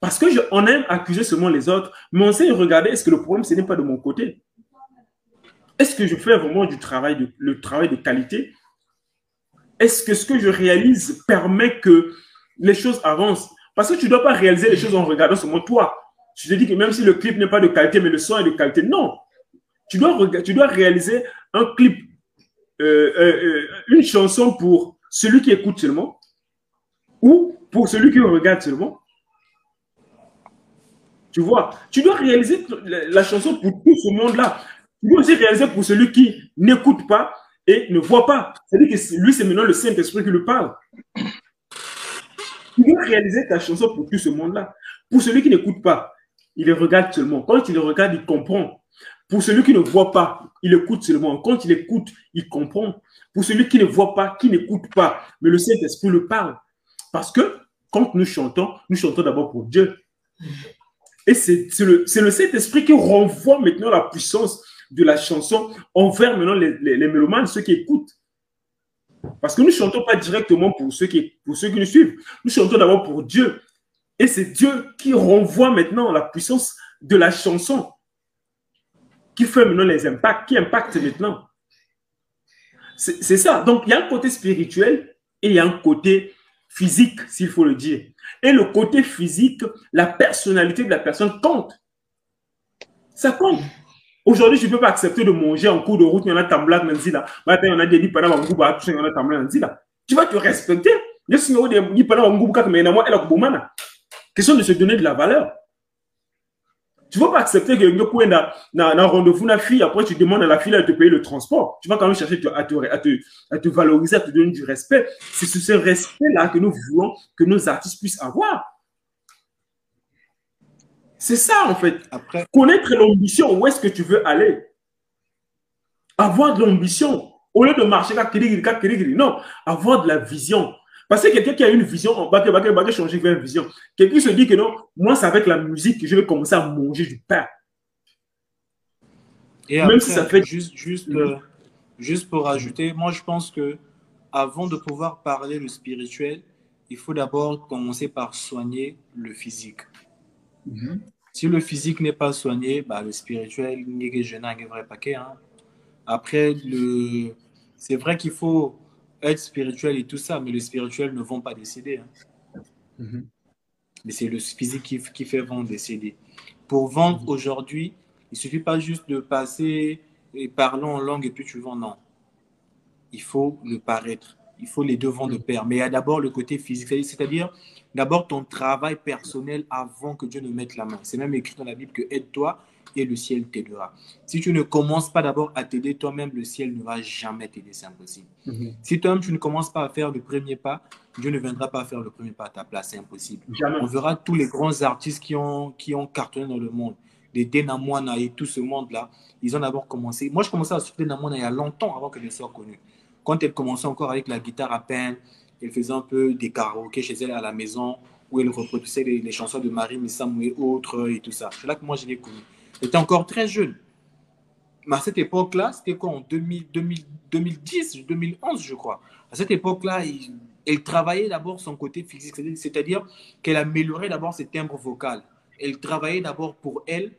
Parce que on aime accuser seulement les autres, mais on sait regarder, est-ce que le problème, ce n'est pas de mon côté? Est-ce que je fais vraiment du travail de, le travail de qualité? Est-ce que ce que je réalise permet que les choses avancent? Parce que tu ne dois pas réaliser les choses en regardant seulement toi. Tu te dis que même si le clip n'est pas de qualité, mais le son est de qualité, non. Tu dois, tu dois réaliser un clip, une chanson pour celui qui écoute seulement, ou pour celui qui regarde seulement. Tu vois, tu dois réaliser la chanson pour tout ce monde-là. Tu dois aussi réaliser pour celui qui n'écoute pas et ne voit pas. C'est-à-dire que lui, c'est maintenant le Saint-Esprit qui lui parle. Tu dois réaliser ta chanson pour tout ce monde-là. Pour celui qui n'écoute pas, il regarde seulement. Quand il regarde, il comprend. Pour celui qui ne voit pas, il écoute seulement. Quand il écoute, il comprend. Pour celui qui ne voit pas, qui n'écoute pas, mais le Saint-Esprit le parle. Parce que quand nous chantons, nous chantons d'abord pour Dieu. Et c'est le, Saint-Esprit qui renvoie maintenant la puissance de la chanson envers maintenant les, les, mélomanes, ceux qui écoutent. Parce que nous ne chantons pas directement pour ceux, qui, pour ceux qui nous suivent. Nous chantons d'abord pour Dieu. Et c'est Dieu qui renvoie maintenant la puissance de la chanson, qui fait maintenant les impacts, qui impacte maintenant. C'est ça. Donc, il y a un côté spirituel et il y a un côté physique, s'il faut le dire. Et le côté physique, la personnalité de la personne compte. Ça compte. Aujourd'hui, je ne peux pas accepter de manger en cours de route, il y en a tambla nanzi là. Maintenant, il y en a des lipana wangu ba il y en a tambla nanzi là. Tu vas te respecter. Je suis des lipana wangu kaka mais moi elle a. Question de se donner de la valeur. Tu ne vas pas accepter que tu na na rendez-vous na fille après tu demandes à la fille de te payer le transport. Tu vas quand même chercher à te, à te, à te valoriser, à te donner du respect. C'est ce respect-là que nous voulons que nos artistes puissent avoir. C'est ça en fait. Après... Connaître l'ambition, où est-ce que tu veux aller? Avoir de l'ambition. Au lieu de marcher, non, avoir de la vision. Parce que quelqu'un qui a une vision, va changer vers une vision. Quelqu'un se dit que non, moi, c'est avec la musique que je vais commencer à manger du pain. Et Même si ça fait. Juste, juste, euh, juste pour ajouter, moi, je pense que avant de pouvoir parler le spirituel, il faut d'abord commencer par soigner le physique. Mhm. Si le physique n'est pas soigné, bah, le spirituel, je un vrai paquet. Hein. Après, le... c'est vrai qu'il faut être spirituel et tout ça, mais le spirituel ne vont pas décéder. Hein. Mhm. Mais c'est le physique qui, qui fait vendre décéder. Pour vendre mhm. aujourd'hui, il suffit pas juste de passer et parler en langue et puis tu vends. Non. Il faut le paraître. Il faut les deux vents de mhm. pair. Mais il y a d'abord le côté physique, c'est-à-dire d'abord ton travail personnel avant que Dieu ne mette la main. C'est même écrit dans la Bible que aide-toi et le ciel t'aidera. Si tu ne commences pas d'abord à t'aider toi-même, le ciel ne va jamais t'aider, c'est impossible. Mhm. Si toi-même tu ne commences pas à faire le premier pas, Dieu ne viendra pas faire le premier pas à ta place, c'est impossible. On verra tous les grands artistes qui ont, qui ont cartonné dans le monde, des Dena et tout ce monde-là, ils ont d'abord commencé. Moi, je commençais à suivre Dena il y a longtemps avant que je sois connu. Quand elle commençait encore avec la guitare à peine, elle faisait un peu des karaokés chez elle à la maison, où elle reproduisait les, chansons de Marie Missam et autres et tout ça. C'est là que moi je l'ai connue. Était encore très jeune. Mais à cette époque-là, c'était quoi en 2000, 2010, 2011, je crois. À cette époque-là, elle travaillait d'abord son côté physique, c'est-à-dire qu'elle améliorait d'abord ses timbres vocaux. Elle travaillait d'abord pour elle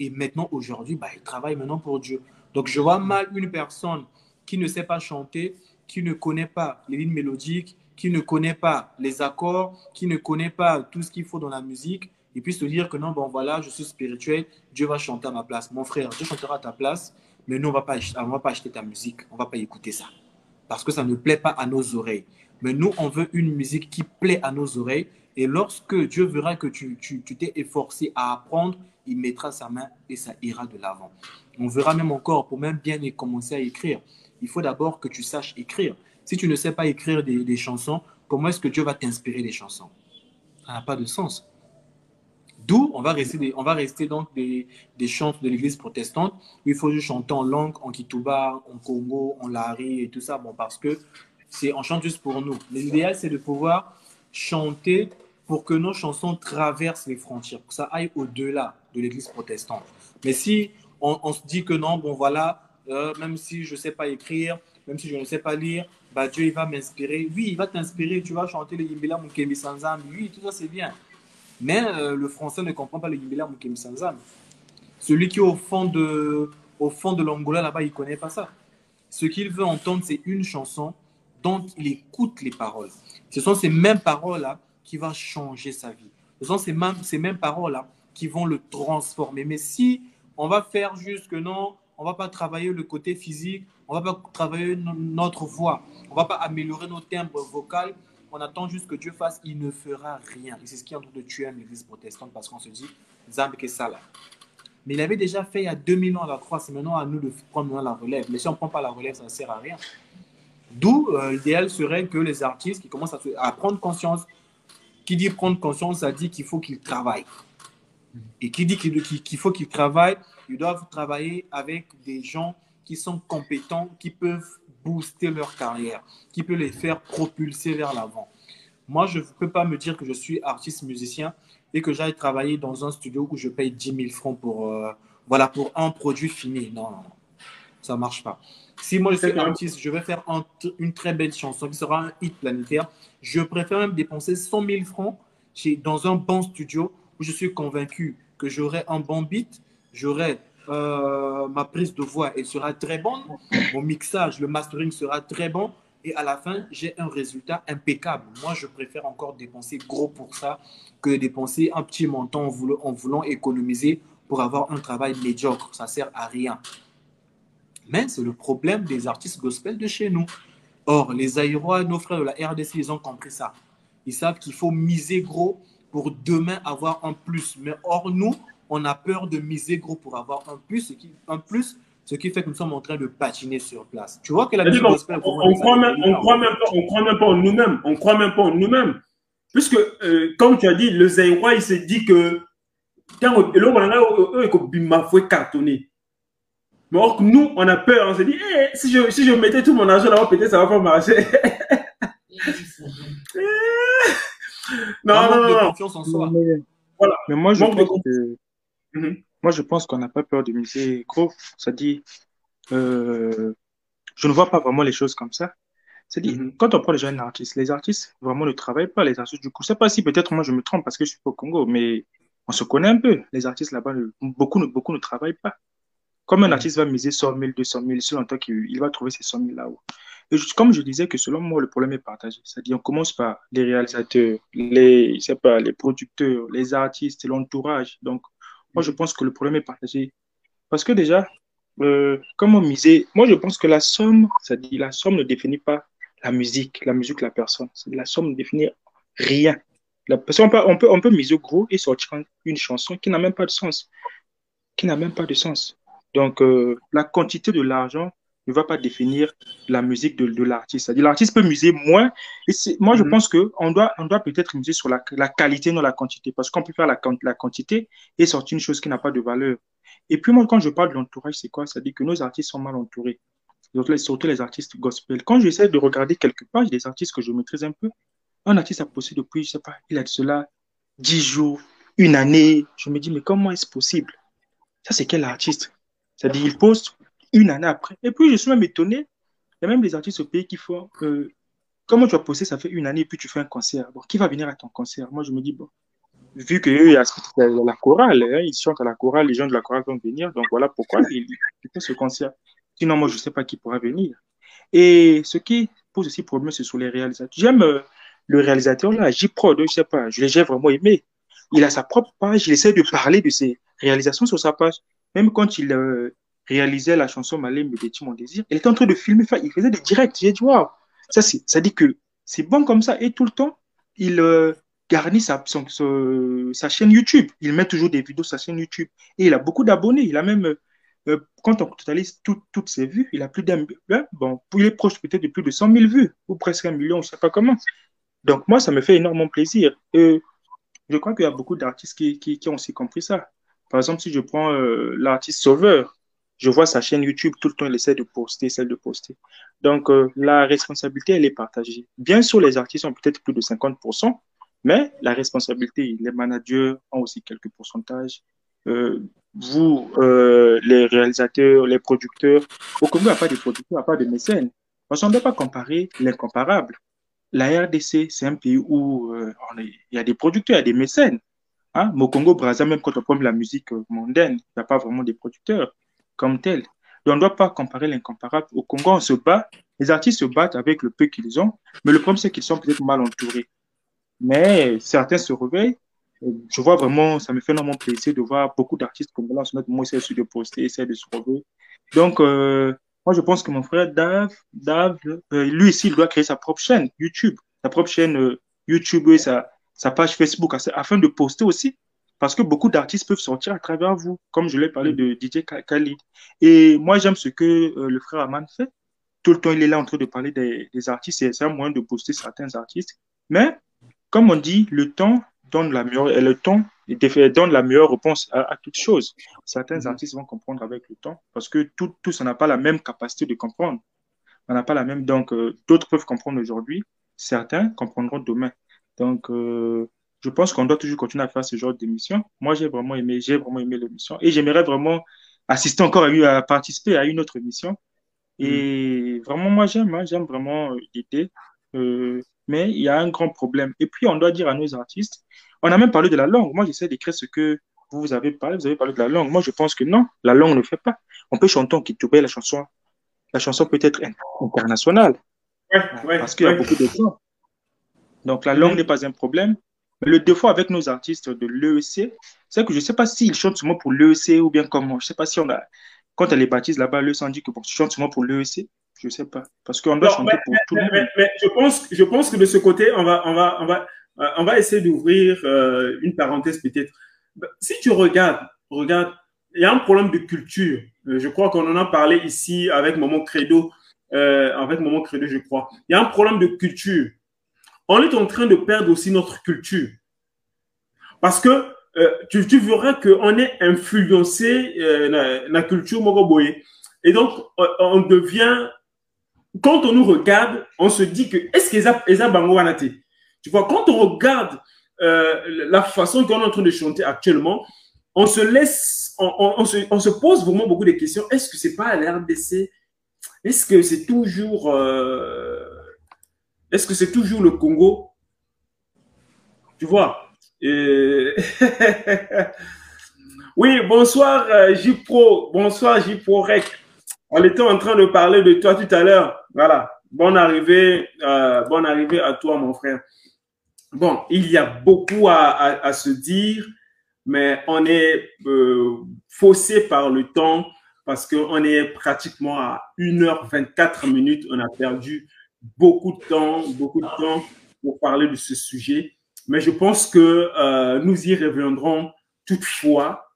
et maintenant, aujourd'hui, bah, elle travaille maintenant pour Dieu. Donc, je vois mal une personne qui ne sait pas chanter, qui ne connaît pas les lignes mélodiques, qui ne connaît pas les accords, qui ne connaît pas tout ce qu'il faut dans la musique, et puis se dire que non, bon voilà, je suis spirituel, Dieu va chanter à ma place. Mon frère, Dieu chantera à ta place, mais nous, on ne va pas acheter ta musique, on ne va pas écouter ça. Parce que ça ne plaît pas à nos oreilles. Mais nous, on veut une musique qui plaît à nos oreilles. Et lorsque Dieu verra que tu t'es efforcé à apprendre, il mettra sa main et ça ira de l'avant. On verra même encore, pour même bien commencer à écrire, il faut d'abord que tu saches écrire. Si tu ne sais pas écrire des, chansons, comment est-ce que Dieu va t'inspirer des chansons? Ça n'a pas de sens. D'où on va rester, rester donc des, des chants de l'église protestante il faut juste chanter en langue, en kituba, en congo, en lari et tout ça. Bon, parce que c'est on chante juste pour nous. L'idéal, c'est de pouvoir chanter pour que nos chansons traversent les frontières, pour que ça aille au-delà de l'église protestante. Mais si on, se dit que non, bon voilà, euh, même si je ne sais pas écrire, même si je ne sais pas lire, bah, Dieu il va m'inspirer. Oui, il va t'inspirer, tu vas chanter le Yimbila Mukemi Sanzam. Oui, tout ça c'est bien. Mais euh, le français ne comprend pas le Yimbila Mukemi Sanzam. Celui qui est au fond de, au de l'Angola là-bas, il ne connaît pas ça. Ce qu'il veut entendre, c'est une chanson dont il écoute les paroles. Ce sont ces mêmes paroles-là qui vont changer sa vie. Ce sont ces mêmes, ces mêmes paroles-là qui vont le transformer. Mais si on va faire juste que non, on va pas travailler le côté physique, on va pas travailler notre voix, on va pas améliorer nos timbres vocaux, on attend juste que Dieu fasse, il ne fera rien. Et c'est ce qui est en train de tuer l'église protestante parce qu'on se dit, Zamb ça là. Mais il avait déjà fait il y a 2000 ans la croix, c'est maintenant à nous de prendre la relève. Mais si on ne prend pas la relève, ça ne sert à rien. D'où euh, l'idéal serait que les artistes qui commencent à, à prendre conscience, qui dit prendre conscience, ça dit qu'il faut qu'ils travaillent. Et qui dit qu'il faut qu'ils travaillent, ils doivent travailler avec des gens qui sont compétents, qui peuvent booster leur carrière, qui peuvent les faire propulser vers l'avant. Moi, je ne peux pas me dire que je suis artiste musicien et que j'aille travailler dans un studio où je paye 10 000 francs pour, euh, voilà, pour un produit fini. Non, non, non. Ça ne marche pas. Si moi je suis artiste, je vais faire une très belle chanson qui sera un hit planétaire. Je préfère même dépenser 100 000 francs chez, dans un bon studio où je suis convaincu que j'aurai un bon beat, j'aurai euh, ma prise de voix, elle sera très bonne, mon mixage, le mastering sera très bon, et à la fin, j'ai un résultat impeccable. Moi, je préfère encore dépenser gros pour ça que dépenser un petit montant en voulant, économiser pour avoir un travail médiocre. Ça sert à rien. Mais c'est le problème des artistes gospel de chez nous. Or, les Aïrois, nos frères de la RDC, ils ont compris ça. Ils savent qu'il faut miser gros pour demain avoir un plus. Mais or, nous, on a peur de miser gros pour avoir un plus, ce qui, un plus, ce qui fait que nous sommes en train de patiner sur place. Tu vois que la musique gospel, on, on, croit même, on, croit même pas, on croit même pas en nous-mêmes. On croit même pas en nous-mêmes. Puisque, euh, comme tu as dit, le Zaïrois, il s'est dit que cartonner. Mais or que nous, on a peur, on s'est dit, eh, si, je, si je mettais tout mon argent là-bas, peut-être ça va pas marcher. non, non, non, confiance en soi. Voilà. Mais moi, je pense que, mhm. moi, je pense qu'on n'a pas peur de miser gros. Ça dit, euh, je ne vois pas vraiment les choses comme ça. C'est-à-dire, mhm. quand on prend les jeunes artistes, les artistes vraiment ne travaillent pas, les artistes du coup. Je sais pas si peut-être moi je me trompe parce que je suis au Congo, mais on se connaît un peu. Les artistes là-bas, beaucoup, beaucoup ne travaillent pas. Comme un mhm. artiste va miser 100 000, 200 000, c'est longtemps qu'il va trouver ces 100 000 là-haut. Et comme je disais que selon moi, le problème est partagé. C'est-à-dire, on commence par les réalisateurs, les, pas, les producteurs, les artistes, l'entourage. Donc, moi, je pense que le problème est partagé. Parce que déjà, euh, comme on misait, moi, je pense que la somme, c'est-à-dire, la somme ne définit pas la musique, la musique, la personne. La somme ne définit rien. La personne, on peut, on peut miser gros et sortir une chanson qui n'a même pas de sens. Qui n'a même pas de sens. Donc, euh, la quantité de l'argent ne va pas définir la musique de, de l'artiste. C'est-à-dire, l'artiste peut muser moins. Et moi, je mhm. pense qu'on doit, on doit peut-être muser sur la, la, qualité, non la quantité. Parce qu'on peut faire la, la quantité et sortir une chose qui n'a pas de valeur. Et puis, moi, quand je parle de l'entourage, c'est quoi? C'est-à-dire que nos artistes sont mal entourés. surtout les artistes gospel. Quand j'essaie de regarder quelques pages des artistes que je maîtrise un peu, un artiste a posté depuis, je sais pas, il a de cela 10 jours, une année. Je me dis, mais comment est-ce possible? Ça, c'est quel artiste? C'est-à-dire, il poste une année après. Et puis, je suis même étonné. Il y a même des artistes au pays qui font. Euh, comment tu as posté, ça fait une année, et puis tu fais un concert. Bon, qui va venir à ton concert? Moi, je me dis, bon, vu qu'il y a la chorale, hein, ils chantent à la chorale, les gens de la chorale vont venir. Donc, voilà pourquoi il, fait ce concert. Sinon, moi, je ne sais pas qui pourra venir. Et ce qui pose aussi problème, c'est sur les réalisateurs. J'aime euh, le réalisateur là, J-Prod, je sais pas, je l'ai vraiment aimé. Il a sa propre page, il essaie de parler de ses réalisations sur sa page. Même quand il euh, réalisait la chanson Malé me détient mon désir, il était en train de filmer, il faisait des directs. J'ai dit, waouh, ça, ça dit que c'est bon comme ça. Et tout le temps, il euh, garnit sa, chaîne YouTube. Il met toujours des vidéos sur sa chaîne YouTube. Et il a beaucoup d'abonnés. Il a même, euh, quand on totalise toutes ses vues, il a plus d'un hein, bon, il est proche peut-être de plus de 100 000 vues, ou presque un million, je ne sais pas comment. Donc, moi, ça me fait énormément plaisir. Et je crois qu'il y a beaucoup d'artistes qui, ont aussi compris ça. Par exemple, si je prends euh, l'artiste Sauveur, je vois sa chaîne YouTube, tout le temps, il essaie de poster, celle de poster. Donc, euh, la responsabilité, elle est partagée. Bien sûr, les artistes ont peut-être plus de 50%, mais la responsabilité, les managers ont aussi quelques pourcentages. Euh, vous, les réalisateurs, les producteurs, au Congo, il n'y a pas de producteurs, il n'y a pas de mécènes. On ne doit pas comparer l'incomparable la RDC, c'est un pays où euh, il y a des producteurs, il y a des mécènes. Hein? Au Congo, Brazza, même quand on prend la musique euh, mondaine, il n'y a pas vraiment des producteurs comme tels. Donc, on ne doit pas comparer l'incomparable. Au Congo, on se bat, les artistes se battent avec le peu qu'ils ont, mais le problème, c'est qu'ils sont peut-être mal entourés. Mais certains se réveillent. Je vois vraiment, ça me fait énormément plaisir de voir beaucoup d'artistes congolais en ce moment essayer de poster, essayer de se réveiller. Donc, euh, moi, je pense que mon frère Dave, Dave euh, lui aussi, il doit créer sa propre chaîne YouTube, sa propre chaîne euh, YouTube et sa, sa page Facebook afin de poster aussi. Parce que beaucoup d'artistes peuvent sortir à travers vous, comme je l'ai parlé de DJ Khalid. Et moi, j'aime ce que euh, le frère Aman fait. Tout le temps, il est là en train de parler des, des artistes. C'est un moyen de poster certains artistes. Mais, comme on dit, le temps donne la meilleure, le temps donne la meilleure réponse à, toutes choses. Certains mhm. artistes vont comprendre avec le temps parce que tout, tous, on n'a pas la même capacité de comprendre. On n'a pas la même. Donc, euh, d'autres peuvent comprendre aujourd'hui, certains comprendront demain. Donc, euh, je pense qu'on doit toujours continuer à faire ce genre d'émission. Moi, j'ai vraiment aimé, j'ai vraiment aimé l'émission et j'aimerais vraiment assister encore à, à, participer à une autre émission. Et mhm. vraiment, moi, j'aime, hein, j'aime vraiment euh, l'idée. mais il y a un grand problème. Et puis, on doit dire à nos artistes, on a même parlé de la langue. Moi, j'essaie d'écrire ce que vous avez parlé. Vous avez parlé de la langue. Moi, je pense que non, la langue ne fait pas. On peut chanter en kitubé, la chanson. La chanson peut être internationale. parce qu'il y a beaucoup de gens. Donc, la langue n'est pas un problème. Mais le défaut avec nos artistes de l'EEC, c'est que je ne sais pas s'ils chantent seulement pour l'EEC ou bien comment. Je ne sais pas si on a. Quand elle est baptise là-bas, le on dit que bon, tu chantes seulement pour l'EEC. Je ne sais pas. Parce qu'on doit chanter pour tout le monde. Mais, je, pense, je pense que de ce côté, on va, on va, on va, euh, on va essayer d'ouvrir euh, une parenthèse peut-être. Bah, si tu regardes, regarde, il y a un problème de culture. Euh, je crois qu'on en a parlé ici avec Maman Credo, avec Maman Credo, je crois. Il y a un problème de culture. On est en train de perdre aussi notre culture. Parce que tu, tu, verras qu'on est influencé euh, la, culture mogoboye. Et donc, on devient, quand on nous regarde, on se dit que est-ce qu'ils bango tu vois, quand on regarde euh, la façon qu'on est en train de chanter actuellement, on se laisse, on, se, on, se, pose vraiment beaucoup de questions. Est-ce que c'est pas à l'RDC Est-ce que c'est toujours, euh, est-ce que c'est toujours le Congo? Tu vois? Oui, bonsoir euh, J-Pro, bonsoir J-Pro Rec. On était en train de parler de toi tout à l'heure. Voilà. Bonne arrivée, euh, bonne arrivée à toi, mon frère. Bon, il y a beaucoup à, se dire, mais on est euh, faussé par le temps parce qu'on est pratiquement à 1h24 minutes. On a perdu beaucoup de temps, beaucoup de temps pour parler de ce sujet. Mais je pense que euh, nous y reviendrons toutefois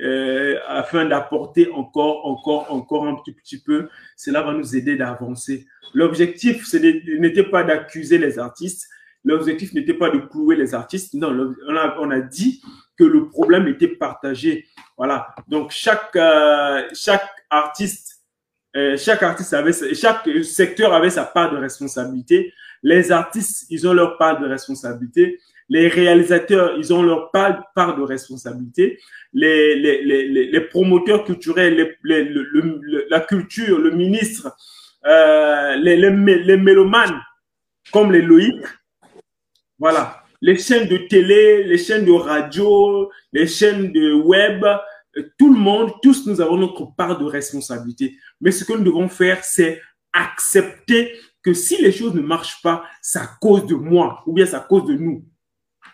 euh, afin d'apporter encore, encore, encore un petit, petit peu. Cela va nous aider d'avancer. L'objectif, n'était pas d'accuser les artistes, L'objectif n'était pas de clouer les artistes. Non, on a, on a, dit que le problème était partagé. Voilà. Donc, chaque, euh, chaque artiste euh, chaque artiste avait, chaque secteur avait sa part de responsabilité. Les artistes, ils ont leur part de responsabilité. Les réalisateurs, ils ont leur part, de responsabilité. Les, les, les, les promoteurs culturels, la culture, le ministre, euh, les, les, les mélomanes, comme les Loïc. Voilà. Les chaînes de télé, les chaînes de radio, les chaînes de web, tout le monde, tous nous avons notre part de responsabilité. Mais ce que nous devons faire, c'est accepter que si les choses ne marchent pas, c'est à cause de moi ou bien c'est à cause de nous.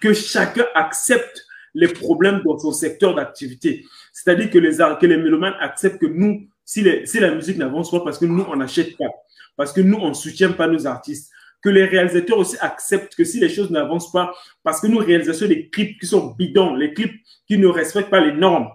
Que chacun accepte les problèmes dans son secteur d'activité. C'est-à-dire que les, que les mélomanes acceptent que nous, si, si la musique n'avance pas parce que nous, on n'achète pas, parce que nous, on ne soutient pas nos artistes, que les réalisateurs aussi acceptent que si les choses n'avancent pas, parce que nous réalisons des clips qui sont bidons, les clips qui ne respectent pas les normes,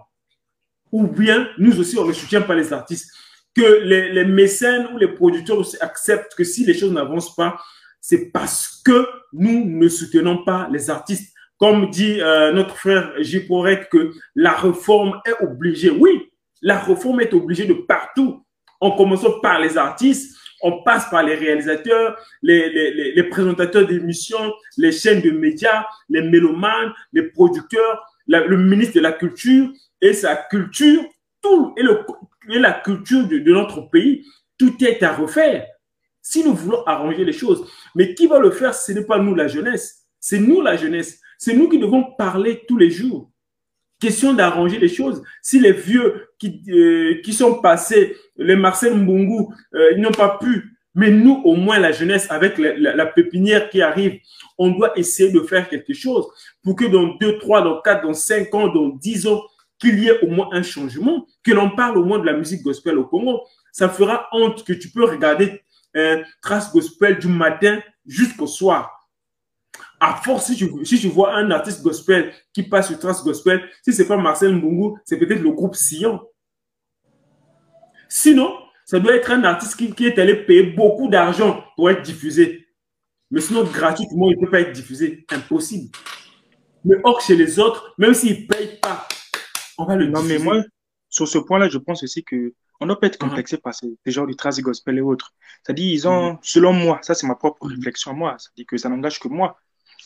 ou bien nous aussi, on ne soutient pas les artistes. Que les, mécènes ou les producteurs aussi acceptent que si les choses n'avancent pas, c'est parce que nous ne soutenons pas les artistes. Comme dit euh, notre frère Jiporek, que la réforme est obligée. Oui, la réforme est obligée de partout, en commençant par les artistes, on passe par les réalisateurs, les, les, les présentateurs d'émissions, les chaînes de médias, les mélomanes, les producteurs, le ministre de la Culture, et sa culture, tout, et, la culture de, notre pays, tout est à refaire. Si nous voulons arranger les choses, mais qui va le faire? Ce n'est pas nous la jeunesse, c'est nous la jeunesse. C'est nous qui devons parler tous les jours. Question d'arranger les choses. Si les vieux qui, euh, qui sont passés, les Marcel Mbungu, euh, ils n'ont pas pu, mais nous, au moins la jeunesse, avec la, la, pépinière qui arrive, on doit essayer de faire quelque chose pour que dans 2, 3, dans 4, dans 5 ans, dans 10 ans, qu'il y ait au moins un changement, que l'on parle au moins de la musique gospel au Congo. Ça fera honte que tu peux regarder un Trace Gospel du matin jusqu'au soir. À force, si tu, si vois un artiste gospel qui passe sur Trace Gospel, si c'est pas Marcel Mbungu, c'est peut-être le groupe Sion. Sinon, ça doit être un artiste qui, qui est allé payer beaucoup d'argent pour être diffusé. Mais sinon, gratuitement, il ne peut pas être diffusé. Impossible. Mais or, chez les autres, même s'ils ne payent pas, non, mais moi, sur ce point-là, je pense aussi que on ne doit pas être uh-huh. complexé par ces, genres de traces gospel et autres. C'est-à-dire, ils ont, mm-hmm. selon moi, ça c'est ma propre mm-hmm. réflexion à moi, c'est-à-dire que ça n'engage que moi.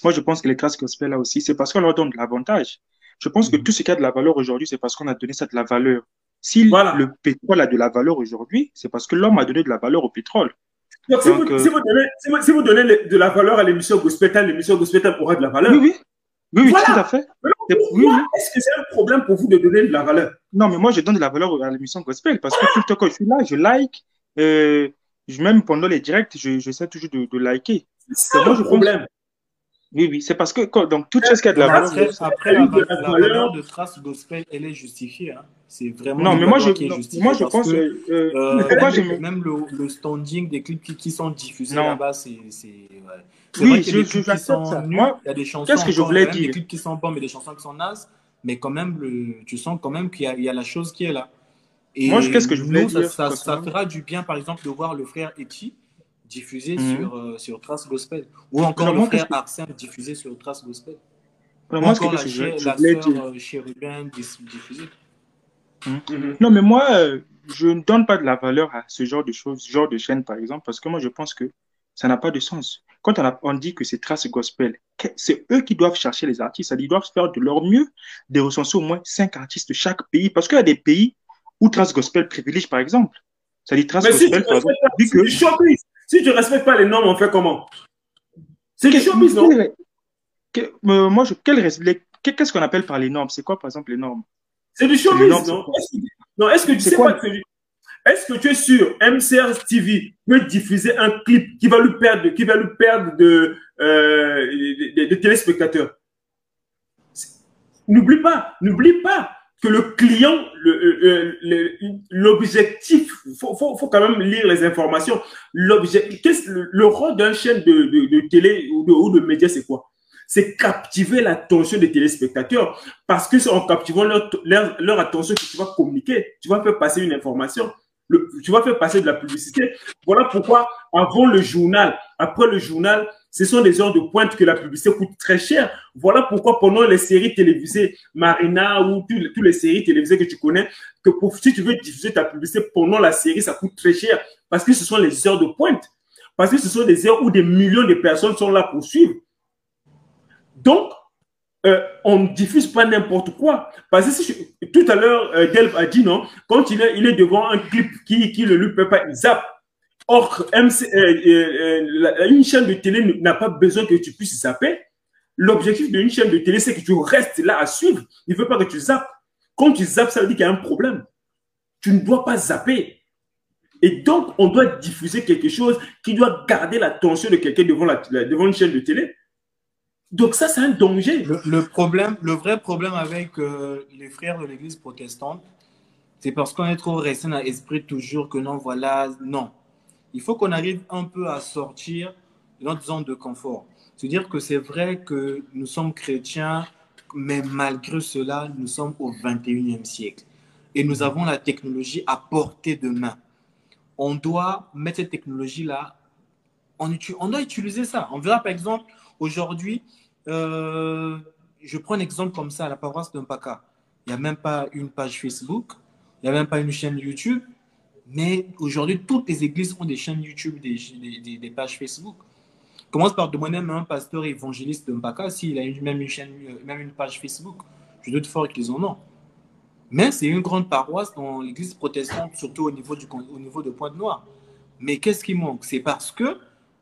Moi, je pense que les traces gospel là aussi, c'est parce qu'on leur donne de l'avantage. Je pense que tout ce qui a de la valeur aujourd'hui, c'est parce qu'on a donné ça de la valeur. Si le pétrole a de la valeur aujourd'hui, c'est parce que l'homme a donné de la valeur au pétrole. Donc, si, vous, euh, si, vous donnez, de la valeur à l'émission gospel, l'émission gospel aura de la valeur. Oui, oui. Oui, oui, tout à fait. Est-ce que c'est un problème pour vous de donner de la valeur? Non, mais moi, je donne de la valeur à l'émission Gospel parce que tout le temps que je suis là, je like. Euh, même pendant les directs, j'essaie toujours de, de liker. C'est ça le problème. Oui, oui, c'est parce que donc toute chose qui a de la valeur. Après, la, valeur de trace gospel, elle est justifiée. Hein. C'est vraiment. Non, mais moi je, moi je pense. Que, euh, euh, même le, le, standing des clips qui, qui sont diffusés là-bas, c'est. Ouais. Oui, je, je, je ça. Moi, il y a des chansons. Qu'est-ce que je voulais dire Des clips qui sont bons, mais des chansons qui sont nazes. Mais quand même, le, tu sens quand même qu'il y, y, a la chose qui est là. Et moi, qu'est-ce que je voulais dire Ça, ça, fera du bien, par exemple, de voir le frère Eti diffusé mhm. sur, euh, sur Trace Gospel. Ou encore le frère Arsène diffusé sur Trace Gospel. Ou moi, encore la, je, la sœur Chérubin diffusée. Mhm. Non, mais moi, euh, je ne donne pas de la valeur à ce genre de choses, ce genre de chaîne, par exemple, parce que moi, je pense que ça n'a pas de sens. Quand on, a, on dit que c'est Trace Gospel, c'est eux qui doivent chercher les artistes, ils doivent faire de leur mieux de recenser au moins cinq artistes de chaque pays, parce qu'il y a des pays où Trace Gospel privilégie, par exemple. Ça dit Trace Gospel, par exemple, que... Si tu ne respectes pas les normes, on fait comment? C'est du showbiz, non? euh, Moi, je, qu'est-ce qu'on appelle par les normes? C'est quoi, par exemple, les normes? C'est du showbiz, non? Non, est-ce que tu sais quoi est-ce que tu es sûr, MCR TV peut diffuser un clip qui va lui perdre, qui va lui perdre de, euh, de, téléspectateurs? N'oublie pas, n'oublie pas que le client, l'objectif, il faut, faut, faut, quand même lire les informations. Le rôle d'un chaîne de, de, télé ou de, ou de médias, c'est quoi? C'est captiver l'attention des téléspectateurs parce que c'est en captivant leur, leur, leur, attention que tu vas communiquer, tu vas faire passer une information tu vas faire passer de la publicité. Voilà pourquoi, avant le journal, après le journal, Ce sont des heures de pointe que la publicité coûte très cher. Voilà pourquoi pendant les séries télévisées, Marina ou toutes les séries télévisées que tu connais, que si tu veux diffuser ta publicité pendant la série, ça coûte très cher parce que ce sont les heures de pointe. Parce que ce sont des heures où des millions de personnes sont là pour suivre. Donc, euh, on ne diffuse pas n'importe quoi. Parce que tout à l'heure, euh, Delph a dit non, quand il est, il est devant un clip qui, qui le lui peut pas, il zappe. Or, MC, euh, une chaîne de télé n'a pas besoin que tu puisses zapper. L'objectif d'une chaîne de télé, c'est que tu restes là à suivre. Il ne veut pas que tu zappes. Quand tu zappes, ça veut dire qu'il y a un problème. Tu ne dois pas zapper. Et donc, on doit diffuser quelque chose qui doit garder l'attention de quelqu'un devant, devant une chaîne de télé. Donc ça, c'est un danger. Le, problème, le vrai problème avec euh, les frères de l'Église protestante, c'est parce qu'on est trop resté dans l'esprit toujours que non, voilà, non. Il faut qu'on arrive un peu à sortir de notre zone de confort. C'est-à-dire que c'est vrai que nous sommes chrétiens, mais malgré cela, nous sommes au 21e siècle. Et nous avons la technologie à portée de main. On doit mettre cette technologie-là, on, doit utiliser ça. On verra par exemple, aujourd'hui, euh, je prends un exemple comme ça, à la paroisse de Mpaka. Il n'y a même pas une page Facebook, il n'y a même pas une chaîne YouTube, mais aujourd'hui, toutes les églises ont des chaînes YouTube, des, pages Facebook. Commence par demander à un pasteur évangéliste de Mpaka s'il a même une chaîne, euh, même une page Facebook. Je doute fort qu'ils en ont. Mais c'est une grande paroisse dans l'église protestante, surtout au niveau, du, au niveau de Pointe-Noire. Mais qu'est-ce qui manque? C'est parce que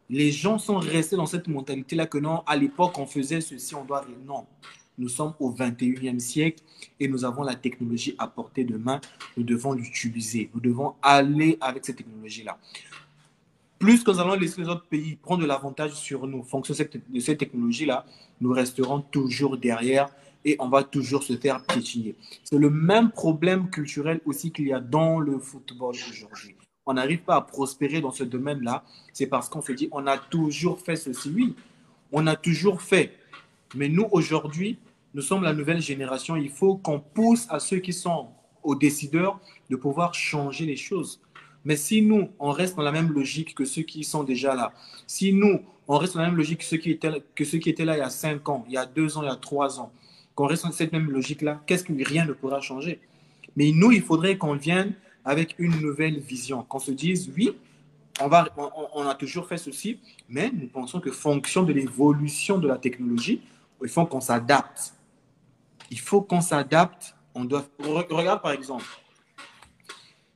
les gens sont restés dans cette mentalité-là que non, à l'époque, on faisait ceci, on doit... Non, nous sommes au 21e siècle et nous avons la technologie à portée de main. Nous devons l'utiliser. Nous devons aller avec cette technologie-là. Plus que nous allons laisser les autres pays prendre de l'avantage sur nous, fonction de cette technologie-là, nous resterons toujours derrière et on va toujours se faire piétiner. C'est le même problème culturel aussi qu'il y a dans le football aujourd'hui on n'arrive pas à prospérer dans ce domaine-là, c'est parce qu'on se dit, on a toujours fait ceci. Oui, on a toujours fait. Mais nous, aujourd'hui, nous sommes la nouvelle génération. Il faut qu'on pousse à ceux qui sont aux décideurs de pouvoir changer les choses. Mais si nous, on reste dans la même logique que ceux qui sont déjà là, si nous, on reste dans la même logique que ceux qui étaient, que ceux qui étaient là il y a 5 ans, il y a 2 ans, il y a 3 ans, qu'on reste dans cette même logique-là, qu'est-ce que rien ne pourra changer? Mais nous, il faudrait qu'on vienne avec une nouvelle vision, qu'on se dise, oui, on, va, on, a toujours fait ceci, mais nous pensons que fonction de l'évolution de la technologie, il faut qu'on s'adapte. Il faut qu'on s'adapte. On doit... Regarde par exemple,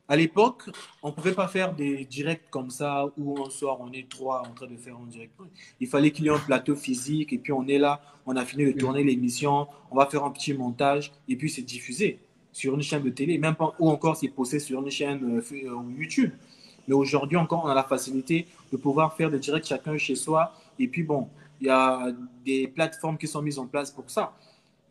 à l'époque, on ne pouvait pas faire des directs comme ça où un soir on est trois en train de faire un direct. Il fallait qu'il y ait un plateau physique et puis on est là, on a fini de tourner l'émission, on va faire un petit montage et puis c'est diffusé sur une chaîne de télé, même pas, ou encore c'est posté sur une chaîne euh, euh, YouTube. Mais aujourd'hui encore, on a la facilité de pouvoir faire des directs chacun chez soi. Et puis bon, il y a des plateformes qui sont mises en place pour ça.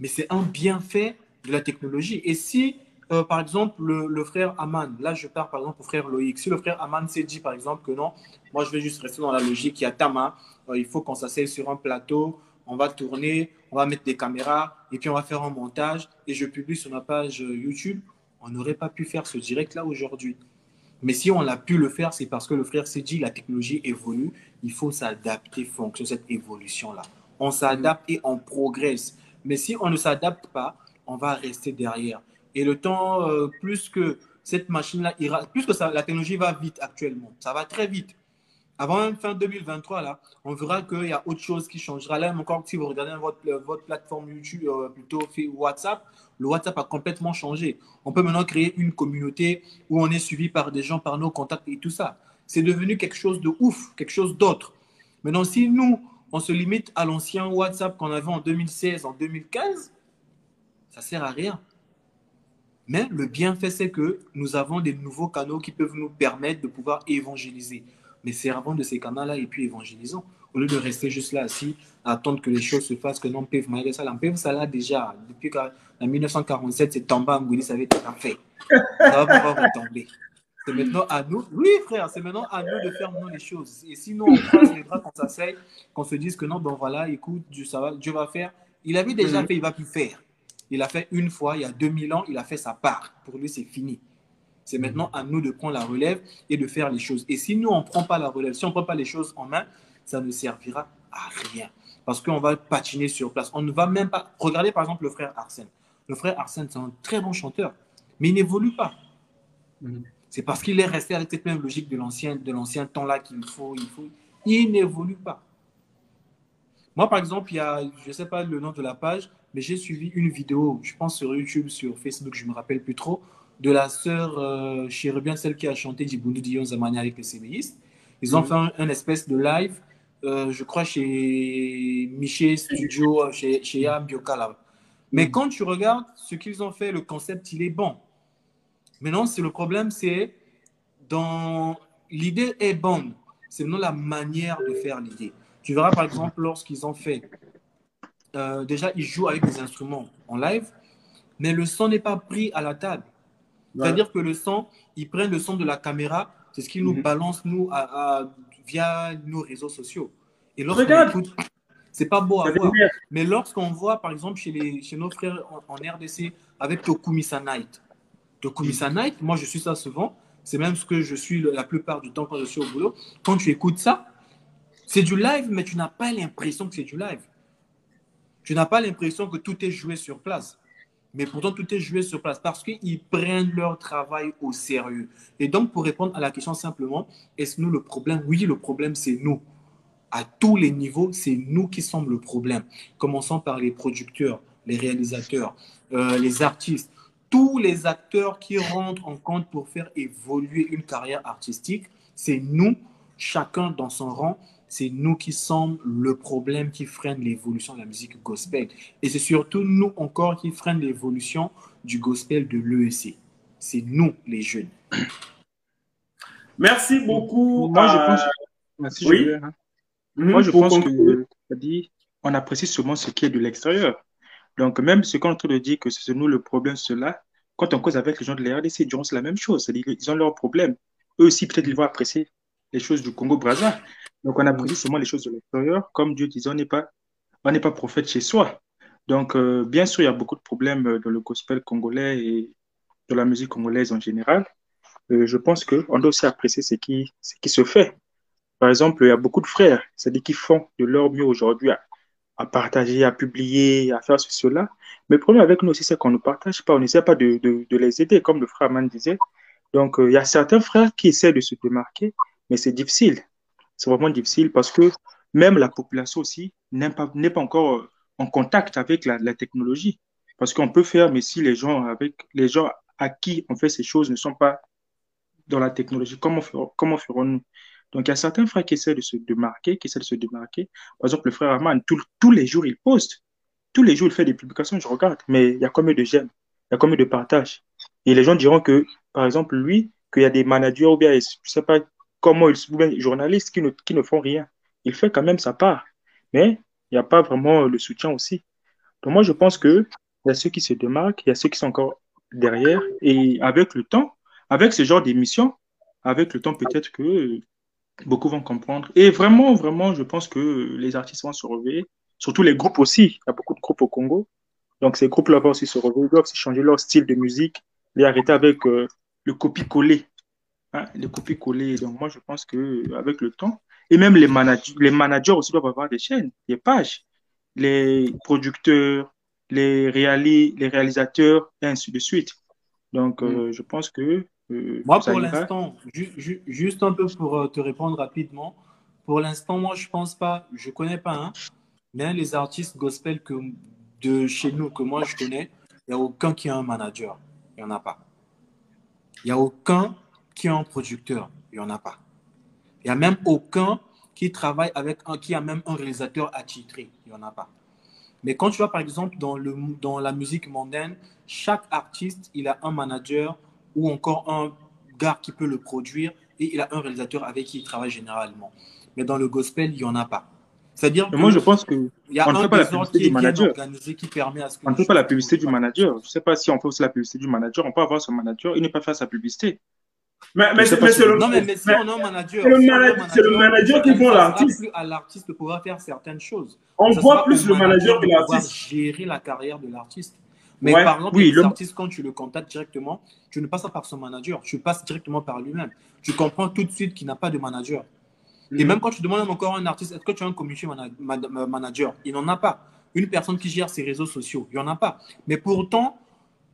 Mais c'est un bienfait de la technologie. Et si, euh, par exemple, le, frère Aman, là je pars par exemple au frère Loïc, si le frère Aman s'est dit par exemple que non, moi je vais juste rester dans la logique, il y a Tama, il faut qu'on s'asseye sur un plateau, on va tourner, on va mettre des caméras et puis on va faire un montage et je publie sur ma page euh, YouTube. On n'aurait pas pu faire ce direct-là aujourd'hui. Mais si on a pu le faire, c'est parce que le frère s'est dit la technologie évolue, il faut s'adapter fonction cette évolution-là. On s'adapte et on progresse. Mais si on ne s'adapte pas, on va rester derrière. Et le temps, euh, plus que cette machine-là ira, plus que ça, la technologie va vite actuellement, ça va très vite. Avant fin 2023, là, on verra qu'il y a autre chose qui changera. Là, encore, si vous regardez votre, votre plateforme YouTube, euh, plutôt WhatsApp, le WhatsApp a complètement changé. On peut maintenant créer une communauté où on est suivi par des gens, par nos contacts et tout ça. C'est devenu quelque chose de ouf, quelque chose d'autre. Maintenant, si nous, on se limite à l'ancien WhatsApp qu'on avait en 2016, en 2015, ça sert à rien. Mais le bienfait, c'est que nous avons des nouveaux canaux qui peuvent nous permettre de pouvoir évangéliser mais servons de ces canaux-là et puis évangélisons. Au lieu de rester juste là assis, attendre que les choses se fassent, que non, PEV, malgré ça, PEV, ça là déjà, depuis qu'en 1947, c'est tombé en Goulis, ça avait été fait. Ça va pouvoir retomber. C'est maintenant à nous, oui frère, c'est maintenant à nous de faire les choses. Et sinon, on croise les bras, qu'on s'asseye, qu'on se dise que non, bon voilà, écoute, Dieu, ça va, Dieu va faire. Il avait déjà mhm. fait, il va plus faire. Il a fait une fois, il y a 2000 ans, il a fait sa part. Pour lui, c'est fini. C'est maintenant à nous de prendre la relève et de faire les choses. Et si nous, on ne prend pas la relève, si on ne prend pas les choses en main, ça ne servira à rien. Parce qu'on va patiner sur place. On ne va même pas. Regardez par exemple le frère Arsène. Le frère Arsène, c'est un très bon chanteur, mais il n'évolue pas. Mhm. C'est parce qu'il est resté avec cette même logique de l'ancien, de l'ancien temps-là qu'il faut, il faut. Il n'évolue pas. Moi, par exemple, il y a, je ne sais pas le nom de la page, mais j'ai suivi une vidéo, je pense sur YouTube, sur Facebook, je ne me rappelle plus trop, de la sœur euh, Chérubien, celle qui a chanté Djiboundou Dion Zamani avec les CBistes. Ils ont mhm. fait un, espèce de live, euh, je crois, chez Miché Studio, chez, chez Yam Mais mhm. quand tu regardes ce qu'ils ont fait, le concept, il est bon. Maintenant, c'est le problème, c'est dans l'idée est bonne, c'est maintenant la manière de faire l'idée. Tu verras par exemple lorsqu'ils ont fait, euh, déjà ils jouent avec des instruments en live, mais le son n'est pas pris à la table. C'est-à-dire que le son, ils prennent le son de la caméra, c'est ce qu'ils nous mhm. balancent nous via nos réseaux sociaux. Et lorsqu'on écoute, c'est pas beau à voir. Mais lorsqu'on voit, par exemple, chez, les, chez nos frères en, RDC, avec Tokumisa Night. Tokumisa Night, moi je suis ça souvent, c'est même ce que je suis la plupart du temps quand je suis au boulot. Quand tu écoutes ça, c'est du live, mais tu n'as pas l'impression que c'est du live. Tu n'as pas l'impression que tout est joué sur place. Mais pourtant, tout est joué sur place parce qu'ils prennent leur travail au sérieux. Et donc, pour répondre à la question simplement, est-ce nous le problème? Oui, le problème, c'est nous. À tous les niveaux, c'est nous qui sommes le problème. Commençons par les producteurs, les réalisateurs, euh, les artistes, tous les acteurs qui rentrent en compte pour faire évoluer une carrière artistique. C'est nous, chacun dans son rang, c'est nous qui sommes le problème qui freine l'évolution de la musique gospel. Et c'est surtout nous encore qui freinent l'évolution du gospel de l'EEC. C'est nous, les jeunes. Merci beaucoup. Moi, je pense, Merci, oui. Hein. Mhm. Moi, je pense que dit, on apprécie seulement ce qui est de l'extérieur. Donc, même ce qu'on de dire que c'est nous le problème, cela, quand on cause avec les gens de la RDC, c'est la même chose. Qu'ils ont leurs problèmes. Eux aussi, peut-être, ils vont apprécier les choses du Congo-Brazza. Donc, on apprécie seulement les choses de l'extérieur. Comme Dieu disait, on n'est pas, pas prophète chez soi. Donc, euh, bien sûr, il y a beaucoup de problèmes dans le gospel congolais et dans la musique congolaise en général. Euh, je pense qu'on doit aussi apprécier ce qui, ce qui se fait. Par exemple, il y a beaucoup de frères, c'est-à-dire qui font de leur mieux aujourd'hui à, partager, à publier, à faire ceci, cela. Mais le problème avec nous aussi, c'est qu'on ne partage pas, on n'essaie pas de, les aider, comme le frère Aman disait. Donc, il y a certains frères qui essaient de se démarquer, mais c'est difficile c'est vraiment difficile parce que même la population aussi n'est pas, encore euh, en contact avec la, technologie. Parce qu'on peut faire, mais si les gens, avec, les gens à qui on fait ces choses ne sont pas dans la technologie, comment ferons-nous? Donc, il y a certains frères qui essaient de se démarquer, qui essaient de se démarquer. Par exemple, le frère Arman, tous les jours, il poste. Tous les jours, il fait des publications, je regarde, mais il y a combien de j'aime Il y a combien de partages Et les gens diront que, par exemple, lui, qu'il y a des managers ou bien, je ne sais pas comment ils sont les journalistes qui ne, qui ne font rien. Il fait quand même sa part, mais il n'y a pas vraiment le soutien aussi. Donc moi, je pense qu'il y a ceux qui se démarquent, il y a ceux qui sont encore derrière, et avec le temps, avec ce genre d'émission, avec le temps, peut-être que beaucoup vont comprendre. Et vraiment, vraiment, je pense que les artistes vont se réveiller, surtout les groupes aussi. Il y a beaucoup de groupes au Congo. Donc ces groupes-là vont aussi se réveiller, doivent aussi changer leur style de musique, et arrêter avec euh, le copie-coller. Hein, les copier-coller. Donc, moi, je pense qu'avec le temps, et même les managers, les managers aussi doivent avoir des chaînes, des pages. Les producteurs, les, réalis, les réalisateurs, et ainsi de suite. Donc, euh, mm. je pense que. Euh, moi, pour l'instant, juste un peu pour euh, te répondre rapidement, pour l'instant, moi, je pense pas, je connais pas un, mais les artistes gospel que, de chez nous que moi je connais, il n'y a aucun qui a un manager. Il n'y en a pas. Il n'y a aucun qui est un producteur. Il n'y en a pas. Il n'y a même aucun qui travaille avec un, qui a même un réalisateur attitré. Il n'y en a pas. Mais quand tu vois, par exemple, dans, le, dans la musique mondaine, chaque artiste, il a un manager ou encore un gars qui peut le produire et il a un réalisateur avec qui il travaille généralement. Mais dans le gospel, il n'y en a pas. C'est-à-dire que. Moi, je pense que. Il y a on ne fait pas la publicité du manager. Qui permet à ce on ne fait pas la publicité du manager. Je ne sais pas si on fait aussi la publicité du manager. On peut avoir son manager et ne pas faire sa publicité. Mais, mais, c'est le, non, mais, mais si on a un manager, c'est le, manager, le manager qui voit l'artiste. à l'artiste de pouvoir faire certaines choses. On voit plus le manager que l'artiste. gérer la carrière de l'artiste. Mais par exemple, oui, l'artiste, quand tu le contactes directement, tu ne passes pas par son manager, tu passes directement par lui-même. Tu comprends tout de suite qu'il n'a pas de manager. Et même quand tu demandes encore à un artiste, est-ce que tu as un community manager? Il n'en a pas. Une personne qui gère ses réseaux sociaux, il n'y en a pas. Mais pourtant,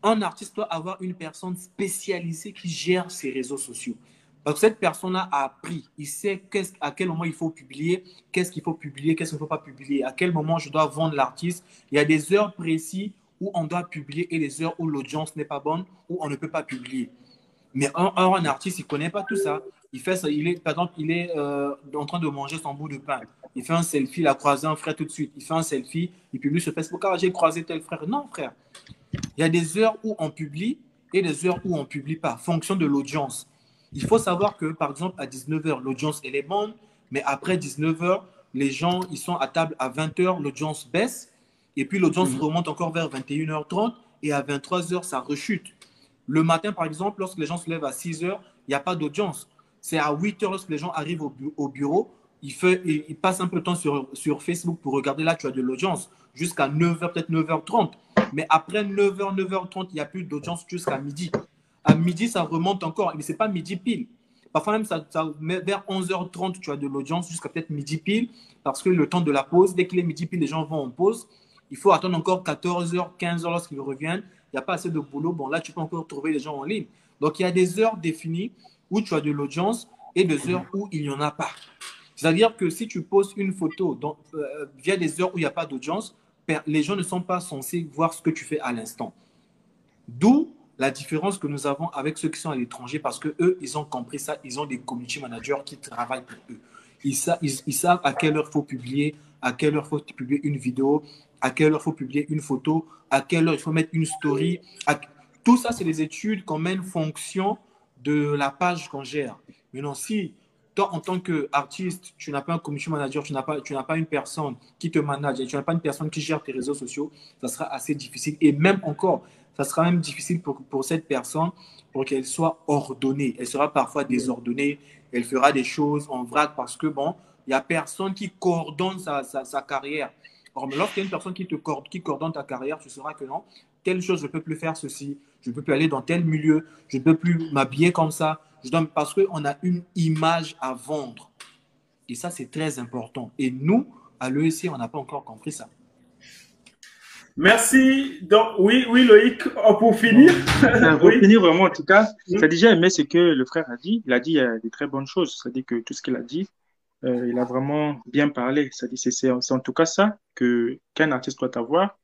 un artiste doit avoir une personne spécialisée qui gère ses réseaux sociaux. Parce que cette personne-là a appris, il sait à quel moment il faut publier, qu'est-ce qu'il faut publier, qu'est-ce qu'il ne faut pas publier, à quel moment je dois vendre l'artiste. Il y a des heures précises où on doit publier et des heures où l'audience n'est pas bonne, où on ne peut pas publier. Mais un, un, artiste, il ne connaît pas tout ça. Il fait ça, il est, par exemple, il est euh, en train de manger son bout de pain. Il fait un selfie, il a croisé un frère tout de suite. Il fait un selfie, il publie sur Facebook. Ah, j'ai croisé tel frère. Non, frère. Il y a des heures où on publie et des heures où on ne publie pas, fonction de l'audience. Il faut savoir que, par exemple, à 19h, l'audience, elle est bonne, mais après 19h, les gens, ils sont à table à 20h, l'audience baisse, et puis l'audience mhm. remonte encore vers 21h30, et à 23h, ça rechute. Le matin, par exemple, lorsque les gens se lèvent à 6h, il n'y a pas d'audience. C'est à 8h, lorsque les gens arrivent au, bureau, ils, fait, ils, passent un peu de temps sur, sur Facebook pour regarder là, tu as de l'audience, jusqu'à 9h, peut-être 9h30. Mais après 9h, 9h30, il n'y a plus d'audience jusqu'à midi. À midi, ça remonte encore, mais ce n'est pas midi pile. Parfois même, ça, vers 11h30, tu as de l'audience jusqu'à peut-être midi pile, parce que le temps de la pause, dès qu'il est midi pile, les gens vont en pause. Il faut attendre encore 14h, 15h lorsqu'ils reviennent. Il n'y a pas assez de boulot. Bon, là, tu peux encore trouver les gens en ligne. Donc, il y a des heures définies où tu as de l'audience et des heures où il n'y en a pas. C'est-à-dire que si tu poses une photo euh, via des heures où il n'y a pas d'audience, les gens ne sont pas censés voir ce que tu fais à l'instant. D'où la différence que nous avons avec ceux qui sont à l'étranger parce que eux, ils ont compris ça, ils ont des community managers qui travaillent pour eux. Ils, ils, savent à quelle heure il faut publier, à quelle heure il faut publier une vidéo, à quelle heure il faut publier une photo, à quelle heure il faut mettre une story. Tout ça, c'est des études qu'on mène fonction de la page qu'on gère. Maintenant, si toi, en tant qu'artiste, tu n'as pas un commission manager, tu n'as pas, tu n'as pas une personne qui te manage tu n'as pas une personne qui gère tes réseaux sociaux, ça sera assez difficile. Et même encore, ça sera même difficile pour, pour cette personne pour qu'elle soit ordonnée. Elle sera parfois désordonnée, elle fera des choses en vrac parce que, bon, il n'y a personne qui coordonne sa, sa, carrière. Or, lorsqu'il y a une personne qui te qui coordonne ta carrière, tu sauras que non, telle chose, je ne peux plus faire ceci, je ne peux plus aller dans tel milieu, je ne peux plus m'habiller comme ça, je dois, parce qu'on a une image à vendre. Et ça, c'est très important. Et nous, à l'ESC, on n'a pas encore compris ça. Merci. Donc, oui, oui, Loïc, pour finir. Pour finir, vraiment, en tout cas, j'ai déjà aimé ce que le frère a dit. Il a dit euh, des très bonnes choses. C'est-à-dire que tout ce qu'il a dit, euh, il a vraiment bien parlé. C'est en tout cas ça que qu'un artiste doit avoir.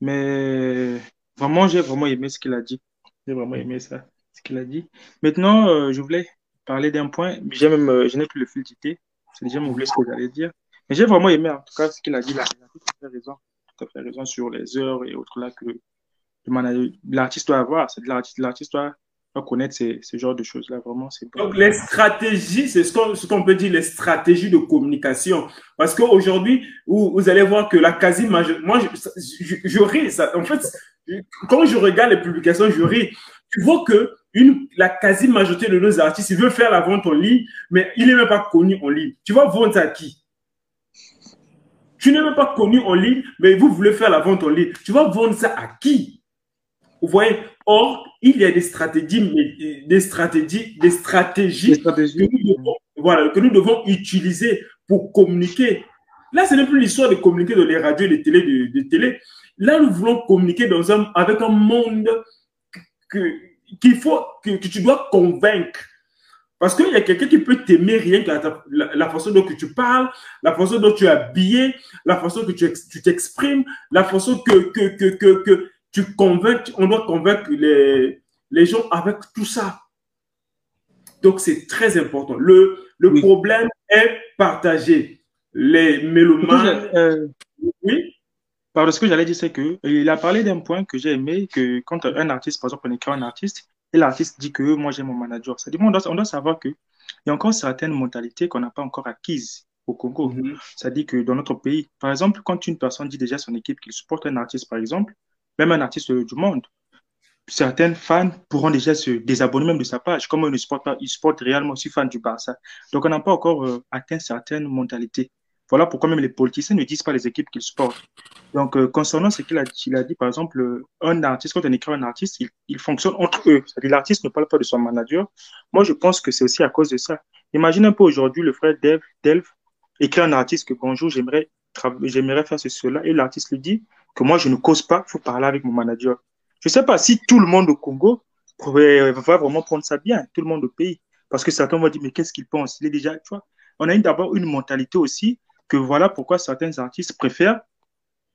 Mais vraiment, j'ai vraiment aimé ce qu'il a dit. J'ai vraiment aimé ça, ce qu'il a dit. Maintenant, euh, je voulais parler d'un point. Même, je n'ai plus le fil d'idée. C'est déjà oublié ce que j'allais dire. Mais j'ai vraiment aimé, en tout cas, ce qu'il a dit là. Il a tout à fait raison fait raison sur les heures et autres là que l'artiste doit avoir. C'est l'artiste doit, connaître ce genre de choses-là. Vraiment, c'est Donc, les stratégies, c'est ce qu'on peut dire, les stratégies de communication. Parce qu'aujourd'hui, vous, vous allez voir que la quasi majorité, moi, je, je, ris. Ça, en fait, quand je regarde les publications, je ris. Tu vois que une, la quasi majorité de nos artistes, ils veulent faire la vente en ligne, mais il n'est même pas connu en ligne. Tu vas vendre à qui? Tu n'es même pas connu en ligne, mais vous voulez faire la vente en ligne. Tu vas vendre ça à qui? Vous voyez? Or, il y a des stratégies, des stratégies, des stratégies, Que, nous devons, voilà, que nous devons utiliser pour communiquer. Là, ce n'est plus l'histoire de communiquer dans les radios et les télé, de, télé. Là, nous voulons communiquer dans un, avec un monde qu'il faut, que tu dois convaincre. Parce qu'il y a quelqu'un qui peut t'aimer rien que la, façon dont tu parles, la façon dont tu es habillé, la façon que tu t'exprimes, la façon que, que, que, que, tu convaincs, on doit convaincre les, les gens avec tout ça. Donc, c'est très important. Le, le problème est partagé. Les mélomanes. Euh, oui. Par ce que j'allais dire, c'est qu'il a parlé d'un point que j'ai aimé, que quand un artiste, par exemple, on écrit un artiste, et l'artiste dit que moi j'ai mon manager. C'est-à-dire, on doit, on doit savoir qu'il y a encore certaines mentalités qu'on n'a pas encore acquises au Congo. Mm-hmm. C'est-à-dire que dans notre pays, par exemple, quand une personne dit déjà à son équipe qu'il supporte un artiste, par exemple, même un artiste du monde, certaines fans pourront déjà se désabonner même de sa page, comme ils ne supportent pas, ils supportent réellement aussi fan du Barça. Donc on n'a pas encore euh, atteint certaines mentalités. Voilà pourquoi même les politiciens ne disent pas les équipes qu'ils supportent. Donc, euh, concernant ce qu'il a, dit, par exemple, euh, un artiste, quand on écrit un artiste, il, fonctionne entre eux. C'est-à-dire l'artiste ne parle pas de son manager. Moi, je pense que c'est aussi à cause de ça. Imagine un peu aujourd'hui le frère Delve, écrit un artiste que bonjour, j'aimerais j'aimerais faire ceci, cela, et l'artiste lui dit que moi je ne cause pas, il faut parler avec mon manager. Je ne sais pas si tout le monde au Congo va vraiment prendre ça bien, tout le monde au pays, parce que certains vont dire mais qu'est-ce qu'il pense? Il est déjà, tu vois, on a d'abord une mentalité aussi que voilà pourquoi certains artistes préfèrent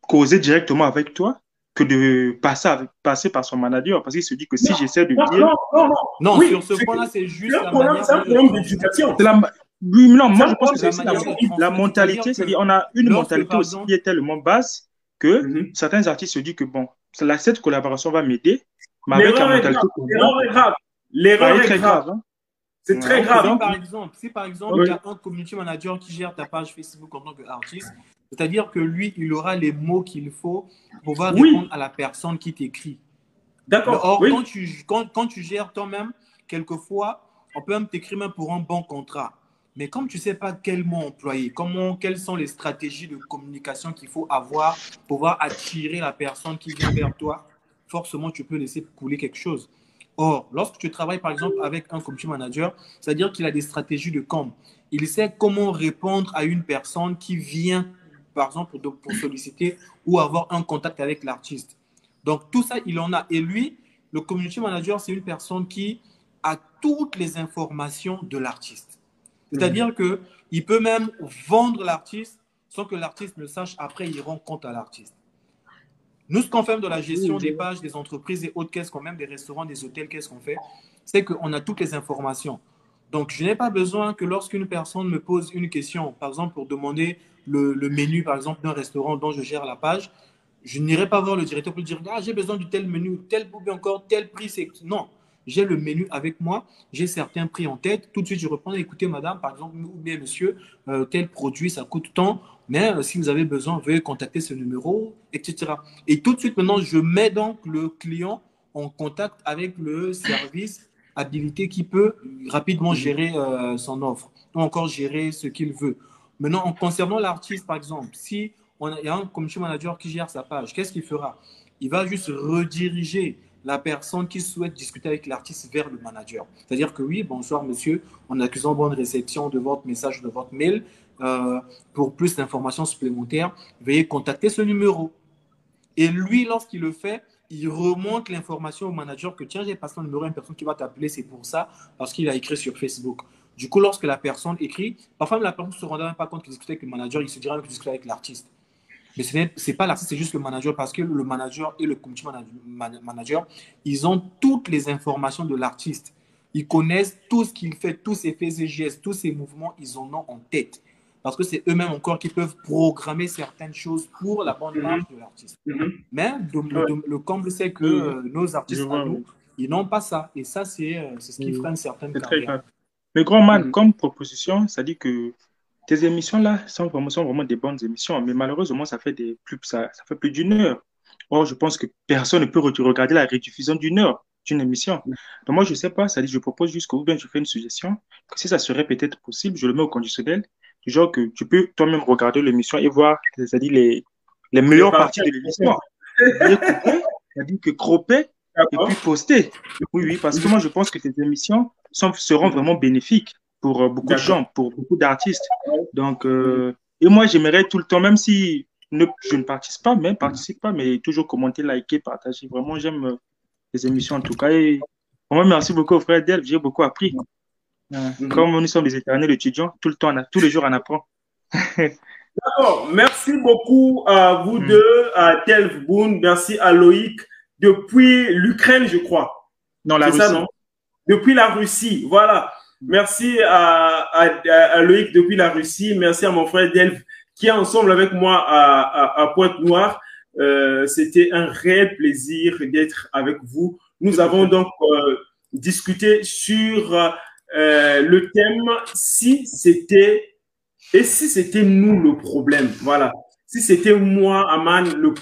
causer directement avec toi que de passer, avec, passer par son manager parce qu'il se dit que si j'essaie de non, dire. Non, non, non. non sur ce point-là, c'est juste la manière. C'est un problème d'éducation. Oui, non, moi je pense que c'est la, la, mentalité, c'est-à-dire on a une mentalité aussi qui est tellement basse que mhm. certains artistes se disent que bon, cette collaboration va m'aider, mais avec la mentalité. L'erreur est grave. L'erreur est grave. Hein. C'est très grave. Si par exemple, si par exemple il y a un community manager qui gère ta page Facebook en tant qu'artiste, c'est-à-dire que lui, il aura les mots qu'il faut pour pouvoir répondre à la personne qui t'écrit. D'accord. Or, quand, tu, quand, quand, tu gères toi-même, quelquefois, on peut même t'écrire même pour un bon contrat. Mais comme tu ne sais pas quel mot employer, comment, quelles sont les stratégies de communication qu'il faut avoir pour pouvoir attirer la personne qui vient vers toi, forcément, tu peux laisser couler quelque chose. Or, lorsque tu travailles par exemple avec un community manager, c'est-à-dire qu'il a des stratégies de com. Il sait comment répondre à une personne qui vient, par exemple, pour, pour solliciter ou avoir un contact avec l'artiste. Donc, tout ça, il en a. Et lui, le community manager, c'est une personne qui a toutes les informations de l'artiste. C'est-à-dire que qu'il peut même vendre l'artiste sans que l'artiste ne sache. Après, il rend compte à l'artiste. Nous, ce qu'on fait de la gestion des pages, des entreprises et autres, qu'est-ce même des restaurants, des hôtels, qu'est-ce qu'on fait? C'est qu'on a toutes les informations. Donc, je n'ai pas besoin que lorsqu'une personne me pose une question, par exemple pour demander le, menu, par exemple, d'un restaurant dont je gère la page, je n'irai pas voir le directeur pour lui dire Ah, j'ai besoin du tel menu, tel ou encore tel prix. Non, j'ai le menu avec moi, j'ai certains prix en tête. Tout de suite, je reprends, écoutez, madame, par exemple, ou bien monsieur, euh, tel produit, ça coûte tant, mais euh, si vous avez besoin, veuillez contacter ce numéro, etc. Et tout de suite, maintenant, je mets donc le client en contact avec le service habilité qui peut rapidement gérer euh, son offre, ou encore gérer ce qu'il veut. Maintenant, en concernant l'artiste, par exemple, si on a, il y a un community manager qui gère sa page, qu'est-ce qu'il fera? Il va juste rediriger la personne qui souhaite discuter avec l'artiste vers le manager. C'est-à-dire que oui, bonsoir monsieur, en bonne réception de votre message, de votre mail. Euh, pour plus d'informations supplémentaires, veuillez contacter ce numéro. Et lui, lorsqu'il le fait, il remonte l'information au manager que tiens, j'ai passé un numéro à une personne qui va t'appeler, c'est pour ça, parce qu'il a écrit sur Facebook. Du coup, lorsque la personne écrit, parfois la personne ne se rendra même pas compte qu'il discutait avec le manager, il se dira qu'il discutait avec l'artiste. Mais ce n'est pas l'artiste, c'est juste le manager parce que le manager et le community manager, ils ont toutes les informations de l'artiste. Ils connaissent tout ce qu'il fait, tous ses faits et gestes, tous ses mouvements, ils en ont en tête. Parce que c'est eux-mêmes encore qui peuvent programmer certaines choses pour la bonne marche de l'artiste. Mhm. Mais le, comble, c'est que euh, nos artistes, nous, ils n'ont pas ça. Et ça, c'est euh, ce qui freine certaines carrières. Mais grand man, comme proposition, ça dit que tes émissions-là sont vraiment, sont vraiment des bonnes émissions, mais malheureusement, ça fait, des plus, ça, ça fait plus d'une heure. Or, je pense que personne ne peut regarder la rediffusion d'une heure d'une émission. Donc, moi, je ne sais pas, ça dit, je propose juste que, ou bien je fais une suggestion, que si ça serait peut-être possible, je le mets au conditionnel, du genre que tu peux toi-même regarder l'émission et voir, c'est-à-dire les, les meilleures parties de l'émission. C'est-à-dire que cropper et puis poster. Oui, oui, parce que moi, je pense que tes émissions sont, seront vraiment bénéfiques pour euh, beaucoup de gens, pour beaucoup d'artistes. Donc, euh, et moi, j'aimerais tout le temps, même si ne, je ne participe pas, mais participe pas, mais toujours commenter, liker, partager. Vraiment, j'aime euh, les émissions en tout cas. Et vraiment, merci beaucoup, frère Del, j'ai beaucoup appris. Mhm. Comme nous sommes des éternels étudiants, tout le temps, tous les jours, on apprend. D'accord. Merci beaucoup à vous mhm. deux, à Delv Boone, merci à Loïc, depuis l'Ukraine, je crois. Non, la Russie. Ça, non? Depuis la Russie, voilà. Merci à, Loïc depuis la Russie. Merci à mon frère Delve qui est ensemble avec moi à, Pointe-Noire. Euh, c'était un réel plaisir d'être avec vous. Nous avons donc euh, discuté sur euh, le thème si c'était et si c'était nous le problème. Voilà. Si c'était moi, Aman, le,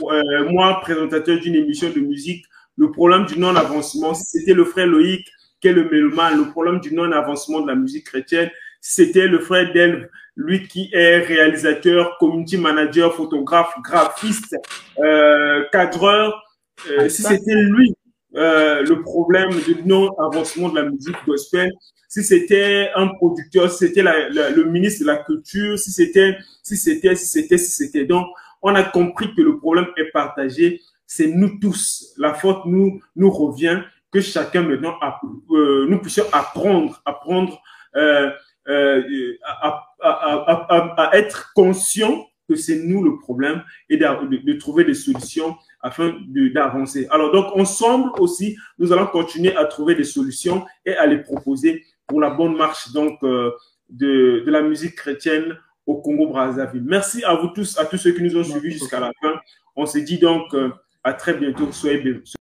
moi, présentateur d'une émission de musique, le problème du non-avancement, si c'était le frère Loïc, le mélomane, le problème du non-avancement de la musique chrétienne, c'était le frère d'Elve, lui qui est réalisateur, community manager, photographe, graphiste, euh, cadreur. Euh, si c'était lui, euh, le problème de non-avancement de la musique gospel, si c'était un producteur, si c'était le ministre de la Culture, si c'était, si c'était, si c'était, si c'était. Donc, on a compris que le problème est partagé. C'est nous tous. La faute nous, nous revient que chacun maintenant, euh, nous puissions apprendre, apprendre euh, euh, à, à, à, à, être conscient que c'est nous le problème et de, de, trouver des solutions afin d'avancer. Alors donc ensemble aussi, nous allons continuer à trouver des solutions et à les proposer pour la bonne marche donc de, de, la musique chrétienne au Congo Brazzaville. Merci à vous tous, à tous ceux qui nous ont suivis jusqu'à la fin. On se dit donc à très bientôt. Soyez,